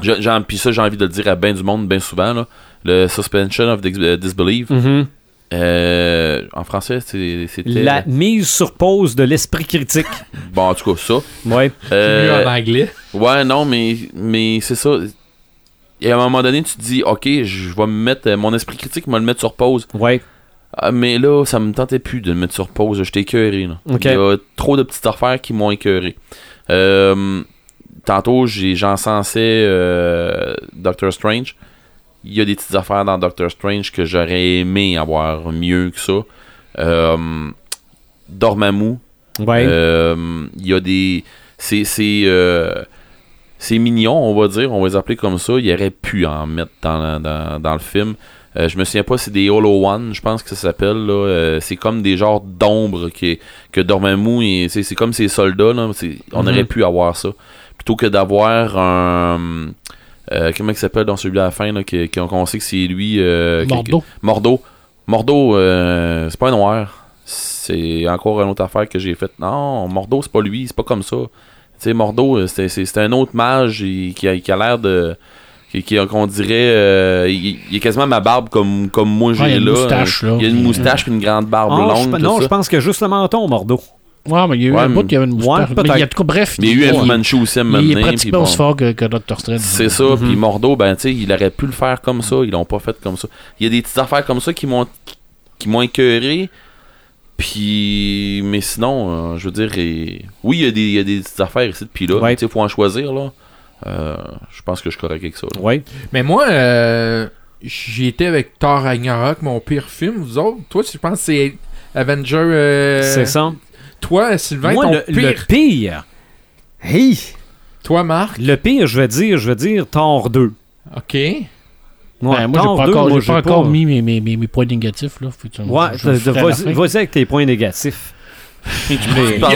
Puis ça, j'ai envie de le dire à bien du monde, bien souvent, là, le suspension of euh, disbelief. Mhm. Euh, en français, c'est- c'était. La mise sur pause de l'esprit critique. Bon, en tout cas, ça. Ouais. Euh, en anglais. Ouais, non, mais, mais c'est ça. Et à un moment donné, tu te dis, ok, je vais me mettre. Mon esprit critique va le mettre sur pause. Ouais. Ah, mais là, ça me tentait plus de le mettre sur pause. J'étais écœuré. Là. Ok. Il y a trop de petites affaires qui m'ont écœuré. Euh, tantôt, j'encensais euh, Doctor Strange. Il y a des petites affaires dans Doctor Strange que j'aurais aimé avoir mieux que ça. Euh, Dormammu, Ouais. euh, Il y a des. C'est. C'est euh, c'est mignon, on va dire, on va les appeler comme ça. Il aurait pu en mettre dans, dans, dans le film. Euh, je me souviens pas, c'est des Holo One, je pense que ça s'appelle. là. Euh, c'est comme des genres d'ombre que Dormammu, et c'est comme ces soldats. Là, on Mhm. aurait pu avoir ça. Plutôt que d'avoir un. euh, comment il s'appelle dans celui à la fin, là, qui- qui- qu'on sait que c'est lui. euh, qui- Mordo. Mordo. Mordo, euh, c'est pas un noir. C'est encore une autre affaire que j'ai faite. Non, Mordo, c'est pas lui, c'est pas comme ça. Tu sais, Mordo, euh, c'est- c'est c'est un autre mage et qui a, qui a l'air de. qui- qui- qu'on dirait. euh, il, il est quasiment ma barbe comme, comme moi j'ai Ouais, il y a une là. moustache, là. Il y a une moustache puis une grande barbe Ah, je- longue. non, ça. je pense que juste le menton, Mordo. Ouais, mais il y a eu Ouais, un bout mais- qui avait une moustache. Ouais, mais il y a tout cas, bref. Mais il y a eu il- un Manchu aussi à un il, il est pratiquement bon. aussi fort que, que Dr. Strange. C'est ça, Mhm. puis Mordo, ben tu sais, il aurait pu le faire comme ça, ils l'ont pas fait comme ça. Il y a des petites affaires comme ça qui m'ont qui m'ont écœuré. Puis mais sinon, euh, je veux dire et- oui, il y a des il y a des petites affaires ici puis là, Ouais. tu sais faut en choisir là. Euh, je pense que je suis correct avec ça. là. Ouais. Mais moi, euh, j'y étais avec Thor Ragnarok, mon pire film. Vous autres, toi, je pense que c'est Avenger. euh, C'est ça. Toi, Sylvain, Moi, ton le, pire. le pire. Hey! Toi, Marc? Le pire, je vais dire, je vais dire Thor 2. Ok. Ouais, Ben, moi, j'ai pas 2, encore, moi, j'ai pas encore mis mes, mes, mes, mes points négatifs. Là. Faut que tu- Ouais, je vas-y avec tes points négatifs. mais,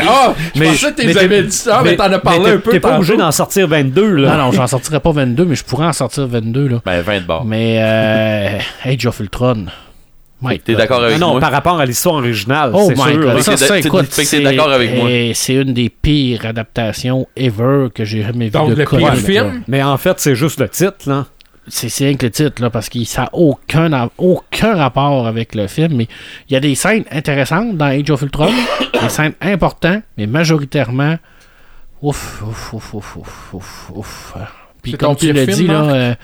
Ah, je mais- pensais que tu mais avais t'es- dit ça, mais, t'en as parlé un peu. T'es pas obligé d'en sortir 22, là. Non, non, j'en sortirai pas 22, mais je pourrais en sortir 22. Là. Ben 20 de bord. Mais euh, Age of Ultron. My T'es d'accord avec non, moi? par rapport à l'histoire originale, Oh c'est my sûr. ça, écoute, fait que t'es c'est- d'accord avec moi. eh, C'est une des pires adaptations ever que j'ai jamais vu Donc, de le pire film? Mais en fait, c'est juste le titre, là. C'est c'est rien que le titre, là, parce que ça n'a aucun, aucun rapport avec le film. Mais il y a des scènes intéressantes dans Age of Ultron, des scènes importantes, mais majoritairement, ouf, ouf, ouf, ouf, ouf, ouf, ouf. Puis comme tu l'as dit, là, euh,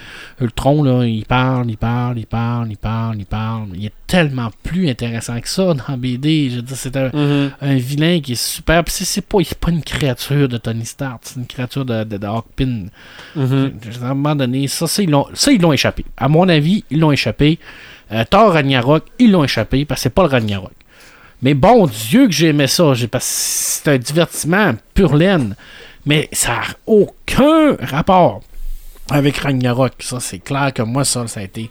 Ultron, là, il parle, il parle, il parle, il parle, il parle. Il est tellement plus intéressant que ça dans BD. Je veux dire, c'est un, un vilain qui est super. Puis c'est- pas, il est pas une créature de Tony Stark, c'est une créature de, de, de Hawkpin. Mhm. À un moment donné, ça, ça, ils l'ont échappé. À mon avis, ils l'ont échappé. Euh, Thor Ragnarok, ils l'ont échappé parce que c'est pas le Ragnarok. Mais bon Dieu que j'ai aimé ça. Parce que c'est un divertissement pur laine. Mais ça n'a aucun rapport avec Ragnarok. Ça, c'est clair que moi, ça, ça a été.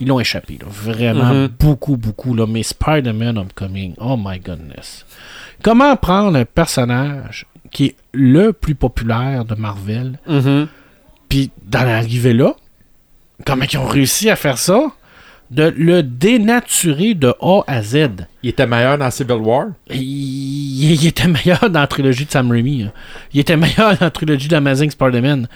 Ils l'ont échappé. là. Vraiment Mhm. beaucoup, beaucoup. Là. Mais Spider-Man Homecoming, oh my goodness. Comment prendre un personnage qui est le plus populaire de Marvel, Mhm. puis d'en arriver là, comment ils ont réussi à faire ça? De le dénaturer de A à Z. Il était meilleur dans Civil War? Il, il était meilleur dans la trilogie de Sam Raimi. là. Il était meilleur dans la trilogie d'Amazing Spider-Man.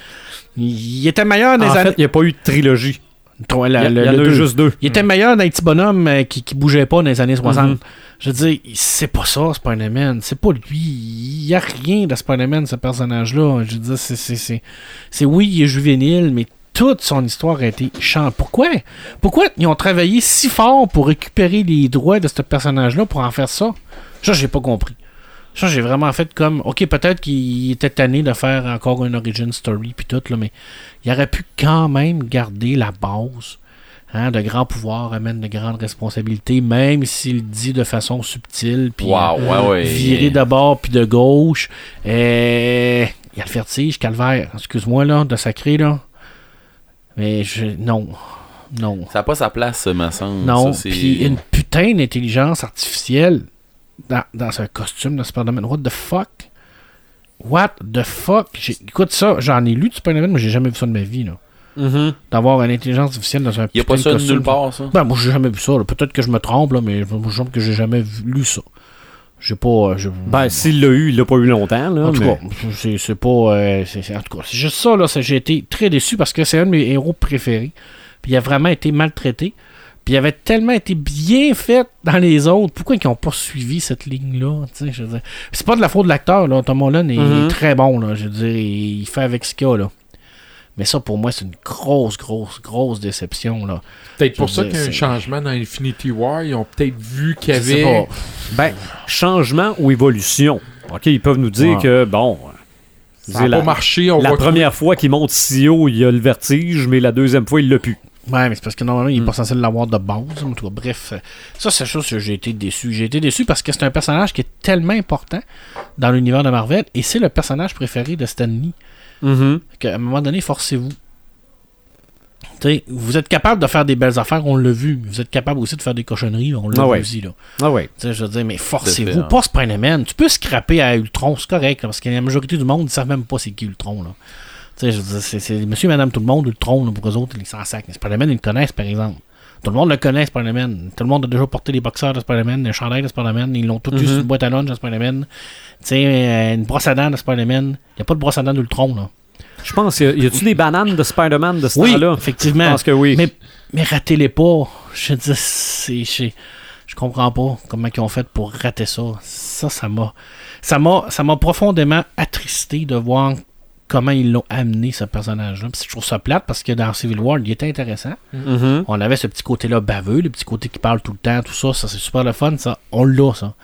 Il était meilleur dans En les fait, années. il n'y a pas eu de trilogie. Il y, le- en a deux. juste deux. Il était meilleur dans les petits bonhommes euh, qui, qui bougeaient pas dans les années 60. Mhm. Je veux dire, c'est pas ça, Spider-Man. C'est pas lui. Il y a rien de Spider-Man, ce personnage-là. Je veux dire, c'est, c'est, c'est, c'est oui, il est juvénile, mais toute son histoire a été chante. Pourquoi? Pourquoi ils ont travaillé si fort pour récupérer les droits de ce personnage-là pour en faire ça? Ça, j'ai pas compris. Ça, j'ai vraiment fait comme, ok, peut-être qu'il était tanné de faire encore une origin story puis tout, là, mais il aurait pu quand même garder la base. Hein, de grands pouvoirs amènent de grandes responsabilités, même s'il dit de façon subtile, puis Wow, ouais, ouais. viré de bord puis de gauche. Euh, Il y a le vertige, calvaire. Excuse-moi là, de sacré là. Mais je. Non. Non. Ça n'a pas sa place, me semble. Non. Puis une putain d'intelligence artificielle dans, dans un costume de Spider-Man. What the fuck? What the fuck? Écoute ça, j'en ai lu du Spider-Man, mais j'ai jamais vu ça de ma vie là. Mhm. d'avoir une intelligence artificielle dans un Il n'y a pas de ça de costume. nulle part, ça? Ben, moi, j'ai jamais vu ça. Peut-être que je me trompe, là, mais je me que j'ai jamais vu- lu ça. J'ai pas. euh, Ben, s'il l'a eu, il l'a pas eu longtemps. Là, en tout mais- cas, c'est c'est pas. euh, en tout cas, c'est juste ça, là. J'ai été très déçu parce que c'est un de mes héros préférés. Puis il a vraiment été maltraité. Puis il avait tellement été bien fait dans les autres. Pourquoi ils n'ont pas suivi cette ligne-là? tu sais, je veux dire? C'est pas de la faute de l'acteur, là. Tom Holland est, Mhm. est très bon, là. Je veux dire, il fait avec ce qu'il a, là. Mais ça, pour moi, c'est une grosse, grosse, grosse déception, là. Peut-être pour ça qu'il y a un changement dans Infinity War. Ils ont peut-être vu qu'il y avait. pas. Ben, changement ou évolution. OK, ils peuvent nous dire Ouais. que, bon, Ça n'a la, pas marché. On la première fois qu'il monte si haut, il a le vertige, mais la deuxième fois, il l'a pu. Ouais, mais c'est parce que normalement, il n'est pas censé l'avoir de base. En tout cas, bref, euh, ça, c'est chose que j'ai été déçu. J'ai été déçu parce que c'est un personnage qui est tellement important dans l'univers de Marvel et c'est le personnage préféré de Stan Lee. Mhm. Qu'à un moment donné, forcez-vous. Vous êtes capable de faire des belles affaires, on l'a vu. Vous êtes capable aussi de faire des cochonneries, on l'a Ah vu ouais. aussi. Là. Ah ouais. Je veux dire, mais à forcez-vous. hein. Pas Spider-Man. Tu peux scraper à Ultron, c'est correct, parce que la majorité du monde ne savent même pas c'est qui Ultron. Là. Je veux dire, c'est, monsieur et madame tout le monde, Ultron, là, pour eux autres, ils s'en sacent. Mais Spider-Man, ils le connaissent, par exemple. Tout le monde le connaît, Spider-Man. Tout le monde a déjà porté les boxeurs de Spider-Man, les chandails de Spider-Man. Ils l'ont tous eu Mhm. sur une boîte à lunch de Spider-Man. Tu sais, euh, une brosse à dents de Spider-Man. Il n'y a pas de brosse à dents d'Ultron, là. Je pense, y a-tu des bananes de Spider-Man de ce Oui, temps-là? effectivement. Je pense que oui. Mais, mais ratez-les pas. Je dis, c'est. Je, je comprends pas comment ils ont fait pour rater ça. Ça, ça m'a. Ça m'a, ça m'a profondément attristé de voir comment ils l'ont amené, ce personnage-là. Puis je trouve ça plate parce que dans Civil War, il était intéressant. Mhm. On avait ce petit côté-là baveux, le petit côté qui parle tout le temps, tout ça. Ça, c'est super le fun, ça. On l'a, ça.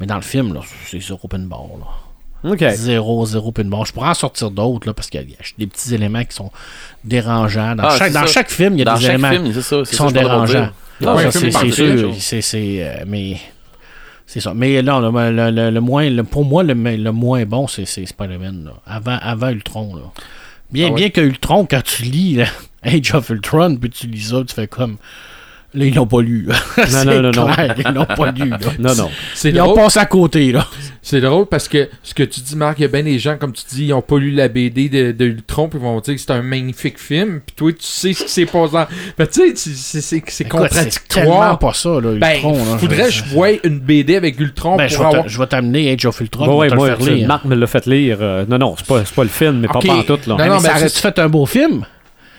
Mais dans le film, là, c'est zéro open bar, là. OK. Zéro, zéro open bar. Je pourrais en sortir d'autres, là, parce qu'il y a des petits éléments qui sont dérangeants. Dans, Ah, chaque, dans chaque film, il y a Dans des éléments film, c'est ça. qui sont dérangeants. c'est film c'est parfait, sûr. C'est, c'est, euh, mais c'est ça. Mais là, le, le- le- le moins, le- pour moi, le, le moins bon, c'est, c'est Spider-Man. là. Avant, avant Ultron. Là. Bien, Ah ouais. bien que Ultron, quand tu lis là, Age of Ultron, puis tu lis ça, tu fais comme. Là, ils l'ont pas lu. non, non, non. clair, Ils l'ont pas lu. là. Non, non. C'est Ils ont drôle. passé à côté. là. C'est drôle parce que ce que tu dis, Marc, il y a bien des gens, comme tu dis, ils n'ont pas lu la BD de, de Ultron, puis ils vont dire que c'est un magnifique film, puis toi, tu sais ce qui s'est passé. Mais tu sais, c'est- c'est c'est Écoute, c'est tellement contradictoire. pas ça, là, Ben, Ultron. là. faudrait que je voie une BD avec Ultron Ben, je pour vais, avoir. te- je vais t'amener Age of Ultron. Bon, ouais, te le moi, faire tu- lire. Marc me l'a fait lire. euh, non, non, c'est pas, c'est pas le film, mais pas pantoute, là. Non, Ah, non, mais ça aurait-tu fait un beau film?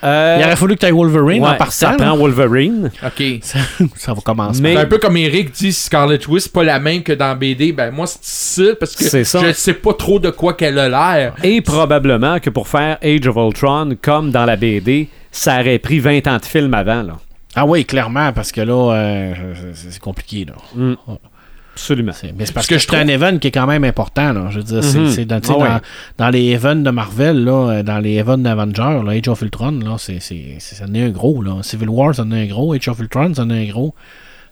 Euh, Il aurait fallu que tu aies Wolverine en ouais, partant. ça prend Wolverine. Ok. ça va commencer. Mais- C'est un peu comme Eric dit, Scarlet Witch, c'est pas la même que dans BD. Ben, moi, c'est difficile parce que je sais pas trop de quoi qu'elle a l'air. Et probablement que pour faire Age of Ultron, comme dans la BD, ça aurait pris 20 ans de film avant, là. Ah oui, clairement, parce que là, euh, c'est c'est compliqué. Là. Mm. Absolument. C'est- Mais c'est parce Ce que que, je c'est un trouve- event qui est quand même important. Là. Je veux dire, c'est- Mhm. c'est dans, Ah ouais. dans, dans les events de Marvel, là, euh, dans les events d'Avengers, là, Age of Ultron, là, c'est, ça en est un gros. Là. Civil War, ça en est un gros. Age of Ultron, ça en est un gros.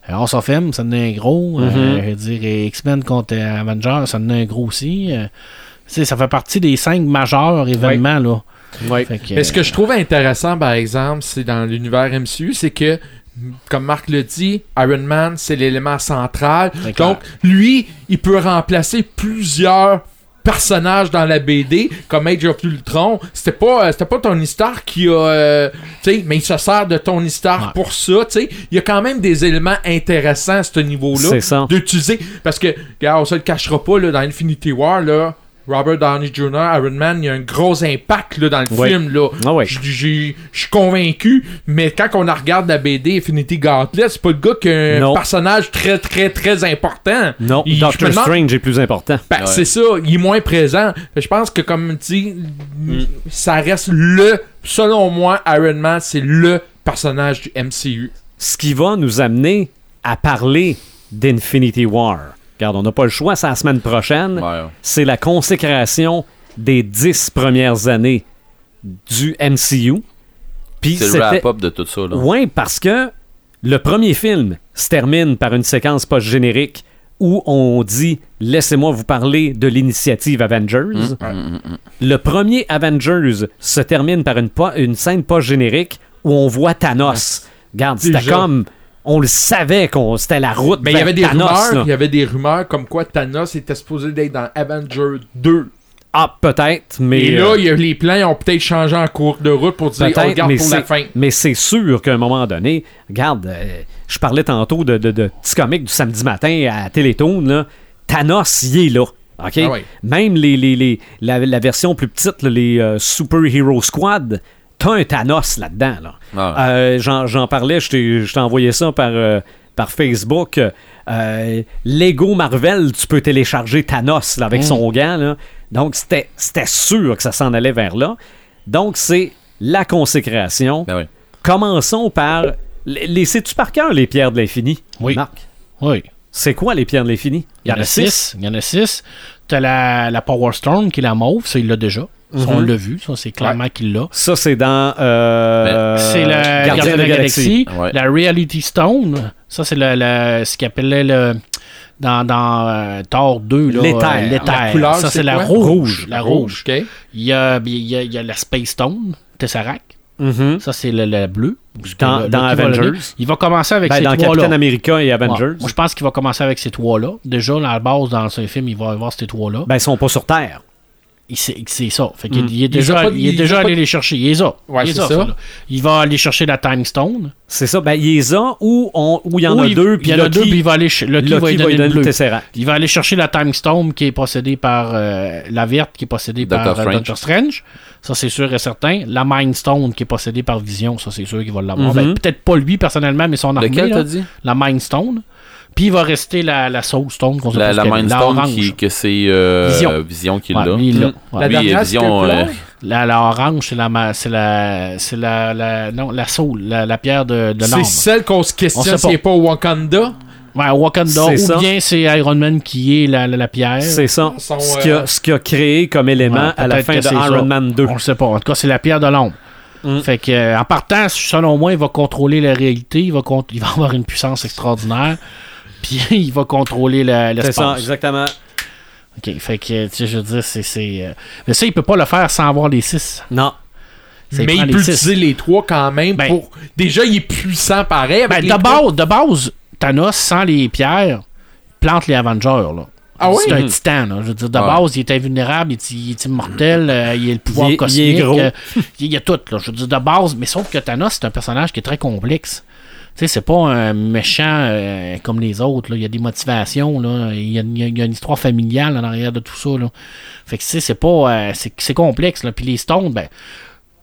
Euh, House of M, ça en est un gros. Euh, Mhm. je veux dire, X-Men contre Avengers, ça en est un gros aussi. Euh, ça fait partie des cinq majeurs événements. Là. Ouais. Que, Mais ce que je trouve intéressant, par exemple, c'est dans l'univers MCU, c'est que, comme Marc le dit, Iron Man, c'est l'élément central. Donc, lui, il peut remplacer plusieurs personnages dans la BD, comme Age of Ultron. C'était pas, euh, c'était pas Tony Stark qui a... euh, tu sais, mais il se sert de Tony Stark Ouais. pour ça, tu sais. Il y a quand même des éléments intéressants à ce niveau-là d'utiliser. Parce que, regarde, on se le cachera pas, là, dans Infinity War, là, Robert Downey Jr., Iron Man, il y a un gros impact là, dans le Ouais. film. Là. Ah Je suis convaincu, mais quand on regarde la BD Infinity Gauntlet, c'est pas le gars qui a un Non. personnage très, très, très important. Non, Il- Doctor demande- Strange est plus important. Ben, Ouais. C'est ça, il est moins présent. Je pense que, comme tu dis, ça reste le, selon moi, Iron Man, c'est le personnage du MCU. Ce qui va nous amener à parler d'Infinity War. Regarde, on n'a pas le choix, c'est la semaine prochaine. Ouais. C'est la consécration des dix premières années du MCU. Puis C'est le wrap-up de tout ça. Là. Ouais, parce que le premier film se termine par une séquence post-générique où on dit Laissez-moi vous parler de l'initiative Avengers. Mm, mm, mm. Le premier Avengers se termine par une, po- une scène post-générique où on voit Thanos. Regarde, c'était comme. On le savait qu'on c'était la route. Ben, il y avait des Thanos, rumeurs, il y avait des rumeurs comme quoi Thanos était supposé d'être dans Avenger 2. Ah, peut-être, mais. Et là, euh, il y a- les plans ont peut-être changé en cours de route pour dire, on mais pour la c'est- fin. Mais c'est sûr qu'à un moment donné, regarde, euh, je parlais tantôt de, de, de petits comics du samedi matin à Télétoon, là. Thanos, il est là. OK? Ah ouais. Même les, les, les- la, la version plus petite, là, les euh, Super Hero Squad, t'as un Thanos là-dedans. Là. Ah. Euh, J'en j'en parlais, je t'ai envoyé ça par, euh, par Facebook. Euh, Lego Marvel, tu peux télécharger Thanos là, avec Mm. son gant. Là. Donc, c'était c'était sûr que ça s'en allait vers là. Donc, c'est la consécration. Ben oui. Commençons par. Les, les- sais-tu par cœur les pierres de l'infini? Oui. Marc? Oui. C'est quoi les pierres de l'infini? Il y en a six. Il y en a six. T'as la, la Power Stone qui est la mauve, ça il l'a déjà. On Mhm. l'a vu, ça c'est clairement qu'il l'a. Ça, c'est dans. euh, c'est la Gardien Gardien de la Galaxie. Ouais. La Reality Stone, ça c'est le, le- ce qu'il appelait le. Dans, dans euh, Thor 2, là, L'éther. euh, ça c'est la rouge. La rouge. Il y a, il y a, il y a la Space Stone, Tesseract. Mhm. Ça c'est le, le bleu. Dans- Le- dans va Avengers. Il va commencer avec Ben, ces dans trois-là. Captain America et Avengers. Ouais. Moi, je pense qu'il va commencer avec ces trois-là. Déjà, à la base, dans ce film, il va avoir ces trois-là. Ben, ils sont pas sur Terre. C'est ça. Fait qu'il Mm. il est déjà, pas- il est il déjà allé les chercher. Il les a. Ouais, il, ça. il va aller chercher la Time Stone. C'est ça. Ben, il les a ou on- ou il y en a deux. Puis Il y en a deux, puis il va aller va lui donner le Tesseract. Il va aller chercher la Time Stone qui est possédée par euh, la verte, qui est possédée Doctor par euh, Strange. Doctor Strange. Ça, c'est sûr et certain. La Mind Stone qui est possédée par Vision. Ça, c'est sûr qu'il va l'avoir. Mhm. Ben, Peut-être pas lui personnellement, mais son armée. Lequel là. t'as dit? La Mind Stone. Puis il va rester la, la Soul Stone. qu'on sait La, pas la ce qu'elle est. Mind Stone orange. qui, que c'est euh, Vision. Vision qui Ouais, l'a. lui, l'a. Ouais. La Lui, dernière, Vision, euh, La, la orange, c'est la, c'est la, c'est la, la, non, la soul, la, la pierre de, de C'est celle qu'on se On questionne si c'est pas Wakanda. Ouais, Wakanda, ou ça. bien c'est Iron Man qui est la, la, la pierre. C'est ça. Son, ce qu'il a, euh, a créé comme élément Ouais, à la fin de Iron ça. Man 2. On le sait pas. En tout cas, c'est la pierre de l'ombre. Mm. Fait que, euh, en partant, selon moi, il va contrôler la réalité. Il va, il va avoir une puissance extraordinaire. Puis il va contrôler la- C'est ça, l'espace. exactement. Ok, fait que, tu sais, je veux dire, c'est. c'est, euh, Mais ça, il peut pas le faire sans avoir les six. Non. Ça, mais il peut six. utiliser les trois quand même Ben- pour. Déjà, il est puissant pareil. Ben, de, base, de base, Thanos, sans les pierres, plante les Avengers. Là. Ah oui? C'est un titan. Là. Je veux dire, de Ouais. base, il est invulnérable, il est, il est immortel, euh, il a le pouvoir Il est- il est cosmique. gros. euh, il y a tout. Là. Je veux dire, de base, mais sauf que Thanos, c'est un personnage qui est très complexe. Tu sais, c'est pas un méchant euh, comme les autres. Là. Il y a des motivations. Là. Il, y a, il y une histoire familiale en arrière de tout ça. Là. Fait que tu sais, c'est pas. euh, c'est, c'est complexe. Là. Puis les Stones, ben,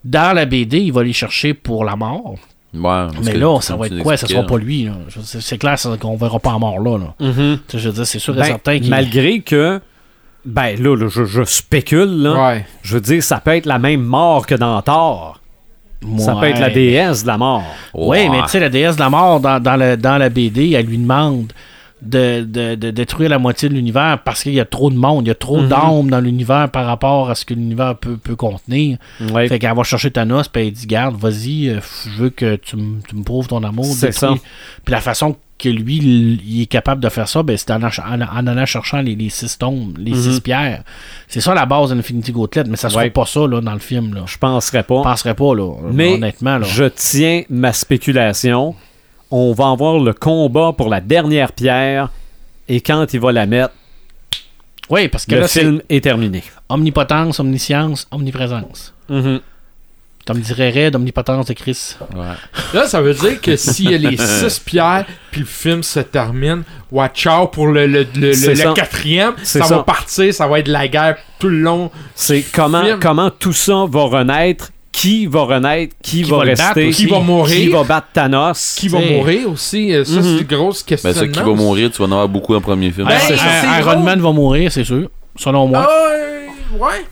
dans la BD, il va les chercher pour la mort. Ouais, Mais là, ça va être quoi? Ça sera pas lui. là. Je- C'est clair qu'on verra pas en mort là. Mhm. Sais, Je veux dire, c'est sûr et Ben, certain qu'il malgré que, ben là, là, je, je spécule, là. Ouais. Je veux dire, ça peut être la même mort que dans Thor. Ça peut être la déesse de la mort. Oui, mais tu sais, la déesse de la mort, dans, dans, le- dans la BD, elle lui demande de, de- de détruire la moitié de l'univers parce qu'il y a trop de monde, il y a trop Mhm. d'âmes dans l'univers par rapport à ce que l'univers peut, peut contenir. Ouais. Fait qu'elle va chercher Thanos, puis elle dit Garde, vas-y, euh, je veux que tu, me prouves ton amour. C'est ça. Puis la façon que lui, il, est capable de faire ça, ben, c'est en, en, en allant cherchant les, les six tombes, les Mhm. six pierres. C'est ça la base d'Infinity Gauntlet, mais ça sera Ouais. pas ça là, dans le film. Là. Je penserais Je pas. penserais pas, là, Mais honnêtement. Là. Je tiens ma spéculation. On va avoir le combat pour la dernière pierre. Et quand il va la mettre, Oui, parce que le là, film est terminé. omnipotence, omniscience, omniprésence. Comme dirait Red, omnipotence de Chris. Ouais. Là, ça veut dire que s'il y a les six pierres, puis le film se termine, watch out pour le, le, le- le- quatrième. Ça, ça. va partir, ça va être la guerre tout le long. C'est comment, Film. comment tout ça va renaître, qui va renaître, qui, Qui va, va le battre rester, aussi. Qui va mourir. qui va battre Thanos. Qui va mourir aussi. euh, Ça, c'est une grosse question. Ben, ça qui va mourir, tu vas en avoir beaucoup le premier film. Ben, drôle. Iron Man va mourir, c'est sûr. Selon moi. Ah, euh, ouais.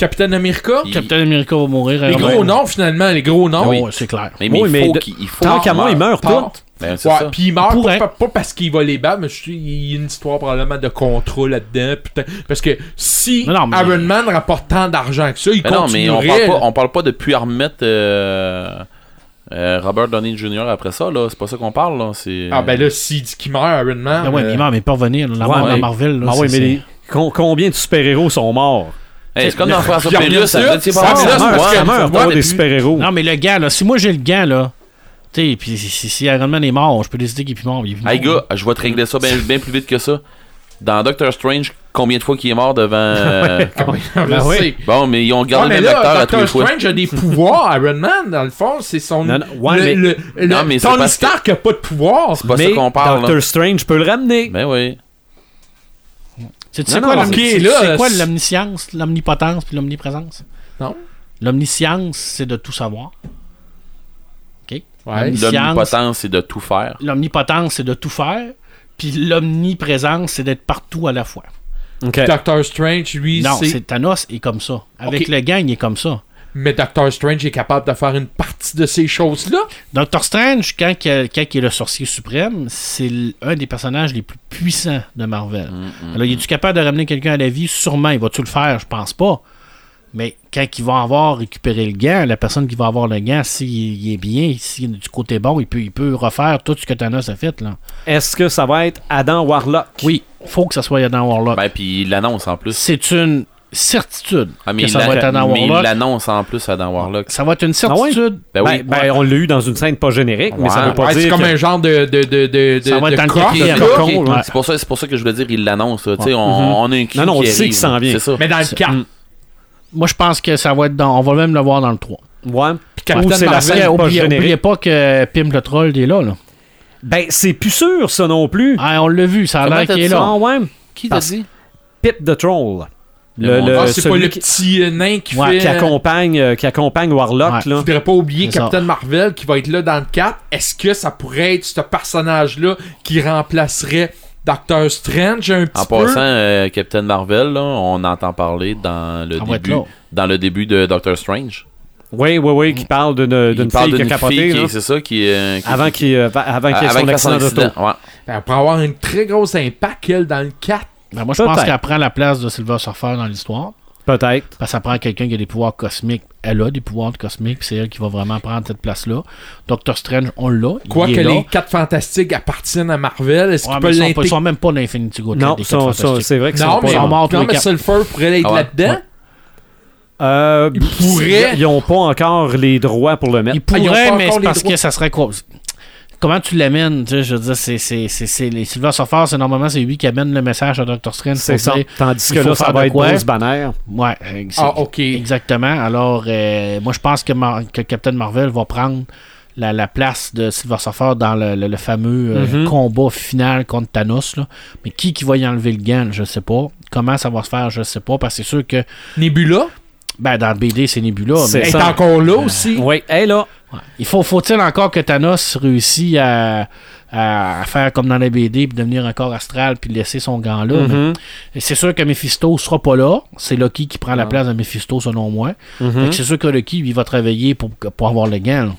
Captain America. Il- Captain America va mourir. Les Iron gros noms, finalement, les gros noms. Ah Oui. c'est clair. Mais, mais Oui, il faut qu'il il faut Tant qu'à moi, ils meurent tous. Ben, c'est Ouais, puis il meurt pas, pas parce qu'il va les battre, mais je- il y a une histoire probablement de contrat là-dedans. putain. Parce que si Non, non, mais- Iron Man rapporte tant d'argent que ça, il Mais non, mais on continuerait. parle, pas, on parle pas de puis remettre euh, euh, Robert Downey Jr. après ça, là. C'est pas ça qu'on parle, là. Ah ben là, s'il dit qu'il meurt, Iron Man. Ah ouais, euh, mais il meurt, mais pas revenir. là. La Ouais, mort ouais. Marvel. Là, Ah mais les- combien de super-héros sont morts? Hey, c'est comme dans François Pérus, ça meurt, ça ça meurt, ouais, ouais, d'avoir des super-héros. Non, mais le gars, là, si moi j'ai le gant, là, tu sais, puis si, si Iron Man est mort, je peux décider qu'il est plus mort. il est plus Hey mort, gars, je vais te régler ça bien bien plus vite que ça. Dans Doctor Strange, combien de fois qu'il est mort devant. euh, Ben oui. Bon, mais ils ont Ouais, gardé mais le même acteur là, à tous les Doctor fois. Strange a des pouvoirs, Iron Man, dans le fond, c'est son... Non, non, ouais, le, mais- le- le- Non, mais c'est Tony parce que- Stark a pas de pouvoir. C'est pas mais ça qu'on parle. Doctor là. Strange peut le ramener. Ben oui. C'est c'est quoi, c'est- c'est c'est- l'omniscience, l'omnipotence puis l'omniprésence? Non. L'omniscience, c'est de tout savoir. OK? Ouais. L'omnipotence, c'est de tout faire. L'omnipotence, c'est de tout faire. Puis l'omniprésence, c'est d'être partout à la fois. OK. Doctor Strange, lui, non, c'est... c'est Thanos est comme ça. Avec le gang, il est comme ça. Mais Doctor Strange est capable de faire une partie de ces choses-là. Doctor Strange, quand, il- quand il est le sorcier suprême, c'est un des personnages les plus puissants de Marvel. Alors, il est-tu capable de ramener quelqu'un à la vie? Sûrement. Il va-tu le faire? Je pense pas. Mais quand il va avoir récupéré le gant, la personne qui va avoir le gant, s'il il est bien, s'il est du côté bon, il peut, il peut refaire tout ce que Thanos a fait. Là. Est-ce que ça va être Adam Warlock? Oui, faut que ça soit dans Warlock. Ben, puis il l'annonce en plus. c'est une certitude Ah, mais que ça va être dans mais il Warlock. l'annonce en plus à dans Warlock. Ça va être une Ah ouais? certitude. Ben Ben, oui. ben, on l'a eu dans une scène pas générique, mais ça veut pas Ouais, c'est dire comme que- un genre de... de, de, de, Ça de- va être de dans. C'est pour ça, c'est pour ça que je voulais dire, il l'annonce. sais, Ouais. on, on a un Non, non, on qui sait qu'il s'en vient. C'est ça. Mais dans le 4. Mm. Moi, je pense que ça va être dans. On va même le voir dans le 3. Ouais. Captain Ou c'est la scène Oubliez, pas oubliez, pas que Pim le troll est là. là. Ben, c'est plus sûr, ça non plus. Ah, on l'a vu, ça a Comment l'air qu'il est là. Ah ouais? Qui t'a Parce- dit? Pip the Troll. Le Ah, c'est pas le qui, petit euh, nain qui Ouais, fait... qui accompagne, euh, qui accompagne Warlock, Ouais. là. Faudrait pas oublier. Captain Marvel qui va être là dans le 4. Est-ce que ça pourrait être ce personnage-là qui remplacerait Doctor Strange un petit En peu? passant, euh, Captain Marvel, là, on entend parler dans le être début, là. dans le début de Doctor Strange. Oui, oui, oui, qui parle d'une d'une fille qui a d'une capoté, fille là. qui, c'est ça, qui, euh, qui- Avant qu'il euh, va- avant qu'il ait son accident d'auto. accident. Ouais. Ben, elle pourrait avoir un très gros impact, elle, dans le 4. Ben, moi, je pense qu'elle prend la place de Silver Surfer dans l'histoire. Peut-être. Parce que ça prend quelqu'un qui a des pouvoirs cosmiques. Elle a des pouvoirs cosmiques, puis c'est elle qui va vraiment prendre cette place-là. Doctor Strange, on l'a. est là. les 4 fantastiques appartiennent à Marvel, est-ce Ouais, qu'il mais peut ils sont, pas- ils même pas dans Infinity Gauntlet. Non, c'est vrai que Non, c'est mais, sont morts tous non, mais. Sulfur pourrait être Ah ouais. là-dedans. Euh, Il pourrait- Ils n'ont pas encore les droits pour le mettre. Il Ah, ils ont pourrait, pas mais parce droits. que ça serait quoi? Comment tu l'amènes? Tu sais, je veux dire, c'est, c'est, c'est, c'est- les Silver Surfer, c'est normalement c'est lui qui amène le message à Doctor Strange. C'est ça. dire- Tandis que là, ça va être quoi? Bruce Banner. Ouais, ex- Ah, ok. exactement. Alors, euh, moi, je pense que, Mar- que Captain Marvel va prendre la, la place de Silver Surfer dans le, le- le fameux euh, Mhm. combat final contre Thanos. Là. Mais qui qui va y enlever le gant, je sais pas. Comment ça va se faire, je sais pas. Parce que c'est sûr que, Nebula? Ben, dans le BD, c'est Nebula. C'est est encore là aussi. Oui, elle là. Ouais. Il faut, faut-il encore que Thanos réussisse à, à- faire comme dans la BD puis devenir encore astral puis laisser son gant là. Mhm. C'est sûr que Mephisto sera pas là. C'est Loki qui prend la place de Mephisto selon moi. Fait que C'est sûr que Loki lui va travailler pour, pour avoir le gant. là.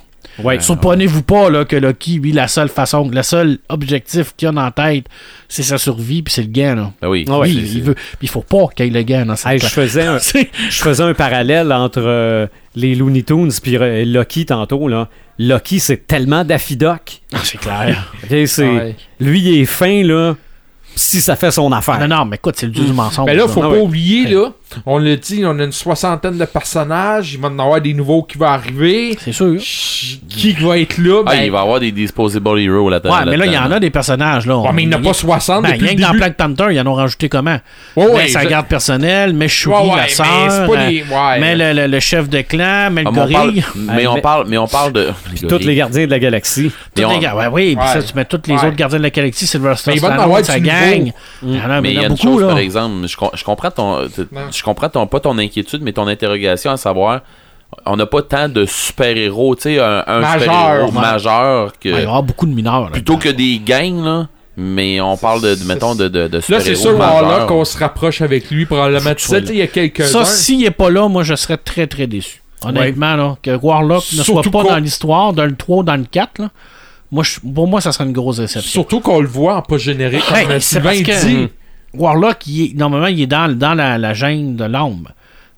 Ouais. Surprenez-vous pas là, que Loki, lui, la seule façon, le seul objectif qu'il a en tête, c'est sa survie puis c'est le gant. Là. Ben oui. Ah il veut, puis il faut pas qu'il y ait le gant dans cette Hey, je faisais un, C'est- je faisais un parallèle entre euh, les Looney Tunes puis euh, Loki tantôt là. Loki c'est tellement Daffy Duck. Ah, c'est clair. Ok, c'est Ouais. lui il est fin là. Si ça fait son affaire. non, non, mais écoute, c'est le dieu du mensonge. Mais là, là. faut Ah pas ouais. oublier, là, on l'a dit, on a une soixantaine de personnages, il va y en avoir des nouveaux qui vont arriver. C'est sûr. Ch- Qui va être là? Ah, Ben, il va y avoir des Disposable Heroes là-dedans. Ouais, mais là, il y en a des personnages. Là. Ouais, mais il n'y en a pas 60 Ben, depuis rien le que dans début. Black Panther, ils en ont rajouté comment? Ouais, ouais, mais sa garde personnelle, mais Shuri, Ouais, ouais, la mais sœur, pas euh, mais le, le- le chef de clan, mais le Ah, mais on parle, gorille. mais, on mais- parle, mais on parle de. Tous les gardiens de la galaxie. Tous Mais on- les gars, ouais, oui, puis ça, tu mets tous les Ouais. autres gardiens de la galaxie, Sylvester Mais il va en Stallone, avoir sa gang. nouveau. Il y en a, Mais beaucoup, par exemple, je, com- je comprends ton, je comprends ton, pas ton inquiétude, mais ton interrogation à savoir, on n'a pas tant de super-héros, tu sais, un, un Majeur, super-héros ouais. majeur que, Ouais, il va y avoir beaucoup de mineurs. là. plutôt que des gangs, là, mais on parle de, de, mettons, de, de, de Là, c'est sûr, majeurs. là qu'on se rapproche avec lui, probablement. Tu sais, tu sais, il y a quelques Ça, s'il n'est pas là, moi, je serais très, très déçu. Honnêtement, là, que Warlock ne soit pas dans l'histoire, dans le 3 ou dans le 4, là, moi, je- pour moi, ça serait une grosse déception. Surtout qu'on le voit en pas générique, comme Hey, c'est Sylvain parce que- dit. Warlock, il est- normalement, il est dans, dans la, la gêne de l'âme.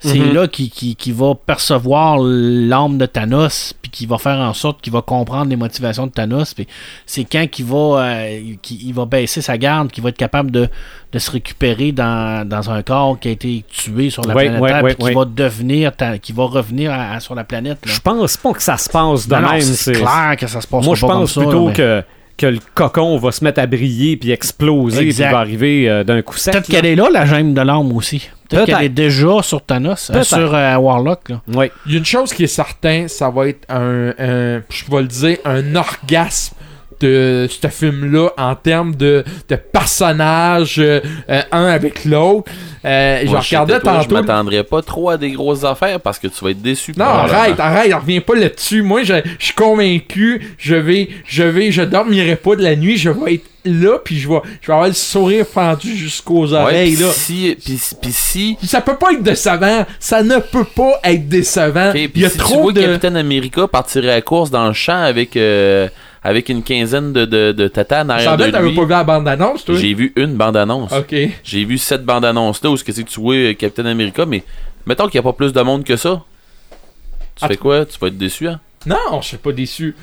C'est Mhm. là qu'il qui, qui va percevoir l'âme de Thanos, puis qui va faire en sorte qu'il va comprendre les motivations de Thanos. Puis c'est quand qu'il va, euh, il va baisser sa garde, qu'il va être capable de, de se récupérer dans, dans un corps qui a été tué sur la planète Terre, puis qui va devenir, ta- qui va revenir à- à- sur la planète. Je pense pas que ça se passe de Non, même. c'est clair que ça se passe Moi, je pas pense comme ça, plutôt là, mais- que que le cocon va se mettre à briller puis exploser puis Exact. va arriver euh, d'un coup sec. Peut-être qu'elle est là, la gemme de l'âme aussi. Peut-être qu'elle est déjà sur Thanos, euh, Peut-être. sur euh, Warlock. Là. Oui. Il y a une chose qui est certaine, ça va être un, un- je vais le dire, un orgasme de ce film-là en termes de, de personnages, euh, euh, un avec l'autre. Euh, je regardais toi, tantôt. Je m'attendrais pas trop à des grosses affaires parce que tu vas être déçu. Non, arrête, arrête, reviens pas là-dessus. Moi, je, je suis convaincu, je vais, je vais, je dormirai pas de la nuit, je vais être là, puis je vais, je vais avoir le sourire fendu jusqu'aux Ouais, oreilles, pis là. si, pis, pis si, Ça peut pas être décevant. Ça ne peut pas être décevant. ok, pis Il y a si tu trop vois de. Captain America partir à la course dans le champ avec, euh, avec une quinzaine de, de, de tatas en arrière de lui, pas vu la bande-annonce, toi? j'ai vu une bande-annonce. Ok. J'ai vu cette bande-annonce là où ce que c'est que tu vois euh, Captain America, mais mettons qu'il n'y a pas plus de monde que ça. Tu Ah, fais quoi? Tu vas être déçu, hein? Non, je suis pas déçu.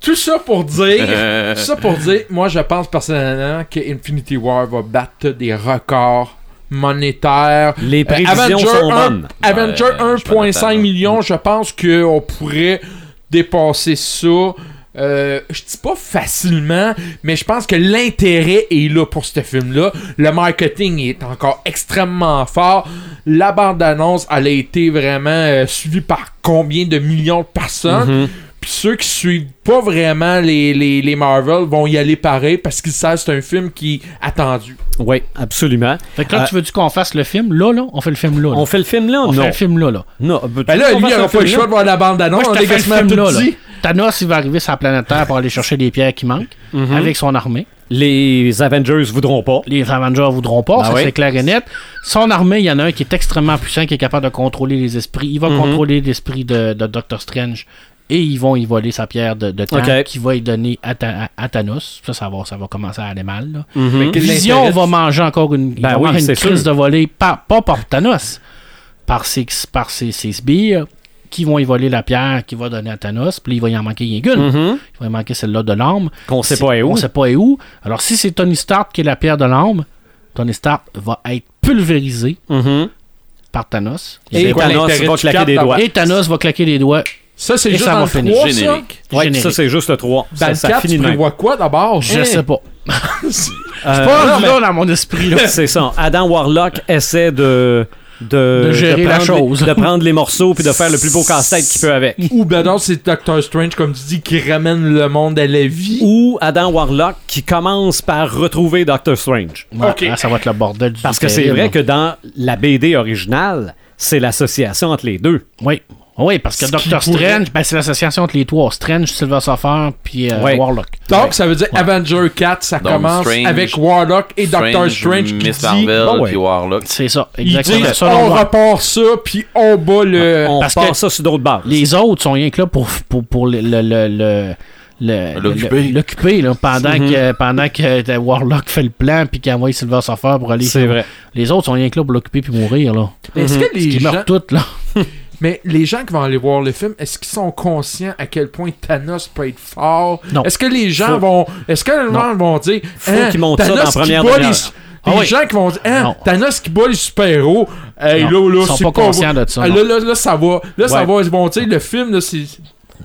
Tout ça pour dire. tout ça pour dire, moi je pense personnellement que Infinity War va battre des records monétaires. Les Euh, prévisions Avenger sont 1 bonnes. Avenger Ouais, je suis pas 1.5 d'accord. millions, je pense qu'on pourrait dépasser ça. Euh, je dis pas facilement, mais je pense que l'intérêt est là pour ce film-là. Le marketing est encore extrêmement fort. La bande-annonce, elle a été vraiment euh, suivie par combien de millions de personnes. Mhm. Puis ceux qui suivent pas vraiment les, les, les Marvel vont y aller pareil parce qu'ils savent que c'est un film qui est attendu. Oui, absolument. Fait que là, Euh, tu veux-tu qu'on fasse le film là, là? On fait le film là. là. On fait le film là? On non. fait le film là, là. Non. Ben là, lui, il aura pas le choix de voir la bande-annonce. On fais le quasiment film tout là, là. Thanos, il va arriver sur la planète Terre pour aller chercher les pierres qui manquent Mhm. avec son armée. Les Avengers voudront pas. Les Avengers voudront pas, Ah ça oui. c'est clair et net. Son armée, il y en a un qui est extrêmement puissant, qui est capable de contrôler les esprits. Il va Mhm. contrôler l'esprit de, de Doctor Strange. Et ils vont y voler sa pierre de, de temps Ok. qu'il va y donner à, Ta- à- à Thanos. Ça, ça va, ça va commencer à aller mal. là. Mhm. Vision va manger encore une, Ben oui, une crise sûr. de volée, pas, pas par Thanos, par ses, par ses, ses sbires qui vont y voler la pierre qu'il va donner à Thanos. Puis il va y en manquer rien qu'une. Mhm. Il va y manquer celle-là de l'âme. Qu'on sait pas où. On sait pas est où. Alors, si c'est Tony Stark qui est la pierre de l'âme, Tony Stark va être pulvérisé Mhm. par Thanos. Et Thanos va claquer des doigts. Et Thanos va claquer les doigts. Ça, c'est Et juste ça dans va le finir. 3, ça? Générique. Ouais, Générique. ça c'est juste le 3. Dans ça, le ça 4, finit tu prévois quoi d'abord? Je Hein? sais pas. Euh, C'est pas là dans mon esprit. Là. C'est ça. Adam Warlock essaie de. De, De gérer la prendre, chose. de prendre les morceaux puis de faire le plus beau casse-tête qu'il peut avec. Ou ben non, c'est Doctor Strange, comme tu dis, qui ramène le monde à la vie. Ou Adam Warlock qui commence par retrouver Doctor Strange. Ouais, hein, ça va être le bordel du Parce que c'est vrai que dans la BD originale, c'est l'association entre les deux. Oui. Oui, parce que Doctor qui pourrait- Strange, ben, c'est l'association entre les trois. Strange, Silver Surfer, puis euh, Ouais. Warlock. Donc, ça veut dire Avenger 4, ça Donc, commence Strange- avec Warlock et Doctor Strange qui Miss dit... Marvel, puis Warlock. C'est ça, Ils exactement. disent, on repart ça, puis on bat le... On parce que ça sur d'autres bases. Les autres sont rien que là pour, pour, pour le, le, le, le- le- L'occuper. là, pendant, Mhm. que, pendant que euh, Warlock fait le plan puis qu'il envoie Silver Surfer pour aller C'est vrai. les autres sont rien que là pour l'occuper puis mourir là Mais Est-ce Mhm. que les gens... meurent tous là Mais les gens qui vont aller voir le film, est-ce qu'ils sont conscients à quel point Thanos peut être fort? Non. Est-ce que les gens Faut- vont... Est-ce que les gens vont dire... Faut hein, qu'ils montrent ça Thanos dans la qui première les... Ah oui. gens qui vont dire, hein. Thanos qui bat les super-héros, hey, là, là, ils sont pas conscients de ça, Ah, là, là, là, ça va. Là, ça va. Ils vont dire, le film, là, c'est...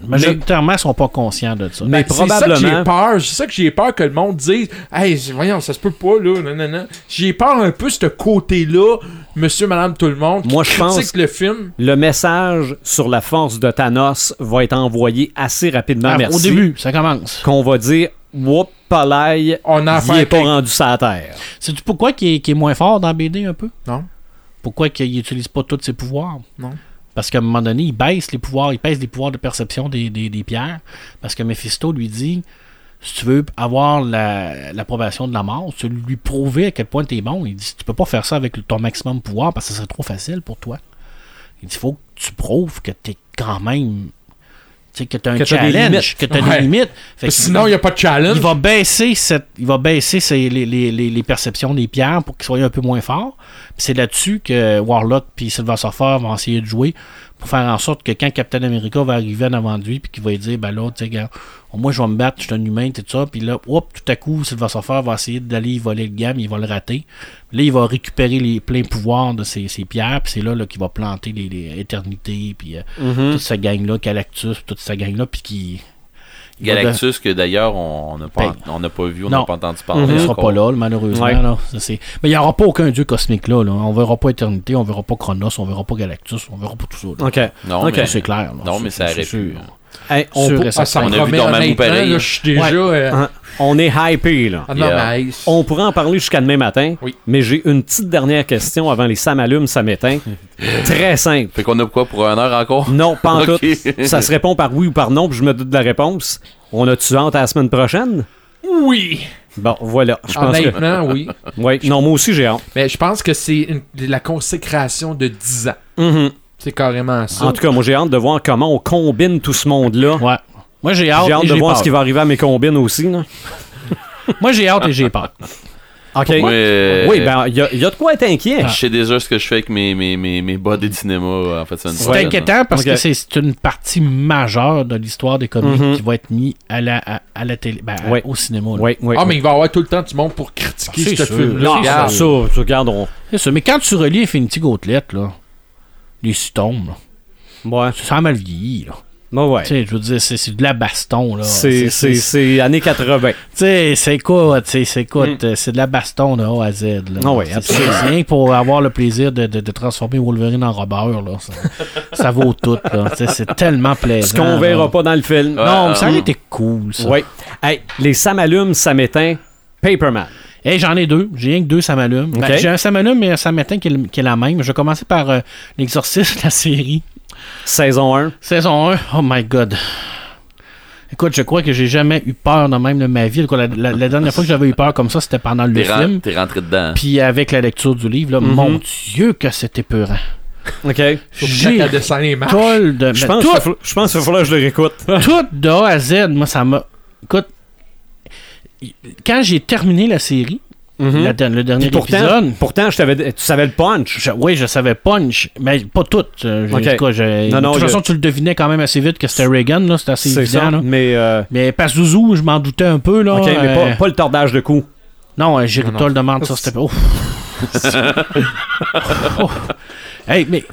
majoritairement ils sont pas conscients de ça Mais Ben, C'est ça que probablement- j'ai peur. C'est ça que j'ai peur que le monde dise Hey, voyons, ça se peut pas, là. Non, non, non. J'ai peur un peu, ce côté-là, monsieur, madame, tout le monde. qui Moi, je pense- critique le film. Le message sur la force de Thanos va être envoyé assez rapidement. Ah, merci. au début ça commence Qu'on va dire, whoop, palais, On a il est pas rendu sa terre. sais-tu pourquoi qu'il est, qu'il est moins fort dans BD un peu? Non. pourquoi qu'il utilise pas tous ses pouvoirs? Non. Parce qu'à un moment donné il baisse les pouvoirs il baisse les pouvoirs de perception des, des, pierres parce que Mephisto lui dit si tu veux avoir la- l'approbation de la mort, tu veux lui prouver à quel point tu es bon. Il dit Tu peux pas faire ça avec ton maximum de pouvoir parce que ce serait trop facile pour toi. Il dit faut que tu prouves que tu es quand même. Tu sais, que tu as un Que challenge, que tu as Ouais. des limites. Fait sinon, il n'y a pas de challenge. il va baisser cette, il va baisser ses- les, les- les- les perceptions des pierres pour qu'ils soient un peu moins forts. C'est là-dessus que Warlock puis Silver Surfer vont essayer de jouer pour faire en sorte que quand Captain America va arriver en avant de lui puis qu'il va lui dire ben là tu sais moi je vais me battre, je suis un humain tout ça puis là hop tout à coup Surfer va essayer d'aller voler le gamme, il va le rater. Là il va récupérer les pleins pouvoirs de ses, ses pierres puis c'est là, là qu'il va planter les, les éternités puis euh, Mhm. toute cette gang là Galactus, toute cette gang là puis qui Galactus, que d'ailleurs, on n'a pas, Ben, on n'a pas vu, on n'a pas entendu parler. Il sera encore. pas là, malheureusement. Ouais. là. Ça, c'est- Mais il n'y aura pas aucun dieu cosmique là, là. On verra pas Éternité, on verra pas Chronos, on verra pas Galactus, on verra pas tout ça. là. OK. Non, mais, c'est clair. là. non, mais C'est- ça aurait sûr. pu. Hey, on, et Ah, ça. On a vu honnêtement, pareil. là, euh, Hein, on est hypé, là. Ah non, Yeah. mais... On pourrait en parler jusqu'à demain matin, Oui. mais j'ai une petite dernière question avant les ça m'allume, ça m'éteint. Très simple. Fait qu'on a quoi pour une heure encore? Non, pas en tout. Ça se répond par oui ou par non, puis je me doute de la réponse. On a-tu hâte à la semaine prochaine? Oui! Bon, voilà. Je pense que... Honnêtement, oui. Oui, non, moi aussi j'ai hâte. Mais je pense que c'est une- la consécration de 10 ans. Mhm. C'est carrément ça. En tout cas, moi j'ai hâte de voir comment on combine tout ce monde-là. Ouais. Moi, j'ai hâte, J'ai hâte et de voir peur. ce qui va arriver à mes combines aussi. Là. Moi, j'ai hâte et j'ai peur. OK. Moi, euh, Oui, ben, il y, a- il y a de quoi être inquiet. Je sais déjà ce que je fais avec mes, mes, mes, mes body de cinéma euh, en fait. C'est une C'est prochaine, inquiétant parce que c'est une partie majeure de l'histoire des comics Mhm. qui va être mise à la, à, à la télé, ben, au cinéma. là. Oui, oui. Ah, mais il va y avoir tout le temps du monde pour critiquer C'est ce sûr. film-là. Non, Regarde. ça, tu regardes, on... C'est ça. Mais quand tu relis Infinity Gauntlet, là, les stones, là, Ouais, ça mal vieilli. Là. bon, ouais. Tu sais, je veux dire, c'est c'est de la baston. là. C'est, c'est, années 80. sais, c'est quoi, tu sais, c'est écoute, euh, c'est de la baston de A à Z. Là. Ah oui, C'est- absolument. C'est rien que pour avoir le plaisir de, de- de transformer Wolverine en robeur. Là. Ça, ça vaut tout. Là. Tu sais, C'est tellement plaisant. Ce qu'on verra là. pas dans le film. Ouais. Non, mais ça aurait hum. été cool, ça. Oui. Hey, les ça m'éteint. Paperman. Hey, j'en ai deux. J'ai rien que deux, ça m'allume. Ben, j'ai un ça m'allume, mais un ça m'éteint qui, est le- qui est la même. Je vais commencer par euh, l'exorcisme, la série. Saison 1. Saison 1. Oh my god. Écoute, je crois que j'ai jamais eu peur de même de ma vie. La, la- la dernière fois que j'avais eu peur comme ça, c'était pendant le T'es, ren- film. t'es rentré dedans. Puis avec la lecture du livre, là, Mhm. mon Dieu que c'était peurant. OK. J'ai de... Je mais pense, tout, je pense qu'il va falloir que je le réécoute. tout de A à Z, moi, ça m'a... Écoute, quand j'ai terminé la série, Mhm. la- le dernier pourtant, épisode... pourtant je t'avais, tu savais le punch. Je- oui, je savais punch, mais pas tout. Euh, j'ai- Ok. en tout cas, j'ai- Non, non, de toute façon, tu le devinais quand même assez vite que c'était Reagan, là, c'était assez évident. ça. là. Mais, euh, Mais Pazuzu, je m'en doutais un peu. Là, OK, mais euh, pas, pas le tordage de cou. Non, euh, Géritol Non, demande ça, c'était pas. Oh. Hey, mais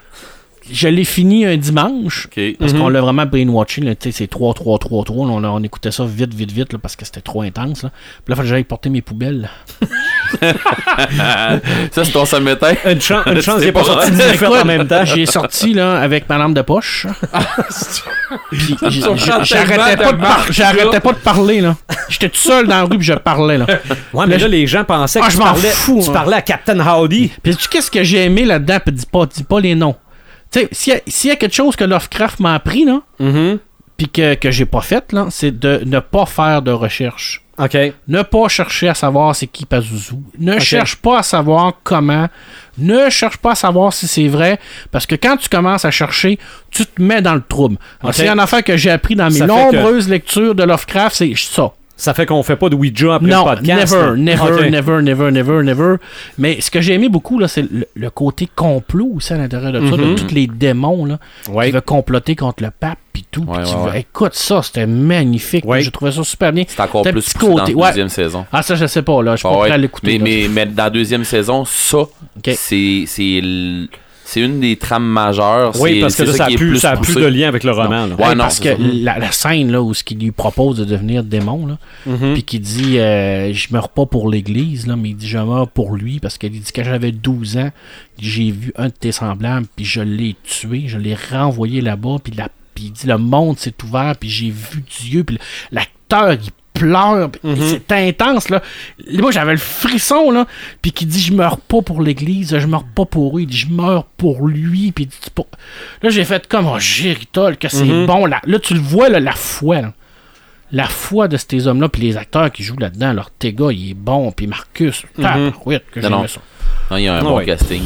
je l'ai fini un dimanche. Parce Mhm. qu'on l'a vraiment brainwatché, tu c'est 3, 3, 3, 3. là, on, a- on écoutait ça vite, vite, vite, là, parce que c'était trop intense. Là. Puis là, il fallait que j'aille porter mes poubelles. ça, c'est ton m'éteint. Une, chan- une chance n'est pas pas sorti de en même temps. J'ai sorti là, avec ma lampe de poche. J'arrêtais pas, par- pas de parler. là. J'étais tout seul dans la rue puis je parlais. là. Ouais, mais Là, là, les gens pensaient que Ah, tu, je m'en parlais, fous, tu hein. parlais à Captain Howdy. Puis qu'est-ce que j'ai aimé là-dedans? Puis dis pas, dis pas les noms. Tu sais, s'il y, a- s'il y a quelque chose que Lovecraft m'a appris, là, Mhm. puis que, que j'ai pas fait, là, c'est de ne pas faire de recherche. OK. Ne pas chercher à savoir c'est qui Pazuzu. Ne cherche pas à savoir comment. Ne cherche pas à savoir si c'est vrai. Parce que quand tu commences à chercher, tu te mets dans le trouble. C'est une affaire que j'ai appris dans mes Ça fait que- nombreuses lectures de Lovecraft, c'est ça. Ça fait qu'on fait pas de Ouija après Non, le podcast. never, never, never, never, never, never. Mais ce que j'ai aimé beaucoup, là, c'est le, le côté complot aussi à l'intérieur de ça, Mhm. de tous les démons là, Ouais. qui veulent comploter contre le pape puis tout. Ouais, ouais. Écoute, ça, c'était magnifique. Ouais. J'ai trouvé ça super bien. C'est encore plus petit poussé dans côté, la ouais. deuxième saison. Ah, ça, je sais pas, là. Je suis Ah pas ouais. prêt à l'écouter. Mais, mais, mais dans la deuxième saison, ça, c'est c'est une des trames majeures. Oui, parce que là, ça a qui est plus, ça a plus poussé. de lien avec le roman. là. Ouais, Hey, non, parce que la, la scène là où ce qu'il lui propose de devenir démon là, Mhm. puis qui dit euh, je meurs pas pour l'église là, mais il dit je meurs pour lui parce qu'il dit quand j'avais 12 ans, j'ai vu un de tes semblables puis je l'ai tué, je l'ai renvoyé là-bas puis la puis il dit le monde s'est ouvert puis j'ai vu Dieu puis l'acteur il pleure Mhm. c'est intense là moi j'avais le frisson là puis qui dit je meurs pas pour l'église je meurs pas pour eux il dit je meurs pour lui puis pour- là j'ai fait comme oh géritol que c'est Mhm. bon là là tu le vois là, la foi là. la foi de ces hommes là puis les acteurs qui jouent là-dedans leur Tega il est bon puis Marcus tabarouette, que Non, j'aimais non. ça Non, il y a un Ah bon ouais. casting.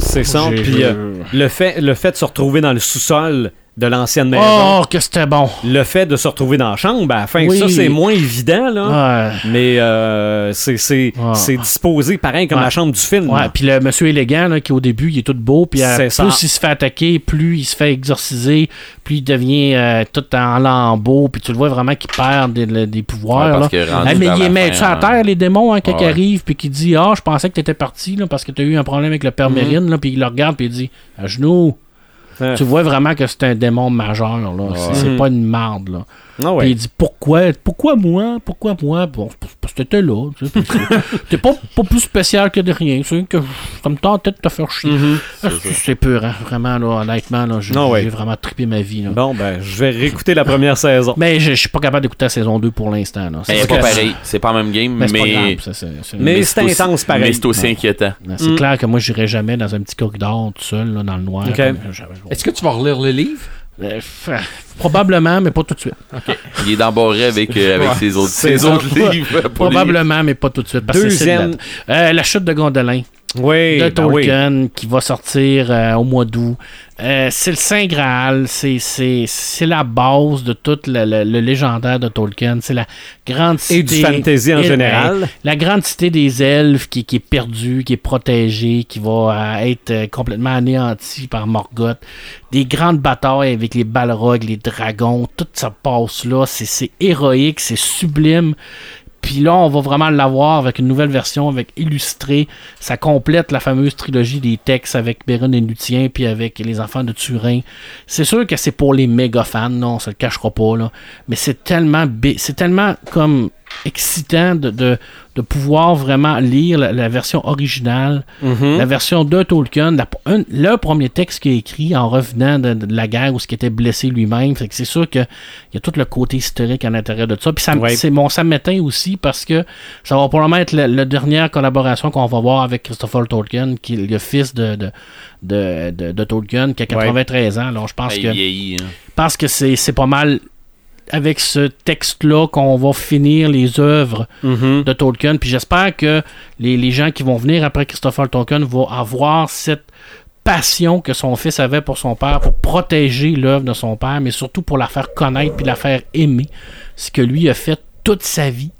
C'est ça. Puis euh, le, fait, le fait de se retrouver dans le sous-sol de l'ancienne maison, oh que c'était bon le fait de se retrouver dans la chambre, à la fin, Oui. ça, c'est moins évident, là. ouais Mais euh, c'est c'est- c'est disposé pareil comme Ouais. la chambre du film. Ouais, puis le monsieur élégant, là, qui au début, il est tout beau, puis euh, plus ça. il se fait attaquer, plus il se fait exorciser, plus il devient euh, tout en lambeaux, puis tu le vois vraiment qu'il perd des, le- des pouvoirs. Ouais, parce là. Ah, mais il met tu à hein. terre, les démons, hein, quand Ouais, il ouais. arrive, puis qu'il dit Ah, je pensais que t'étais parti, là, parce que t'as eu un problème avec le père Mhm. Mérine, là, puis il le regarde, puis il dit À genoux. Ouais. Tu vois vraiment que c'est un démon majeur. Là. C'est, c'est pas une marde. Là. Ah ouais. Puis il dit pourquoi, pourquoi moi Pourquoi moi? Bon, parce que t'étais là. tu sais, T'es pas, pas plus spécial que de rien. C'est que ça me tentait de te faire chier. Mhm. Ah, C'est peur, hein, vraiment, là, honnêtement. Là, j'ai, Ah ouais. vraiment trippé ma vie. Là. Bon, ben, je vais réécouter la première saison. Mais je je suis pas capable d'écouter la saison 2 pour l'instant. C'est pas que- pareil. C'est pas le même game, Mais mais. c'est intense pareil. Mais c'est aussi inquiétant. c'est Mm. clair que moi, j'irai jamais dans un petit corridor tout seul, là, dans le noir. Est-ce que tu vas relire le livre? Euh, probablement, mais pas tout de suite. Il est d'embarré avec, euh, avec Ouais. ses autres, ses autres livres. Probablement, mais pas tout de suite. Parce Deuxième-. Euh, la chute de Gondolin Oui, de ben oui. Tolkien qui va sortir euh, au mois d'août. Euh, c'est le Saint Graal, c'est, la base de tout le, le- le légendaire de Tolkien. C'est la grande cité. Et du fantasy en Et- général? La grande cité des elfes qui, qui est perdue, qui est protégée, qui va euh, être complètement anéantie par Morgoth. Des grandes batailles avec les balrogs, les dragons, tout ça passe là. C'est héroïque, c'est sublime. Puis là, on va vraiment l'avoir avec une nouvelle version, avec illustré. Ça complète la fameuse trilogie des textes avec Beren et Lutien, puis avec les enfants de Turin. C'est sûr que c'est pour les méga fans, non, on se le cachera pas, là. Mais c'est tellement, c'est tellement comme excitant de, de, de pouvoir vraiment lire la, la version originale, Mhm. la version de Tolkien, la- un- le premier texte qu'il a écrit en revenant de, de la guerre où ce qui était blessé lui-même. C'est sûr qu'il y a tout le côté historique à l'intérieur de ça. Puis ça, Ouais. c'est mon aussi parce que ça va probablement être la, la dernière collaboration qu'on va voir avec Christopher Tolkien, qui est le fils de, de, de, de- de Tolkien, qui a 93 ans. Alors je pense il que vieillit, hein. pense que c'est c'est pas mal avec ce texte-là qu'on va finir les œuvres Mhm. de Tolkien. Puis j'espère que les, les gens qui vont venir après Christopher Tolkien vont avoir cette passion que son fils avait pour son père, pour protéger l'œuvre de son père, mais surtout pour la faire connaître puis la faire aimer. Ce que lui a fait toute sa vie.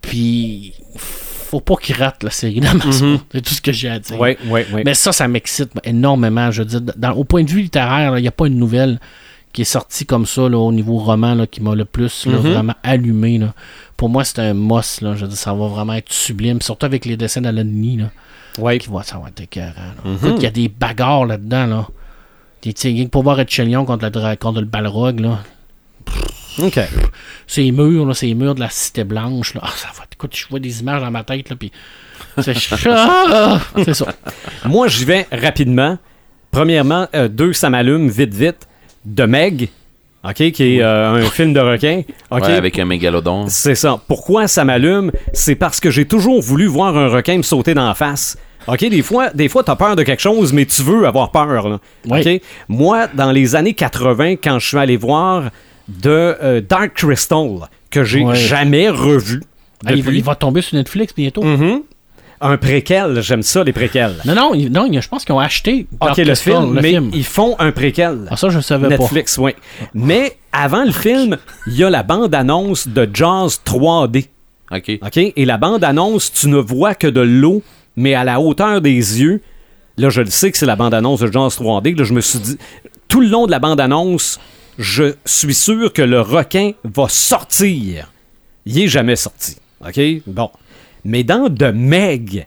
Puis faut pas qu'il rate la série d'Amazon. Mhm. C'est tout ce que j'ai à dire. Oui, oui, oui. Mais ça, ça m'excite énormément. Je veux dire, dans- au point de vue littéraire, il n'y a pas une nouvelle qui est sortie comme ça là, au niveau roman là, qui m'a le plus là, Mhm. vraiment allumé. là. Pour moi, c'est un must. Là. Je veux dire, ça va vraiment être sublime. Surtout avec les dessins d'Alanini. là, Oui. qui va, ça va être écœurant. Mhm. Écoute, il y a des bagarres là-dedans. Là. Des pour voir Etchelion contre le, dra- contre le Balrog. Là. OK. Ces murs, là, ces murs de la Cité Blanche. Là. Ah, ça va, écoute, je vois des images dans ma tête. Là, puis c'est c'est ça. Moi, j'y vais rapidement. Premièrement, euh, deux, ça m'allume vite, vite. De Meg, OK, qui est euh, un film de requin. OK? Ouais, avec un mégalodon. C'est ça. Pourquoi ça m'allume? C'est parce que j'ai toujours voulu voir un requin me sauter dans la face. OK, des fois, des fois, t'as peur de quelque chose, mais tu veux avoir peur. là. Oui. OK? Moi, dans les années 80, quand je suis allé voir de euh, Dark Crystal, que j'ai jamais revu. Ah, il, va, depuis. il va tomber sur Netflix bientôt. Mhm. Un préquel, j'aime ça, les préquels. Non, non, non, je pense qu'ils ont acheté OK, le film, le mais film. ils font un préquel. Ah, ça, je ne savais Netflix, oui. Mais avant le film, il y a la bande-annonce de Jaws 3D. OK. OK? Et la bande-annonce, tu ne vois que de l'eau, mais à la hauteur des yeux. Là, je le sais que c'est la bande-annonce de Jaws 3D. Là, je me suis dit, tout le long de la bande-annonce, je suis sûr que le requin va sortir. Il est jamais sorti. OK? Bon. Mais dans The Meg,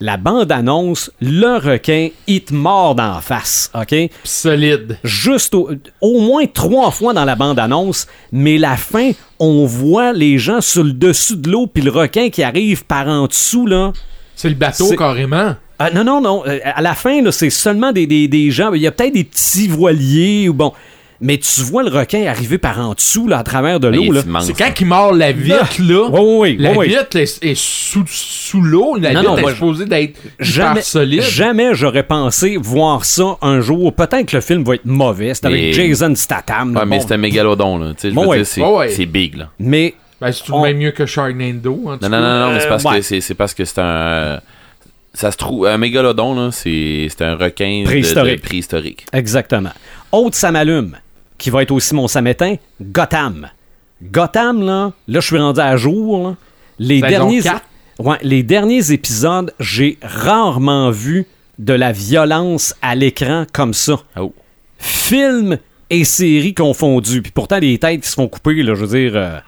la bande-annonce, le requin, il te mord la face. OK? Solide. juste au, au moins trois fois dans la bande-annonce, mais la fin, on voit les gens sur le dessus de l'eau, puis le requin qui arrive par en dessous, là. C'est le bateau carrément. Ah, non, non, non. euh, À la fin, là, c'est seulement des, des, des gens. Il y a peut-être des petits voiliers ou bon. Mais tu vois le requin arriver par en dessous, là, à travers de l'eau. C'est quand il mord la vitre, là. Oui, oui, oui. La vitre est, est sous, sous l'eau. La Non, vitre non, est moi, supposée d'être Jamais, solide. jamais j'aurais pensé voir ça un jour. Peut-être que le film va être mauvais. C'est avec Mais- Jason Statham. là, Ouais, mais c'est un mégalodon, là. Tu sais, je Bon, veux ouais. dire, c'est Ouais, big, là. mais Ben, c'est tout de On- même mieux que Sharknado. Tout Non, non, non, non, mais c'est Euh, parce ouais. que c'est parce que c'est un. Ça se trouve. Un mégalodon, là, c'est c'est un requin de- Préhistorique. de préhistorique. Exactement. Autre ça m'allume, qui va être aussi mon samétain, Gotham. Gotham, là, là, je suis rendu à jour. là. Les, derniers, quatre? ouais, les derniers épisodes, j'ai rarement vu de la violence à l'écran comme ça. Oh. Film et séries confondus. Puis pourtant, les têtes qui se font couper, là, je veux dire, euh,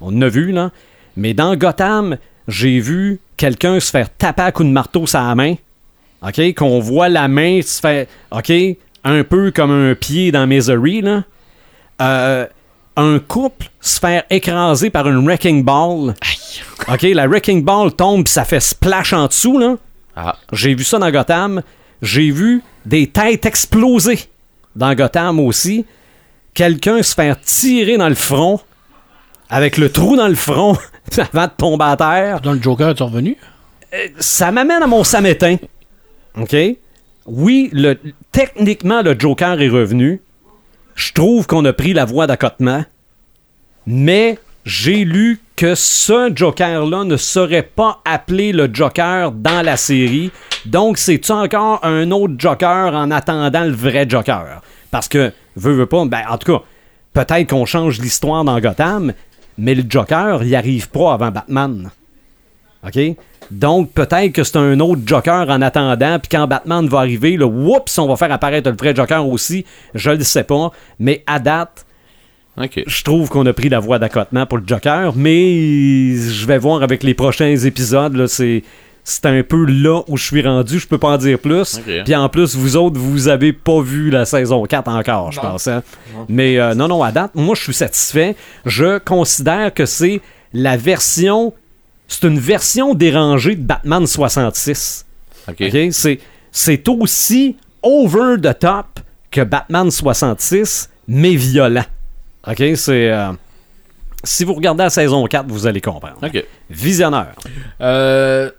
on en a vu, là. Mais dans Gotham, j'ai vu quelqu'un se faire taper à coup de marteau sur la main. OK? Qu'on voit la main se faire. OK? Un peu comme un pied dans Misery, là. Euh, un couple se faire écraser par une wrecking ball. OK, la wrecking ball tombe ça fait splash en dessous, là. Ah, J'ai vu ça dans Gotham. J'ai vu des têtes exploser dans Gotham aussi. Quelqu'un se faire tirer dans le front avec le trou dans le front avant de tomber à terre. Dans le Joker est revenu? Ça m'amène à mon samétain. OK? Oui, techniquement, le Joker est revenu. Je trouve qu'on a pris la voie d'accotement. Mais j'ai lu que ce Joker-là ne serait pas appelé le Joker dans la série. Donc, c'est encore un autre Joker en attendant le vrai Joker? Parce que, veut, veut pas, ben, en tout cas, peut-être qu'on change l'histoire dans Gotham, mais le Joker, il arrive pas avant Batman. OK? Donc, peut-être que c'est un autre Joker en attendant, puis quand Batman va arriver, là, whoops, on va faire apparaître le vrai Joker aussi. Je le sais pas. Mais à date, je trouve qu'on a pris la voie d'accotement pour le Joker, mais je vais voir avec les prochains épisodes, là, c'est. C'est un peu là où je suis rendu, je peux pas en dire plus. Ok. Puis en plus, vous autres, vous avez pas vu la saison 4 encore, je pense. hein. Mais euh, non, non, à date, moi, je suis satisfait. Je considère que c'est la version. C'est une version dérangée de Batman 66. Ok. OK? C'est, c'est aussi over the top que Batman 66, mais violent. OK? C'est. euh, si vous regardez la saison 4, vous allez comprendre. Ok. Visionneur. Euh,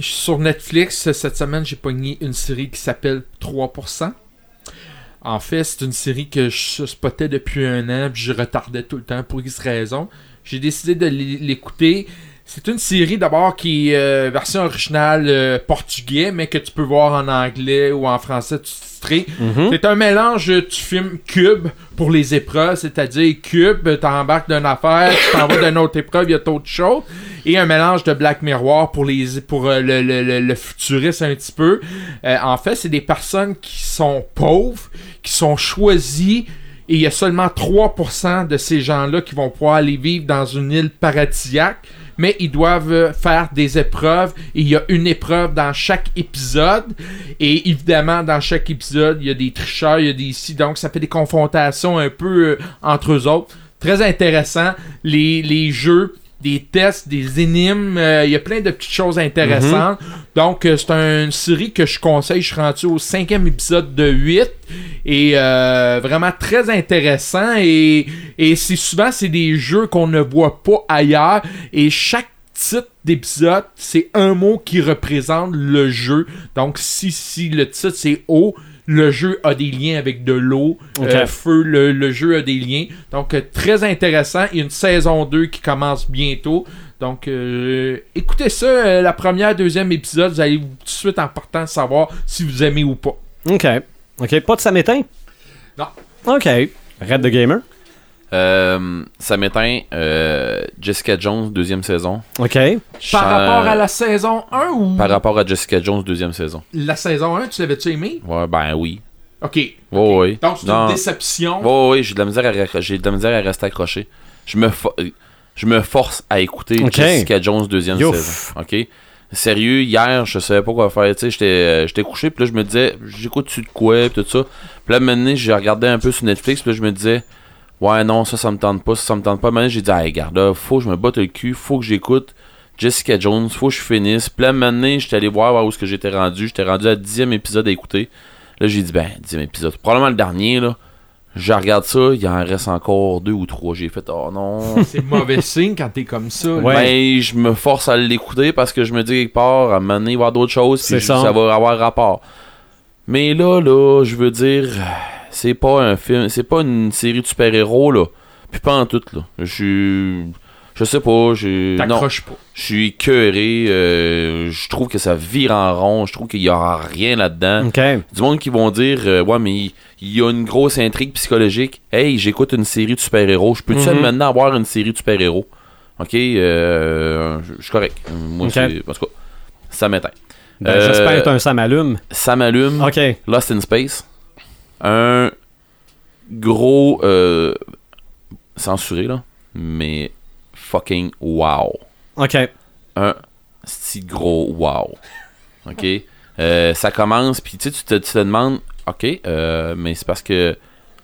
sur Netflix, cette semaine, j'ai pogné une série qui s'appelle 3%. En fait, c'est une série que je spottais depuis un an, puis je retardais tout le temps pour X raison. J'ai décidé de l'é- l'écouter. C'est une série d'abord qui est euh, version originale euh, portugais, mais que tu peux voir en anglais ou en français titré. C'est un mélange du film Cube pour les épreuves, c'est-à-dire Cube, t'embarques d'une affaire, tu t'en vas d'une autre épreuve, il y a d'autres choses, et un mélange de Black Mirror pour les pour euh, le, le, le, le futuriste un petit peu. Euh, en fait, c'est des personnes qui sont pauvres, qui sont choisies, et il y a seulement 3% de ces gens-là qui vont pouvoir aller vivre dans une île paradisiaque mais ils doivent euh, faire des épreuves. Et il y a une épreuve dans chaque épisode. Et évidemment dans chaque épisode il y a des tricheurs, il y a des ci. Donc ça fait des confrontations un peu euh, entre eux autres. Très intéressant. Les, les jeux des tests, des énigmes, euh, il y a plein de petites choses intéressantes. Donc, euh, c'est une série que je conseille. Je suis rendu au cinquième épisode de 8 et euh, vraiment très intéressant. Et, et c'est souvent, c'est des jeux qu'on ne voit pas ailleurs. Et chaque titre d'épisode, c'est un mot qui représente le jeu. Donc, si, si le titre c'est eau, le jeu a des liens avec de l'eau, Ok. euh, feu, le, le jeu a des liens. Donc, euh, très intéressant. Il y a une saison 2 qui commence bientôt. Donc, euh, écoutez ça, euh, la première, deuxième épisode, vous allez tout de suite en partant savoir si vous aimez ou pas. OK. OK. Pas de samétain? Non. OK. Red the Gamer. Euh, ça m'éteint. euh, Jessica Jones, deuxième saison. OK. Par rapport à la saison 1 ou Par rapport à Jessica Jones, deuxième saison. la saison 1, tu l'avais-tu aimé? Ouais, ben oui. Ok. Ouais, ouais. Donc, c'est Non. une déception. Ouais, ouais, j'ai de la misère à, j'ai de la misère à rester accroché. Je me, fo- je me force à écouter. Jessica Jones deuxième Youf. saison. Ok? Sérieux, hier, je savais pas quoi faire. Tu sais, j'étais, euh, j'étais couché, puis là, je me disais, j'écoute-tu de quoi, puis tout ça. Puis là, maintenant, j'ai regardé un peu sur Netflix, puis là, je me disais, ouais, non, ça, ça me tente pas, ça, ça me tente pas. Maintenant, j'ai dit, hey, regarde, là, faut que je me batte le cul, faut que j'écoute Jessica Jones, faut que je finisse. Puis là, maintenant, j'étais allé voir, voir où est-ce que j'étais rendu. J'étais rendu à dixième épisode à écouter. Là, j'ai dit, ben, dixième épisode. Probablement le dernier, là. Je regarde ça, il en reste encore deux ou trois. J'ai fait, oh non. C'est mauvais signe quand t'es comme ça. Ouais. Ben, je me force à l'écouter parce que je me dis quelque part, à un moment donné, il va y avoir d'autres choses, puis ça va avoir rapport. Mais là, là, je veux dire, c'est pas un film, c'est pas une série de super-héros, là. Puis pas en tout, là. Je suis. Je sais pas. Non, T'accroches pas. je suis écœuré. euh, je trouve que ça vire en rond. Je trouve qu'il y a rien là-dedans. OK. Du monde qui vont dire euh, Ouais, mais il- y a une grosse intrigue psychologique. Hey, j'écoute une série de super-héros. Je peux-tu Mhm. maintenant avoir une série de super-héros? Ok, euh, je je suis correct. Moi, Ok. c'est. En tout cas, ça m'éteint. Ben, Euh, J'espère que un ça m'allume. Ça m'allume. OK. Lost in Space. Un gros. Euh, censuré, là. Mais fucking wow. OK. un petit gros wow. OK? Euh, ça commence, puis tu te, tu te demandes, ok, euh, mais c'est parce que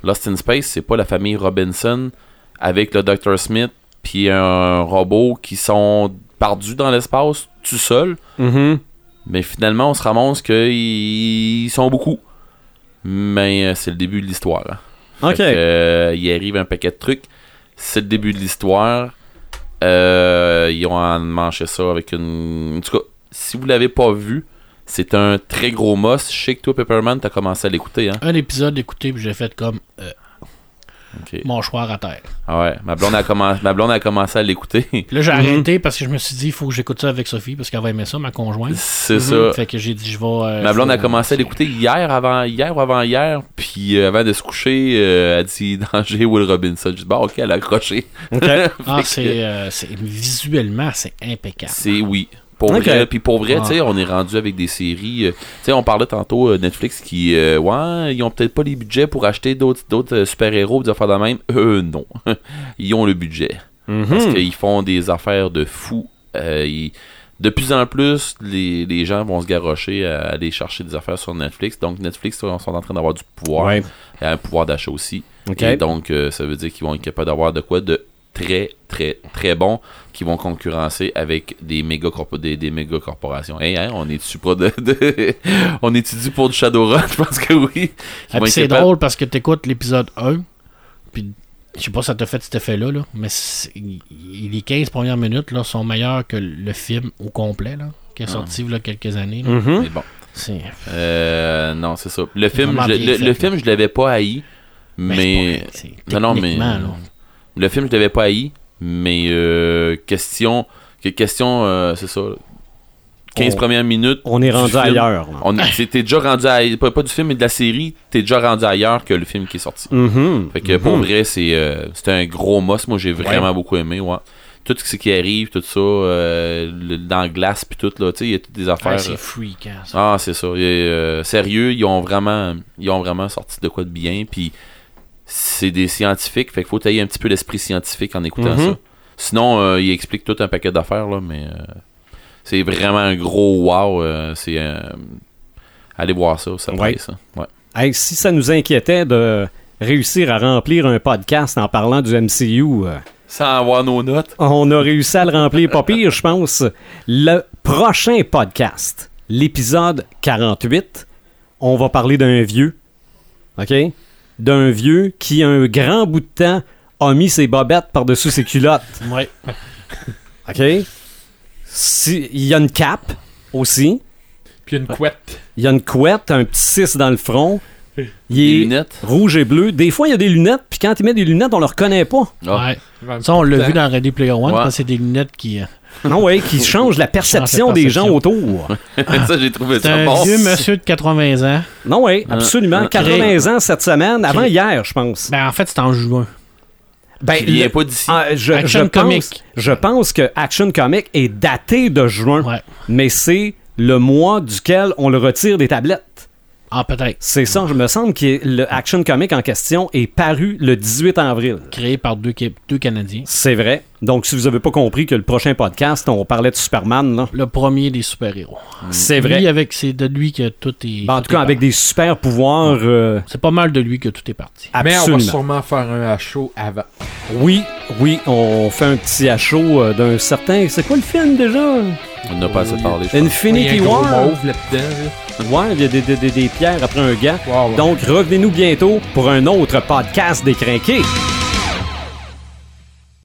Lost in Space, c'est pas la famille Robinson avec le Dr. Smith puis un robot qui sont perdus dans l'espace tout seul. Mhm. Mais finalement, on se ramasse qu'ils sont beaucoup. Mais euh, c'est le début de l'histoire. hein. OK. Que, euh, il arrive un paquet de trucs. C'est le début de l'histoire. Euh, ils ont manché ça avec une. En tout cas, si vous l'avez pas vu, c'est un très gros must. Je sais que toi, Pepperman, t'as commencé à l'écouter. Hein? Un épisode écouté, puis j'ai fait comme euh, Ok. mâchoire à terre. Ah ouais, ma blonde a, commen- ma blonde a commencé à l'écouter. Là, j'ai Mhm. arrêté parce que je me suis dit, il faut que j'écoute ça avec Sophie, parce qu'elle va aimer ça, ma conjointe. c'est ça. Fait que j'ai dit, je vais. euh, Ma blonde faut- a commencé à l'écouter hier, avant hier ou avant hier, puis euh, avant de se coucher, euh, elle dit danger Will Robinson. Je dis bon, ok, elle a accroché. OK. Ah, euh, c'est- visuellement, c'est impeccable. C'est oui. Pour vrai, puis pour vrai, Ah. tu sais, on est rendu avec des séries. euh, tu sais, on parlait tantôt euh, Netflix qui, euh, ouais, ils ont peut-être pas les budgets pour acheter d'autres d'autres euh, super-héros, des affaires de même. Eux, non. ils ont le budget. Mhm. Parce qu'ils font des affaires de fous. Ils- de plus en plus, les, les gens vont se garrocher à aller chercher des affaires sur Netflix. Donc, Netflix sont sont en train d'avoir du pouvoir. Ouais. Et un pouvoir d'achat aussi. Et donc, ça veut dire qu'ils vont être capables d'avoir de quoi de très, très, très bon qui vont concurrencer avec des méga, corpo- des, des méga corporations. Hey, hein, on est-tu pas de, de- on étudie pour du Shadowrun? Je pense que oui. Ah, c'est drôle parce que t'écoutes l'épisode 1, puis je sais pas si ça t'a fait cet effet-là, là, mais les 15 premières minutes là, sont meilleures que le film au complet, là, qui est sorti il y a quelques années. là. Mhm. Mais bon. Euh, non, c'est ça. Le film, je, bien le, fait, le là. film, je l'avais pas haï, Ben, mais... non, non, mais... là. Le film, je l'avais pas haï, mais euh, question... que- Question, euh, c'est ça. 15 On- premières minutes. On est du rendu film. ailleurs. On T'es déjà rendu à, pas, pas du film mais de la série, t'es déjà rendu ailleurs que le film qui est sorti. Mhm. Fait que pour Mhm. vrai, c'est euh, c'était un gros must. Moi, j'ai vraiment beaucoup aimé. Ouais. Tout ce qui arrive, tout ça, euh, le- dans la glace, puis tout, là, tu sais, il y a toutes des Ah, affaires. c'est freak, hein, ça. Ah, c'est ça. Et, euh, sérieux, ils ont vraiment ils ont vraiment sorti de quoi de bien. Puis c'est des scientifiques, fait qu'il faut tailler un petit peu l'esprit scientifique en écoutant Mhm. ça. Sinon, euh, ils expliquent tout un paquet d'affaires, là, mais euh, c'est vraiment un gros wow. euh, c'est Allez voir ça, ça Ouais. ça. Ouais. Hey, si ça nous inquiétait de réussir à remplir un podcast en parlant du MCU, Sans avoir nos notes. on a réussi à le remplir pas pire, je pense. Le prochain podcast, l'épisode 48, on va parler d'un vieux. OK? D'un vieux qui, un grand bout de temps, a mis ses bobettes par-dessus ses culottes. Ouais. OK? Si- Il y a une cape aussi. Puis une couette. Il y a une couette, un petit 6 dans le front. Il Des est lunettes. rouge et bleu. Des fois, il y a des lunettes, puis quand il met des lunettes, on le reconnaît pas. Ouais. Ça, on l'a vu dans Ready Player One, Ouais. c'est des lunettes qui. Non, ouais, qui change la perception des gens autour. ça, j'ai trouvé C'est ça un bon. vieux monsieur de 80 ans. Non, oui, absolument. euh, 80 ans cette semaine, avant hier, je pense. Ben, en fait, c'est en juin. Ben, Il le- pas d'ici. Ah, je, Action je pense, Comic. je pense que Action Comic est daté de juin, Ouais. mais c'est le mois duquel on le retire des tablettes. Ah, peut-être. C'est ça, je me semble que le Action Comic en question est paru le 18 avril. Créé par deux, deux Canadiens. C'est vrai. Donc, si vous avez pas compris que le prochain podcast, on parlait de Superman, là, Le premier des super-héros. c'est vrai. Lui, avec, c'est de lui que tout est. Ben, en tout tout cas, avec parti. des super pouvoirs, euh, C'est pas mal de lui que tout est parti. Mais on va sûrement faire un chaud avant. Oui, oui, on fait un petit chaud euh, d'un certain. C'est quoi le film déjà? On n'a pas assez parlé. Infinity War. mauve là-dedans. là. Ouais, il y a des, des- des- des pierres après un gars. Wow. Donc, revenez-nous bientôt pour un autre podcast des crinqués.